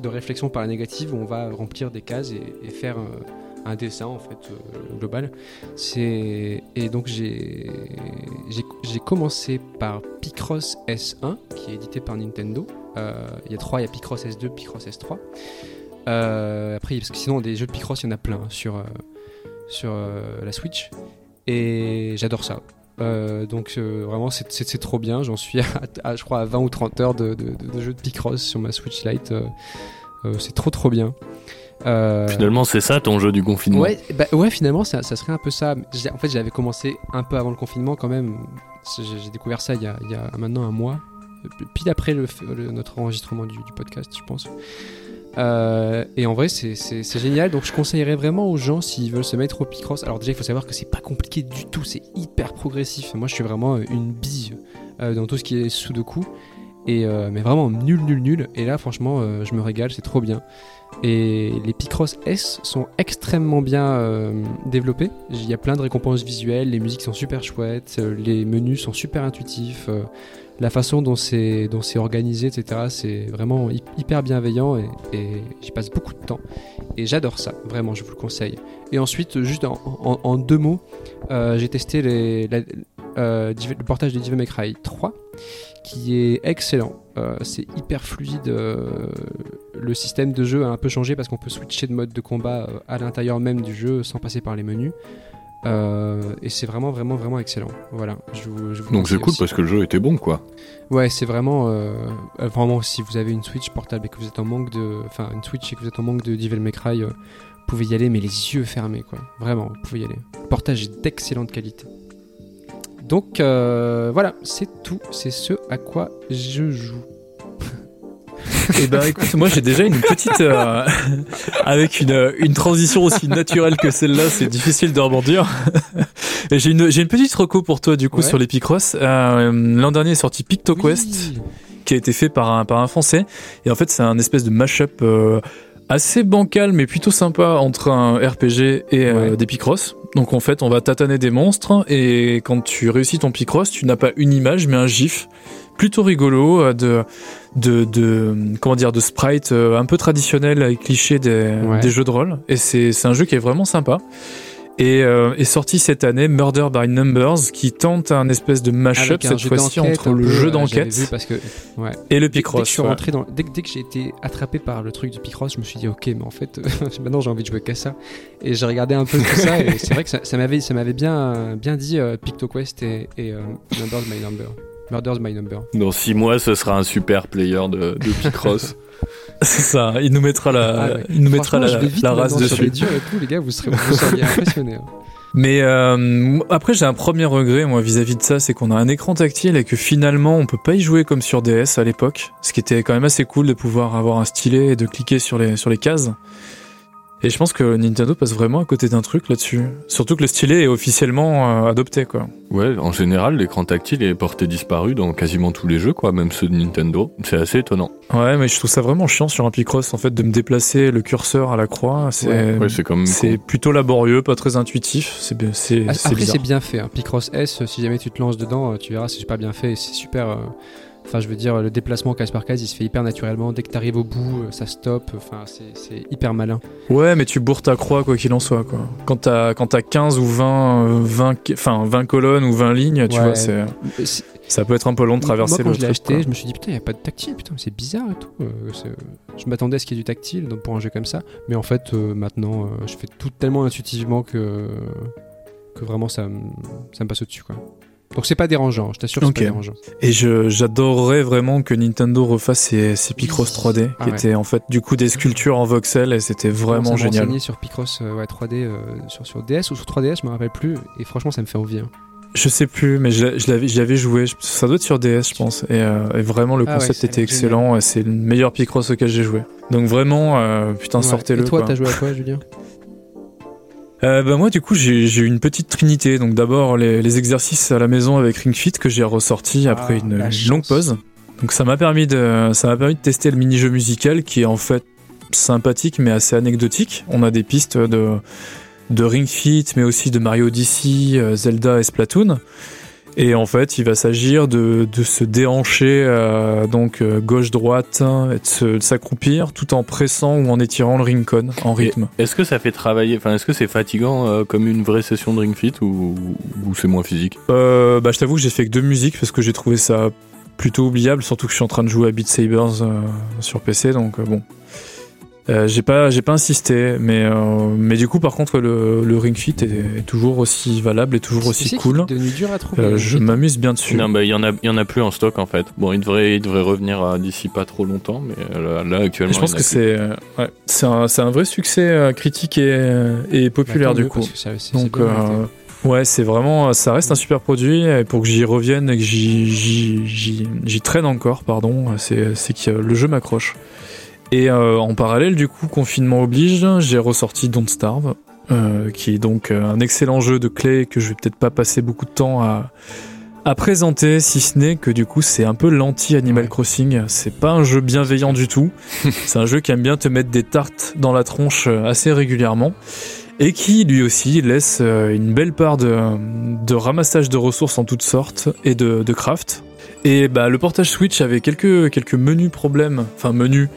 C: de réflexion par la négative, on va remplir des cases et, faire un dessin en fait euh, global. Et donc j'ai commencé par Picross S1 qui est édité par Nintendo. Euh, Il y a trois, il y a Picross S2, Picross S3. Euh, après, parce que sinon des jeux de Picross, il y en a plein hein, sur sur la Switch et j'adore ça. Euh, donc euh, vraiment c'est- trop bien, j'en suis à, à, je crois à 20 ou 30 heures de, de, de- de jeux de Picross sur ma Switch Lite, Euh, c'est trop trop bien.
B: Finalement c'est ça ton jeu du confinement
C: Ouais, bah, ouais, finalement, ça, ça serait un peu ça. En fait, j'avais commencé un peu avant le confinement quand même. J'ai j'ai découvert ça il y, a, il y a maintenant un mois, pile après le, le- notre enregistrement du, du podcast, je pense. Euh, et en vrai, c'est- génial. Donc, je conseillerais vraiment aux gens s'ils veulent se mettre au Picross. Alors, déjà, il faut savoir que c'est pas compliqué du tout. C'est hyper progressif. Moi, je suis vraiment euh, une bille euh, dans tout ce qui est Sudoku. Et, euh, mais vraiment nul, nul, nul. Et là, franchement, je me régale. C'est trop bien. Et les Picross S sont extrêmement bien développés. Il y a plein de récompenses visuelles, les musiques sont super chouettes, les menus sont super intuitifs, la façon dont c'est organisé, etc. C'est vraiment hy- hyper bienveillant et, j'y passe beaucoup de temps. Et j'adore ça, vraiment, je vous le conseille. Et ensuite, juste en, deux mots, euh, j'ai testé euh, le portage de Devil May Cry 3 qui est excellent. Euh, c'est hyper fluide. le système de jeu a un peu changé parce qu'on peut switcher de mode de combat à l'intérieur même du jeu sans passer par les menus. Euh, et c'est vraiment, vraiment, vraiment excellent. Voilà. Je vous, je vous
B: donc c'est cool parce que le jeu était bon quoi
C: Ouais, c'est vraiment, euh, euh, vraiment si vous avez une Switch portable et que vous êtes en manque de, enfin une Switch et que vous êtes en manque de Devil May Cry, euh, vous pouvez y aller mais les yeux fermés quoi. Vraiment, vous pouvez y aller. Le portage est d'excellente qualité. Donc voilà, c'est tout. C'est ce à quoi je joue.
A: Eh ben écoute, moi j'ai déjà une petite euh, avec une, une transition aussi naturelle que celle-là, c'est difficile de rebondir. J'ai une j'ai une petite reco pour toi du coup
C: Ouais.
A: sur les Picross. Euh, L'an dernier est sorti PictoQuest,
C: Oui.
A: qui a été fait par un, par un Français. Et en fait, c'est un espèce de mashup euh, assez bancal, mais plutôt sympa entre un RPG et euh,
C: Ouais.
A: des Picross. Donc en fait, on va tataner des monstres et quand tu réussis ton Picross, tu n'as pas une image, mais un gif plutôt rigolo euh, de de, de comment dire de sprite euh, un peu traditionnel avec cliché des,
C: Ouais.
A: des jeux de rôle et c'est un jeu qui est vraiment sympa et euh, est sorti cette année Murder by Numbers qui tente un espèce de mashup cette fois-ci entre le jeu d'enquête
C: ouais.
A: et le
C: Dès, dès que
A: Picross
C: je suis
A: ouais.
C: rentré dans, dès, que- dès que j'ai été attrapé par le truc du Picross, je me suis dit ok, mais en fait maintenant j'ai envie de jouer qu'à ça. Et j'ai regardé un peu tout ça et c'est vrai que ça, ça m'avait ça m'avait bien bien dit euh, PictoQuest et, et euh, Numbers. Murders My Number.
B: Dans six mois, ce sera un super player de, de Picross.
A: c'est ça il nous mettra la
C: Ah ouais.
A: il nous mettra la, la race
C: maintenant sur les
A: dessus
C: durs et tout, les gars, vous serez vous seriez impressionnés. hein.
A: Mais euh, après, j'ai un premier regret, moi, vis-à-vis de ça, c'est qu'on a un écran tactile et que finalement, on peut pas y jouer comme sur DS à l'époque. Ce qui était quand même assez cool de pouvoir avoir un stylet et de cliquer sur les, sur les cases. Et je pense que Nintendo passe vraiment à côté d'un truc là-dessus. Surtout que le stylet est officiellement euh, adopté, quoi.
B: Ouais, en général, l'écran tactile est porté disparu dans quasiment tous les jeux, quoi, même ceux de Nintendo. C'est assez étonnant.
A: Ouais, mais je trouve ça vraiment chiant sur un Picross, en fait, de me déplacer le curseur à la croix. C'est
C: Ouais.
B: Ouais, c'est comme.
A: c'est plutôt laborieux, pas très intuitif. C'est bien- c'est
C: Ah,
A: c'est
C: Après, c'est bien fait. Hein. Picross S, si jamais tu te lances dedans, euh, tu verras, c'est super bien fait. et C'est super. euh, Enfin, je veux dire, le déplacement case par case, il se fait hyper naturellement. Dès que t'arrives au bout, euh, ça stoppe. Enfin, c'est- hyper malin.
A: Ouais, mais tu bourres ta croix quoi qu'il en soit quoi. Quand t'as quand t'as 15 ou 20 euh, 20 qui- enfin 20 colonnes ou 20 lignes, tu
C: Ouais.
A: vois, c'est
C: Euh,
A: ça peut être un peu long de traverser
C: Moi, quand
A: le
C: je l'ai acheté,
A: quoi.
C: je me suis dit, putain, il n'y a pas de tactile. Putain, c'est bizarre et tout. Euh, je m'attendais à ce qu'il y ait du tactile donc pour un jeu comme ça. Mais en fait, euh, maintenant, euh, je fais tout tellement intuitivement que, que vraiment, ça, me- ça me passe au-dessus. quoi. Donc, c'est pas dérangeant. Je t'assure, c'est
A: Ok.
C: pas dérangeant.
A: Et j'adorerais vraiment que Nintendo refasse ses, ses Picross 3D
C: Ah
A: qui
C: ouais.
A: étaient en fait du coup des sculptures en voxel et c'était vraiment génial.
C: sur Picross euh, ouais, 3D euh, sur, sur DS ou sur 3DS, je me rappelle plus. Et franchement, ça me fait envie. hein.
A: Je sais plus mais je, l'avais j'y avais joué, ça doit être sur DS je pense et, euh, et vraiment le
C: Ah ouais,
A: concept était excellent et c'est le meilleur Picross auquel j'ai joué. Donc vraiment euh, putain
C: Ouais.
A: sortez-le
C: Et toi, t'as joué à quoi, Julien?
A: Euh, bah moi du coup j'ai eu une petite trinité. Donc d'abord les, les exercices à la maison avec Ring Fit que j'ai ressorti après
C: Ah,
A: une
C: la
A: longue pause. Donc ça m'a permis de ça m'a permis de tester le mini-jeu musical qui est en fait sympathique mais assez anecdotique. On a des pistes de de Ring Fit mais aussi de Mario Odyssey euh, Zelda et Splatoon et en fait il va s'agir de, de se déhancher euh, donc gauche droite et de s'accroupir tout en pressant ou en étirant le ring con en rythme
B: Est-ce que ça fait travailler, enfin, est-ce que c'est fatigant euh, comme une vraie session de Ring Fit ou, ou c'est moins physique?
A: Euh, bah, je t'avoue que j'ai fait que deux musiques parce que j'ai trouvé ça plutôt oubliable, surtout que je suis en train de jouer à Beat Sabers euh, sur PC, donc euh, bon. Euh, j'ai pas, j'ai pas insisté, mais euh, mais du coup, par contre, le, le Ring Fit est, est toujours aussi valable et toujours aussi cool.
C: est devenu dur à trouver.
A: Euh, je m'amuse bien dessus.
B: Non, bah, il y en a, il y en a plus en stock en fait. Bon, il devrait, il devrait revenir d'ici pas trop longtemps, mais là, là, actuellement.
A: Et je pense que c'est, euh, ouais, c'est un, c'est un vrai succès euh, critique et, et
C: Bah,
A: populaire du coup.
C: ça-
A: Donc euh, ouais, c'est vraiment, ça reste un super produit. Et pour que j'y revienne et que j'y, j'y, j'y, j'y traîne encore, pardon, c'est, c'est que le jeu m'accroche. Et euh, en parallèle, du coup, confinement oblige, j'ai ressorti Don't Starve, euh, qui est donc euh, un excellent jeu de clé que je vais peut-être pas passer beaucoup de temps à à présenter, si ce n'est que du coup c'est un peu l'anti Animal
C: Ouais.
A: Crossing. C'est pas un jeu bienveillant du tout. c'est un jeu qui aime bien te mettre des tartes dans la tronche assez régulièrement et qui lui aussi laisse une belle part de, de ramassage de ressources en toutes sortes et de, de craft. Et bah le portage Switch avait quelques quelques menus problèmes, enfin menus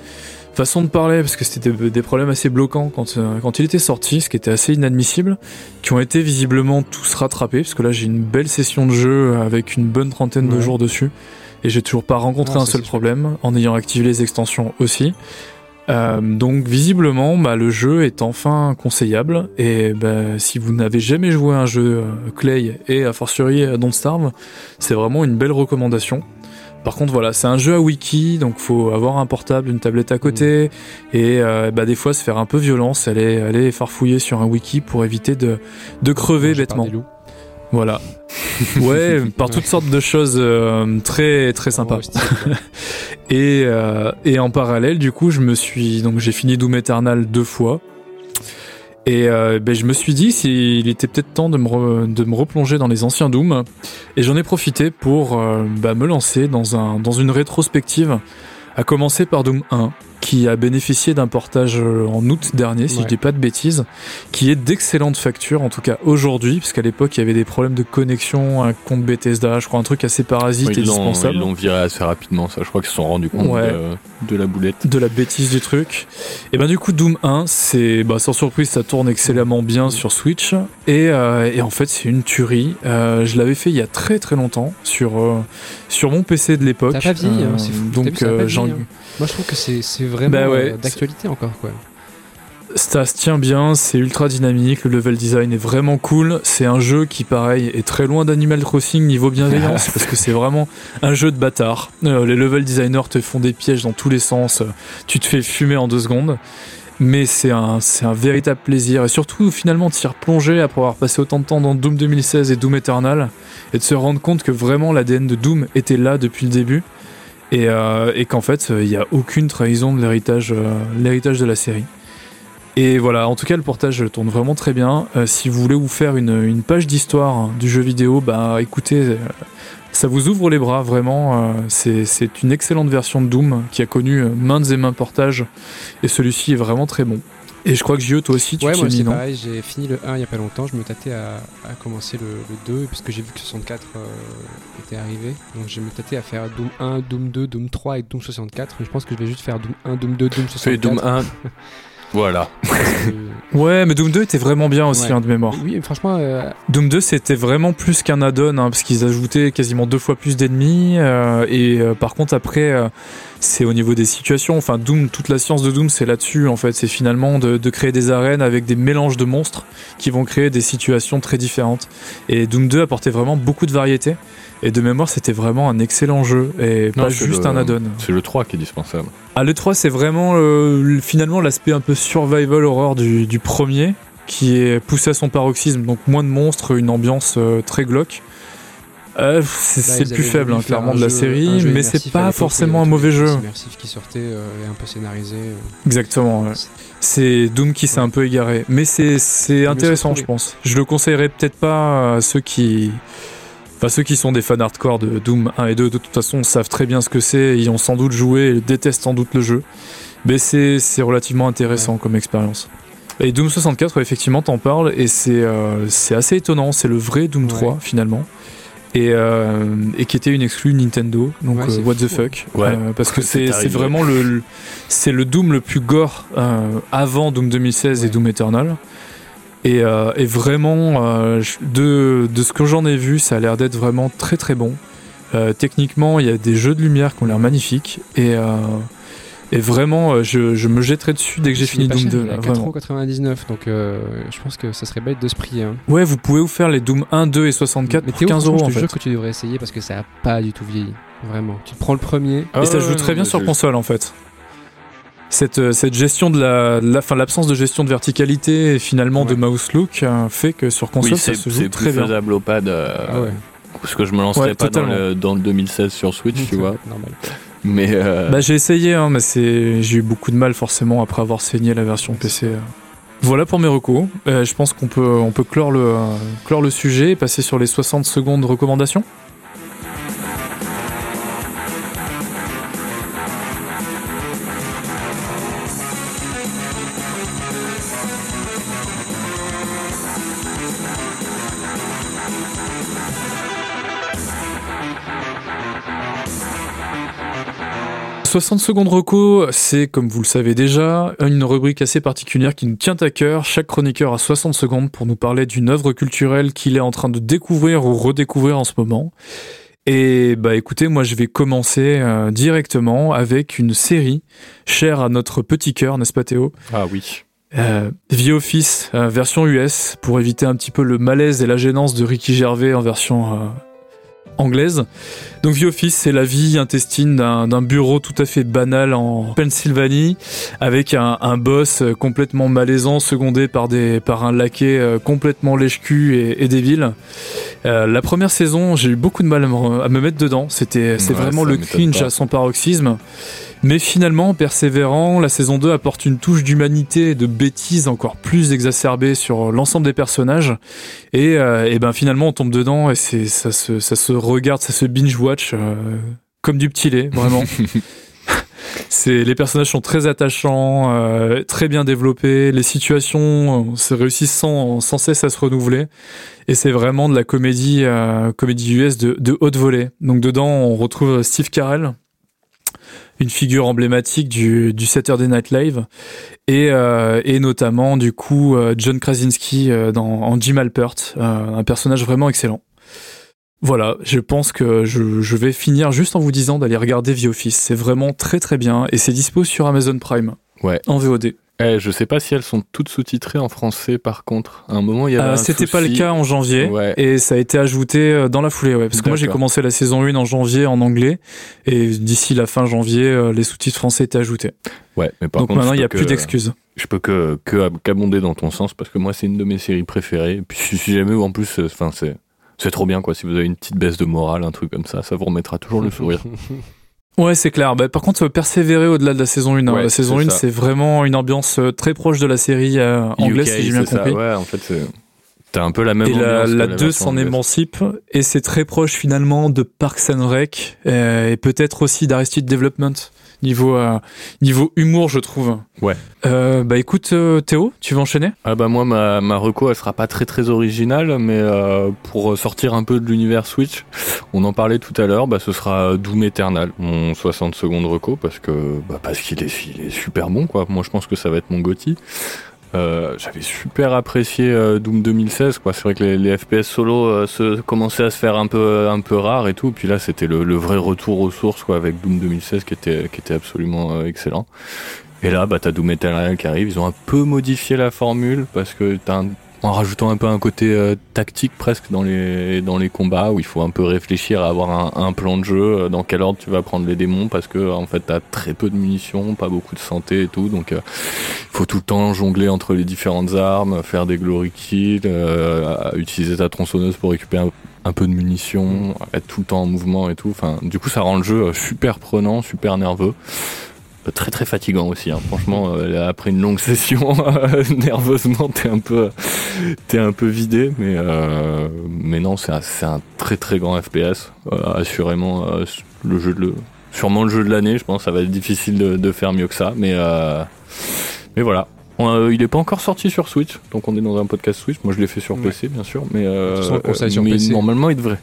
A: façon de parler parce que c'était des, problèmes assez bloquants quand euh, quand il était sorti, ce qui était assez inadmissible, qui ont été visiblement tous rattrapés parce que là j'ai une belle session de jeu avec une bonne trentaine de jours dessus et j'ai toujours pas rencontré un seul problème en ayant activé les extensions aussi. Euh, donc visiblement, bah, le jeu est enfin conseillable et bah, si vous n'avez jamais joué à un jeu euh, Clay et a fortiori à Don't Starve, c'est vraiment une belle recommandation. Par contre, voilà, c'est un jeu à wiki, donc faut avoir un portable, une tablette à côté, et euh, bah, des fois se faire un peu violence, aller, aller farfouiller sur un wiki pour éviter de, de crever bêtement.
C: des loups.
A: Voilà. Ouais, par toutes sortes de choses euh, très très sympas. Et, euh, et en parallèle, du coup, je me suis donc j'ai fini Doom Eternal deux fois. Et euh, ben, je me suis dit s'il était peut-être temps de me, re- de me replonger dans les anciens Doom. Et j'en ai profité pour euh, bah, me lancer dans, un, dans une rétrospective, à commencer par Doom 1, qui a bénéficié d'un portage euh, en août dernier, si
C: Ouais.
A: je dis pas de bêtises, qui est d'excellente facture, en tout cas aujourd'hui, puisqu'à l'époque il y avait des problèmes de connexion, un compte Bethesda, je crois un truc assez parasite et
B: ils l'ont-
A: dispensable.
B: ils l'ont viré assez rapidement, ça. Je crois qu'ils se sont rendus compte
A: Ouais.
B: de, de la boulette.
A: de la bêtise du truc. Et ben du coup Doom 1, c'est bah, sans surprise ça tourne excellemment bien sur Switch et, euh, et en fait c'est une tuerie. Euh, je l'avais fait il y a très très longtemps sur euh, sur mon PC de l'époque.
C: T'as pas vieilli, hein, c'est fou. Vu,
A: donc
C: ça a pas
A: euh,
C: vieilli,
A: j'en-
C: hein. Moi, je trouve que c'est c'est vraiment
A: Bah ouais,
C: euh, d'actualité encore, quoi.
A: ça se tient bien, c'est ultra dynamique, le level design est vraiment cool. C'est un jeu qui pareil est très loin d'Animal Crossing niveau bienveillance parce que c'est vraiment un jeu de bâtard. Euh, les level designers te font des pièges dans tous les sens, euh, tu te fais fumer en deux secondes. Mais c'est un, c'est un véritable plaisir et surtout finalement de s'y replonger après avoir passé autant de temps dans Doom 2016 et Doom Eternal et de se rendre compte que vraiment l'ADN de Doom était là depuis le début et, euh, et qu'en fait il n'y a aucune trahison de l'héritage, euh, de la série. Et voilà, en tout cas le portage tourne vraiment très bien. Euh, si vous voulez vous faire une, page d'histoire hein, du jeu vidéo, bah écoutez, euh, ça vous ouvre les bras vraiment. euh, c'est, une excellente version de Doom qui a connu euh, maintes et maints portages et celui-ci est vraiment très bon. Et je crois que Gio, toi aussi, tu
C: Ouais, moi
A: non
C: pareil, j'ai fini le 1 il y a pas longtemps, je me tâtais à, à commencer le, le 2 parce que j'ai vu que 64 euh, était arrivé. Donc je me tâtais à faire Doom 1, Doom 2, Doom 3 et Doom 64. Mais je pense que je vais juste faire Doom 1, Doom 2, Doom 64.
B: Fais Doom 1. Voilà.
A: Ouais, mais Doom 2 était vraiment bien aussi,
C: Ouais.
A: hein, de mémoire.
C: Oui, franchement, euh,
A: Doom 2 c'était vraiment plus qu'un add-on hein, parce qu'ils ajoutaient quasiment deux fois plus d'ennemis euh, et euh, par contre après euh, c'est au niveau des situations enfin Doom toute la science de Doom c'est là-dessus en fait c'est finalement de, de créer des arènes avec des mélanges de monstres qui vont créer des situations très différentes et Doom 2 apportait vraiment beaucoup de variété et de mémoire c'était vraiment un excellent jeu et
B: Non,
A: pas juste
B: le-
A: un add-on
B: C'est le 3 qui est dispensable.
A: ah, le 3, c'est vraiment euh, le- finalement l'aspect un peu survival horror du, du premier, qui est poussé à son paroxysme, donc moins de monstres, une ambiance euh, très glauque. Euh, c'est le plus faible, hein, clairement, de la
C: jeu-
A: série, mais
C: immersif
A: c'est pas forcément un mauvais jeu.
C: immersifs qui sortaient euh, et un peu scénarisés. euh.
A: Exactement. ouais. C'est Doom qui s'est un peu égaré, mais c'est intéressant, je pense. Je le conseillerais peut-être pas à ceux qui. Enfin, ceux qui sont des fans hardcore de Doom 1 et 2, de toute façon, savent très bien ce que c'est, ils ont sans doute joué et détestent sans doute le jeu. Mais c'est c'est relativement intéressant comme expérience. Et Doom 64, ouais, effectivement, t'en parles, et c'est euh, c'est assez étonnant, c'est le vrai Doom
C: Ouais.
A: 3, finalement. Et, euh, et qui était une exclue Nintendo, donc
C: Ouais,
A: euh, what the fuck.
B: Ouais.
A: Euh, parce que
B: C'est
A: vraiment le, le- c'est le Doom le plus gore euh, avant Doom 2016 et. Doom Eternal. Et, euh, et vraiment, euh, de, de ce que j'en ai vu, ça a l'air d'être vraiment très très bon. Euh, techniquement, il y a des jeux de lumière qui ont l'air magnifiques. Et, euh, et vraiment, je, je me jetterai dessus dès que j'ai fini Doom
C: cher,
A: 2.
C: il est
A: là,
C: à
A: vraiment.
C: 4,99€, donc euh, je pense que ça serait bête de se prier. Hein.
A: Ouais, vous pouvez vous faire les Doom 1, 2 et 64
C: Mais
A: pour
C: Théo,
A: 15
C: franchement,
A: euros en
C: je te
A: fait.
C: jure que tu devrais essayer parce que ça a pas du tout vieilli. Vraiment. Tu prends le premier.
B: Ah
A: Et ça joue très bien sur console en fait. Cette, euh, cette gestion de la, la fin, l'absence de gestion de verticalité et finalement de mouse look euh, fait que sur console
B: Oui,
A: ça
B: c'est
A: se joue
B: c'est
A: très bien.
B: faisable au pad. euh,
C: Ah ouais.
B: Parce que je me lancerai
A: Ouais,
B: pas dans le, dans le 2016 sur Switch, tu vois.
C: Normal.
B: Mais euh,
A: Bah, j'ai essayé, hein, mais c'est, j'ai eu beaucoup de mal forcément après avoir saigné la version PC. Voilà pour mes recos. Euh, je pense qu'on peut, on peut clore, le, clore le sujet et passer sur les 60 secondes de recommandations. « 60 secondes reco, c'est, comme vous le savez déjà, une rubrique assez particulière qui nous tient à cœur. Chaque chroniqueur a 60 secondes pour nous parler d'une œuvre culturelle qu'il est en train de découvrir ou redécouvrir en ce moment. Et bah écoutez, moi je vais commencer euh, directement avec une série chère à notre petit cœur, n'est-ce pas Théo?
B: Ah oui.
A: euh, The Office, euh, version US, pour éviter un petit peu le malaise et la gênance de Ricky Gervais en version euh, anglaise. Donc The Office, c'est la vie intestine d'un bureau tout à fait banal en Pennsylvanie, avec un, un boss euh, complètement malaisant, secondé par, des, par un laquais euh, complètement lèche-cul et, et débile. Euh, la première saison, j'ai eu beaucoup de mal à me, à me mettre dedans. C'était, c'est
B: Ouais,
A: vraiment le cringe
B: pas.
A: à son paroxysme. Mais finalement, persévérant, la saison 2 apporte une touche d'humanité et de bêtise encore plus exacerbée sur l'ensemble des personnages. Et, euh, et, ben finalement, on tombe dedans et c'est ça se, ça se regarde, ça se binge-watch euh, comme du petit lait, vraiment. c'est les personnages sont très attachants, euh, très bien développés, les situations se réussissent sans, sans cesse à se renouveler et c'est vraiment de la comédie euh, comédie US de, de haute volée. Donc dedans on retrouve Steve Carell, une figure emblématique du, du Saturday Night Live et, euh, et notamment du coup euh, John Krasinski euh, dans en Jim Alpert, un personnage vraiment excellent. Voilà, je pense que je, je, vais finir juste en vous disant d'aller regarder The Office. C'est vraiment très très bien et c'est dispo sur Amazon Prime.
B: Ouais.
A: En VOD.
B: Eh, je sais pas si elles sont toutes sous-titrées en français par contre. À un moment, il y avait.
A: Euh, C'était pas le cas en janvier.
B: Ouais.
A: Et ça a été ajouté euh, dans la foulée, ouais. Parce que moi, j'ai commencé la saison 1 en janvier en anglais. Et d'ici la fin janvier, euh, les sous-titres français étaient ajoutés.
B: Ouais, mais par
A: Donc
B: contre,
A: maintenant, il n'y a
B: que-
A: plus d'excuses.
B: Je peux que que- qu'abonder dans ton sens parce que moi, c'est une de mes séries préférées. Et puis si jamais, en plus, euh, enfin, c'est. C'est trop bien quoi, si vous avez une petite baisse de morale, un truc comme ça, ça vous remettra toujours le sourire.
A: Ouais, c'est clair. Bah, par contre, euh, persévérer au-delà de la saison 1. hein.
B: Ouais,
A: La saison
B: c'est
A: 1,
B: ça.
A: c'est vraiment une ambiance euh, très proche de la série euh, anglaise,
B: UK,
A: si j'ai bien
B: ça,
A: compris.
B: Ouais, en fait, c'est. T'as un peu la même
A: Et
B: ambiance
A: la
B: la
A: 2
B: version
A: s'en émancipe et c'est très proche finalement de Parks and Rec euh, et peut-être aussi d'Arrested Development niveau euh, niveau humour je trouve.
B: Ouais.
A: Euh, bah écoute euh, Théo, tu veux enchaîner?
B: Ah bah moi ma, ma reco elle sera pas très très originale mais euh, pour sortir un peu de l'univers Switch, on en parlait tout à l'heure, bah ce sera Doom Eternal, mon 60 secondes reco parce que bah parce qu'il est, il est super bon quoi. Moi je pense que ça va être mon Gotti. Euh, j'avais super apprécié euh, Doom 2016 quoi. C'est vrai que les, les FPS solo euh, se, commençaient à se faire un peu un peu rare et tout. Puis là c'était le, le vrai retour aux sources quoi avec Doom 2016 qui était qui était absolument euh, excellent. Et là, bah, t'as Doom Eternal qui arrive. Ils ont un peu modifié la formule parce que t'as un- en rajoutant un peu un côté euh, tactique presque dans les dans les combats où il faut un peu réfléchir à avoir un, un plan de jeu euh, dans quel ordre tu vas prendre les démons parce que en fait t'as très peu de munitions, pas beaucoup de santé et tout donc euh, il faut tout le temps jongler entre les différentes armes, faire des glory kills, euh, utiliser ta tronçonneuse pour récupérer un, peu de munitions, être tout le temps en mouvement et tout. Enfin, du coup ça rend le jeu euh, super prenant, super nerveux. Euh, Très très fatigant aussi, hein. franchement. euh, après une longue session, nerveusement, t'es un peu, t'es un peu vidé, mais euh, mais non, c'est un, c'est un très très grand FPS. Euh, assurément, euh, le jeu de le, sûrement le jeu de l'année. Je pense, que ça va être difficile de, de faire mieux que ça, mais euh, mais voilà. On, euh, il est pas encore sorti sur Switch, donc on est dans un podcast Switch. Moi, je l'ai fait sur
C: Ouais.
B: PC, bien sûr, mais euh,
C: De toute façon, on le conseille sur
B: mais
C: PC.
B: normalement, il devrait,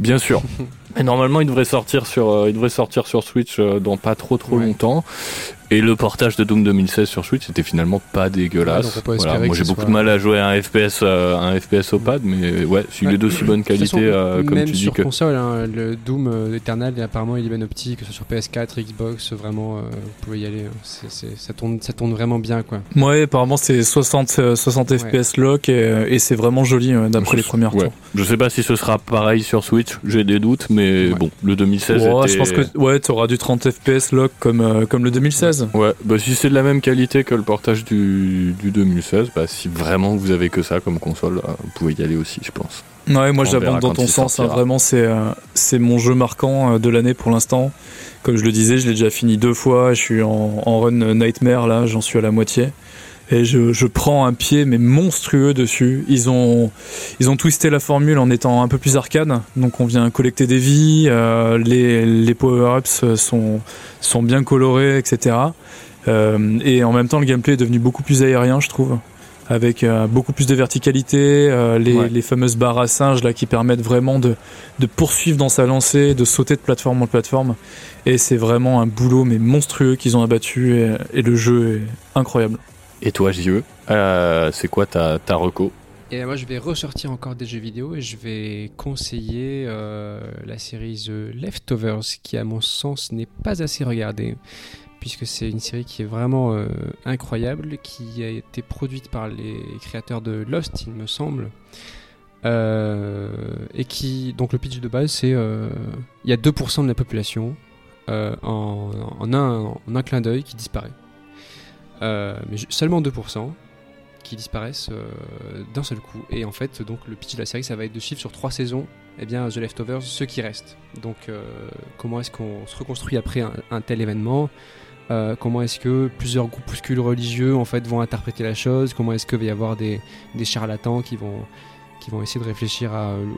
B: bien sûr. Mais normalement, il devrait sortir sur, euh, il devrait sortir sur Switch euh, dans pas trop trop longtemps. Et le portage de Doom 2016 sur Switch c'était finalement pas dégueulasse. Voilà, moi j'ai beaucoup
C: soit-
B: de mal à jouer à un FPS, euh, un FPS au pad, mais ouais, s'il
C: Ouais.
B: est d'aussi bonne qualité,
C: façon,
B: euh, comme
C: même
B: tu dis
C: sur
B: que.
C: console, hein, le Doom euh, Eternal, apparemment, il est bien optique, que ce soit sur PS4, Xbox, vraiment, euh, vous pouvez y aller. hein. Ça, tourne, ça tourne vraiment bien, quoi.
A: Ouais, apparemment c'est 60 euh, 60
C: Ouais.
A: FPS lock et, euh, et c'est vraiment joli euh, d'après les premiers
B: Ouais.
A: retours.
B: Je sais pas si ce sera pareil sur Switch, j'ai des doutes, mais
C: Ouais.
B: bon, le 2016
A: Ouais,
B: était...
A: je pense que ouais, t'auras du 30 FPS lock comme euh, comme le 2016.
B: Ouais, bah si c'est de la même qualité que le portage du, du 2016, bah si vraiment vous avez que ça comme console, euh, vous pouvez y aller aussi, je pense.
A: Ouais, moi j'abonde dans ton sens. hein. vraiment, c'est euh, c'est mon jeu marquant euh, de l'année pour l'instant. Comme je le disais, je l'ai déjà fini deux fois. Je suis en, en run Nightmare là, j'en suis à la moitié. Et je, je prends un pied mais monstrueux dessus. Ils ont ils ont twisté la formule en étant un peu plus arcade. Donc on vient collecter des vies, euh, les les power ups sont sont bien colorés, etc. Euh, et en même temps, le gameplay est devenu beaucoup plus aérien, je trouve avec euh, beaucoup plus de verticalité, euh, les,
B: Ouais.
A: les fameuses barres à singes là qui permettent vraiment de, de poursuivre dans sa lancée, de sauter de plateforme en plateforme. Et c'est vraiment un boulot mais monstrueux qu'ils ont abattu et, et le jeu est incroyable.
B: Et toi, JE, euh, c'est quoi ta, ta reco
C: Et moi, je vais ressortir encore des jeux vidéo et je vais conseiller euh, la série The Leftovers, qui, à mon sens, n'est pas assez regardée, puisque c'est une série qui est vraiment euh, incroyable, qui a été produite par les créateurs de Lost, il me semble. Et qui, donc le pitch de base, c'est il y a 2% de la population en un clin d'œil qui disparaît. Euh, mais seulement 2%. qui disparaissent d'un seul coup. Et en fait, donc le pitch de la série, ça va être de suivre sur trois saisons, eh bien, The Leftovers, ceux qui restent. Donc, comment est-ce qu'on se reconstruit après un, tel événement? Comment est-ce que plusieurs groupuscules religieux en fait vont interpréter la chose? Comment est-ce qu'il va y avoir des, des charlatans qui vont qui vont essayer de réfléchir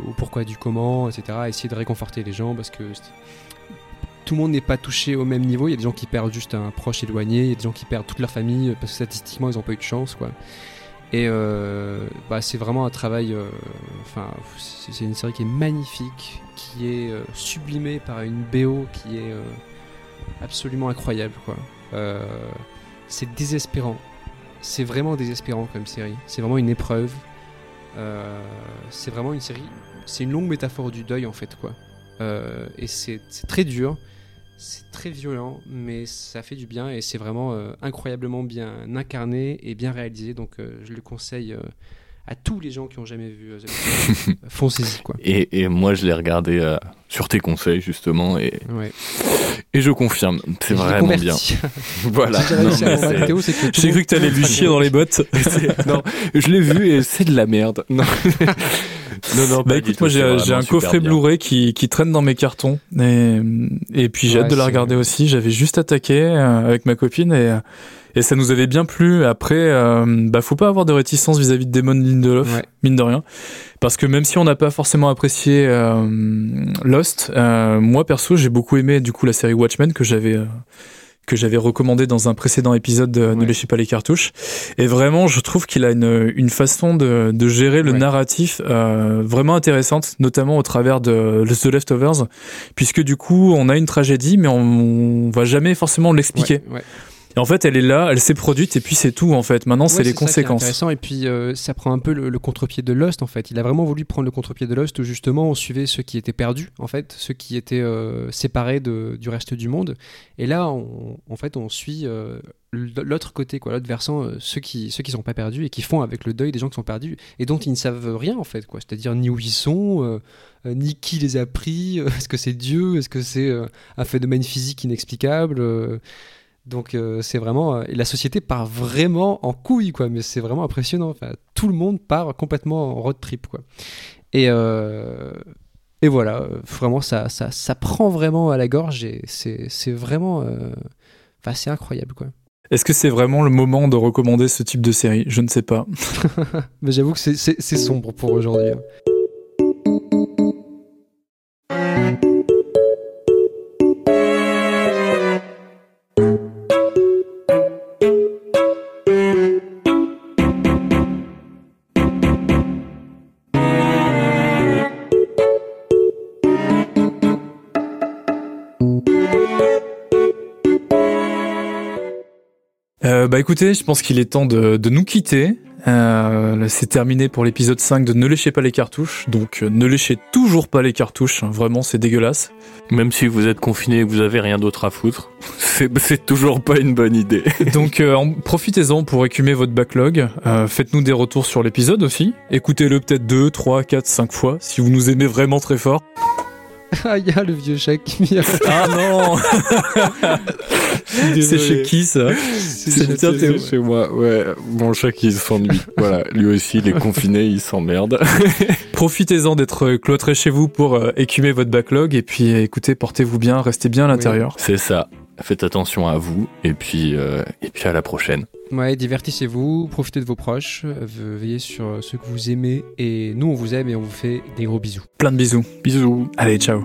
C: au pourquoi du comment, etc. Essayer de réconforter les gens parce que tout le monde n'est pas touché au même niveau. Il y a des gens qui perdent juste un proche éloigné, il y a des gens qui perdent toute leur famille parce que statistiquement ils n'ont pas eu de chance, quoi. Et euh, bah, c'est vraiment un travail. Euh, enfin, c'est une série qui est magnifique, qui est euh, sublimée par une BO qui est absolument incroyable, quoi. c'est désespérant. C'est vraiment désespérant comme série. C'est vraiment une épreuve. Euh, c'est vraiment une série, c'est une longue métaphore du deuil en fait quoi. Euh, et c'est très dur, c'est très violent, mais ça fait du bien et c'est vraiment euh, incroyablement bien incarné et bien réalisé. Donc je le conseille à tous les gens qui ont jamais vu The Foncez-y quoi.
B: Et, et, moi je l'ai regardé sur tes conseils justement et et je confirme, c'est vraiment bien. voilà.
A: J'ai cru que t'allais lui chier dans les bottes.
B: non, je l'ai vu et c'est de la merde. Non.
A: non, non, bah écoute, moi j'ai un coffret Blu-ray qui, qui traîne dans mes cartons et, et puis j'ai hâte de la regarder aussi. J'avais juste attaqué euh, avec ma copine et et ça nous avait bien plu. Après, euh, bah faut pas avoir de réticence vis-à-vis de Damon Lindelof, mine de rien, parce que même si on n'a pas forcément apprécié euh, Lost, euh, moi perso j'ai beaucoup aimé du coup la série Watchmen que j'avais euh, que j'avais recommandé dans un précédent épisode de Ne léchez pas les cartouches. Et vraiment, je trouve qu'il a une, une façon de, de gérer le narratif euh, vraiment intéressante, notamment au travers de The Leftovers, puisque du coup, on a une tragédie, mais on, on va jamais forcément l'expliquer. Ouais, et en fait, elle est là, elle s'est produite, et puis c'est tout, en fait. Maintenant, c'est les conséquences.
C: C'est intéressant, et puis euh, ça prend un peu le, contre-pied de Lost, en fait. Il a vraiment voulu prendre le contre-pied de Lost, où justement, on suivait ceux qui étaient perdus, en fait, ceux qui étaient euh, séparés de, du reste du monde. Et là, on, en fait, on suit euh, l'autre côté, quoi, l'autre versant, ceux qui ceux qui sont pas perdus et qui font avec le deuil des gens qui sont perdus et dont ils ne savent rien, en fait, quoi. C'est-à-dire ni où ils sont, ni qui les a pris, est-ce que c'est Dieu, est-ce que c'est un phénomène physique inexplicable donc euh, c'est vraiment euh, et la société part vraiment en couille quoi, mais c'est vraiment impressionnant. Enfin, tout le monde part complètement en road trip quoi. Et euh, et voilà, vraiment ça, ça, ça prend vraiment à la gorge et c'est vraiment enfin, c'est incroyable quoi.
A: Est-ce que c'est vraiment le moment de recommander ce type de série? Je ne sais pas.
C: mais j'avoue que c'est sombre pour aujourd'hui. Hein.
A: Bah écoutez, je pense qu'il est temps de, nous quitter. Euh, c'est terminé pour l'épisode 5 de Ne léchez pas les cartouches. Donc euh, ne léchez toujours pas les cartouches, hein. vraiment c'est dégueulasse.
B: Même si vous êtes confiné et que vous avez rien d'autre à foutre, c'est toujours pas une bonne idée.
A: Donc euh, profitez-en pour écumer votre backlog. Faites-nous des retours sur l'épisode aussi. Écoutez-le peut-être 2, 3, 4, 5 fois si vous nous aimez vraiment très fort.
C: Ah, il y a le vieux chat qui
A: Ah non C'est chez qui ça
B: C'est chez moi, ouais. Mon chat qui s'ennuie. voilà, lui aussi il est confiné, il s'emmerde.
A: Profitez-en d'être cloîtré chez vous pour euh, écumer votre backlog et puis écoutez, portez-vous bien, restez bien à l'intérieur.
B: C'est ça. Faites attention à vous et puis euh, et puis à la prochaine.
C: Ouais, divertissez-vous, profitez de vos proches, veillez sur ceux que vous aimez et nous on vous aime et on vous fait des gros bisous.
A: Plein de bisous.
B: Bisous.
A: Allez, ciao.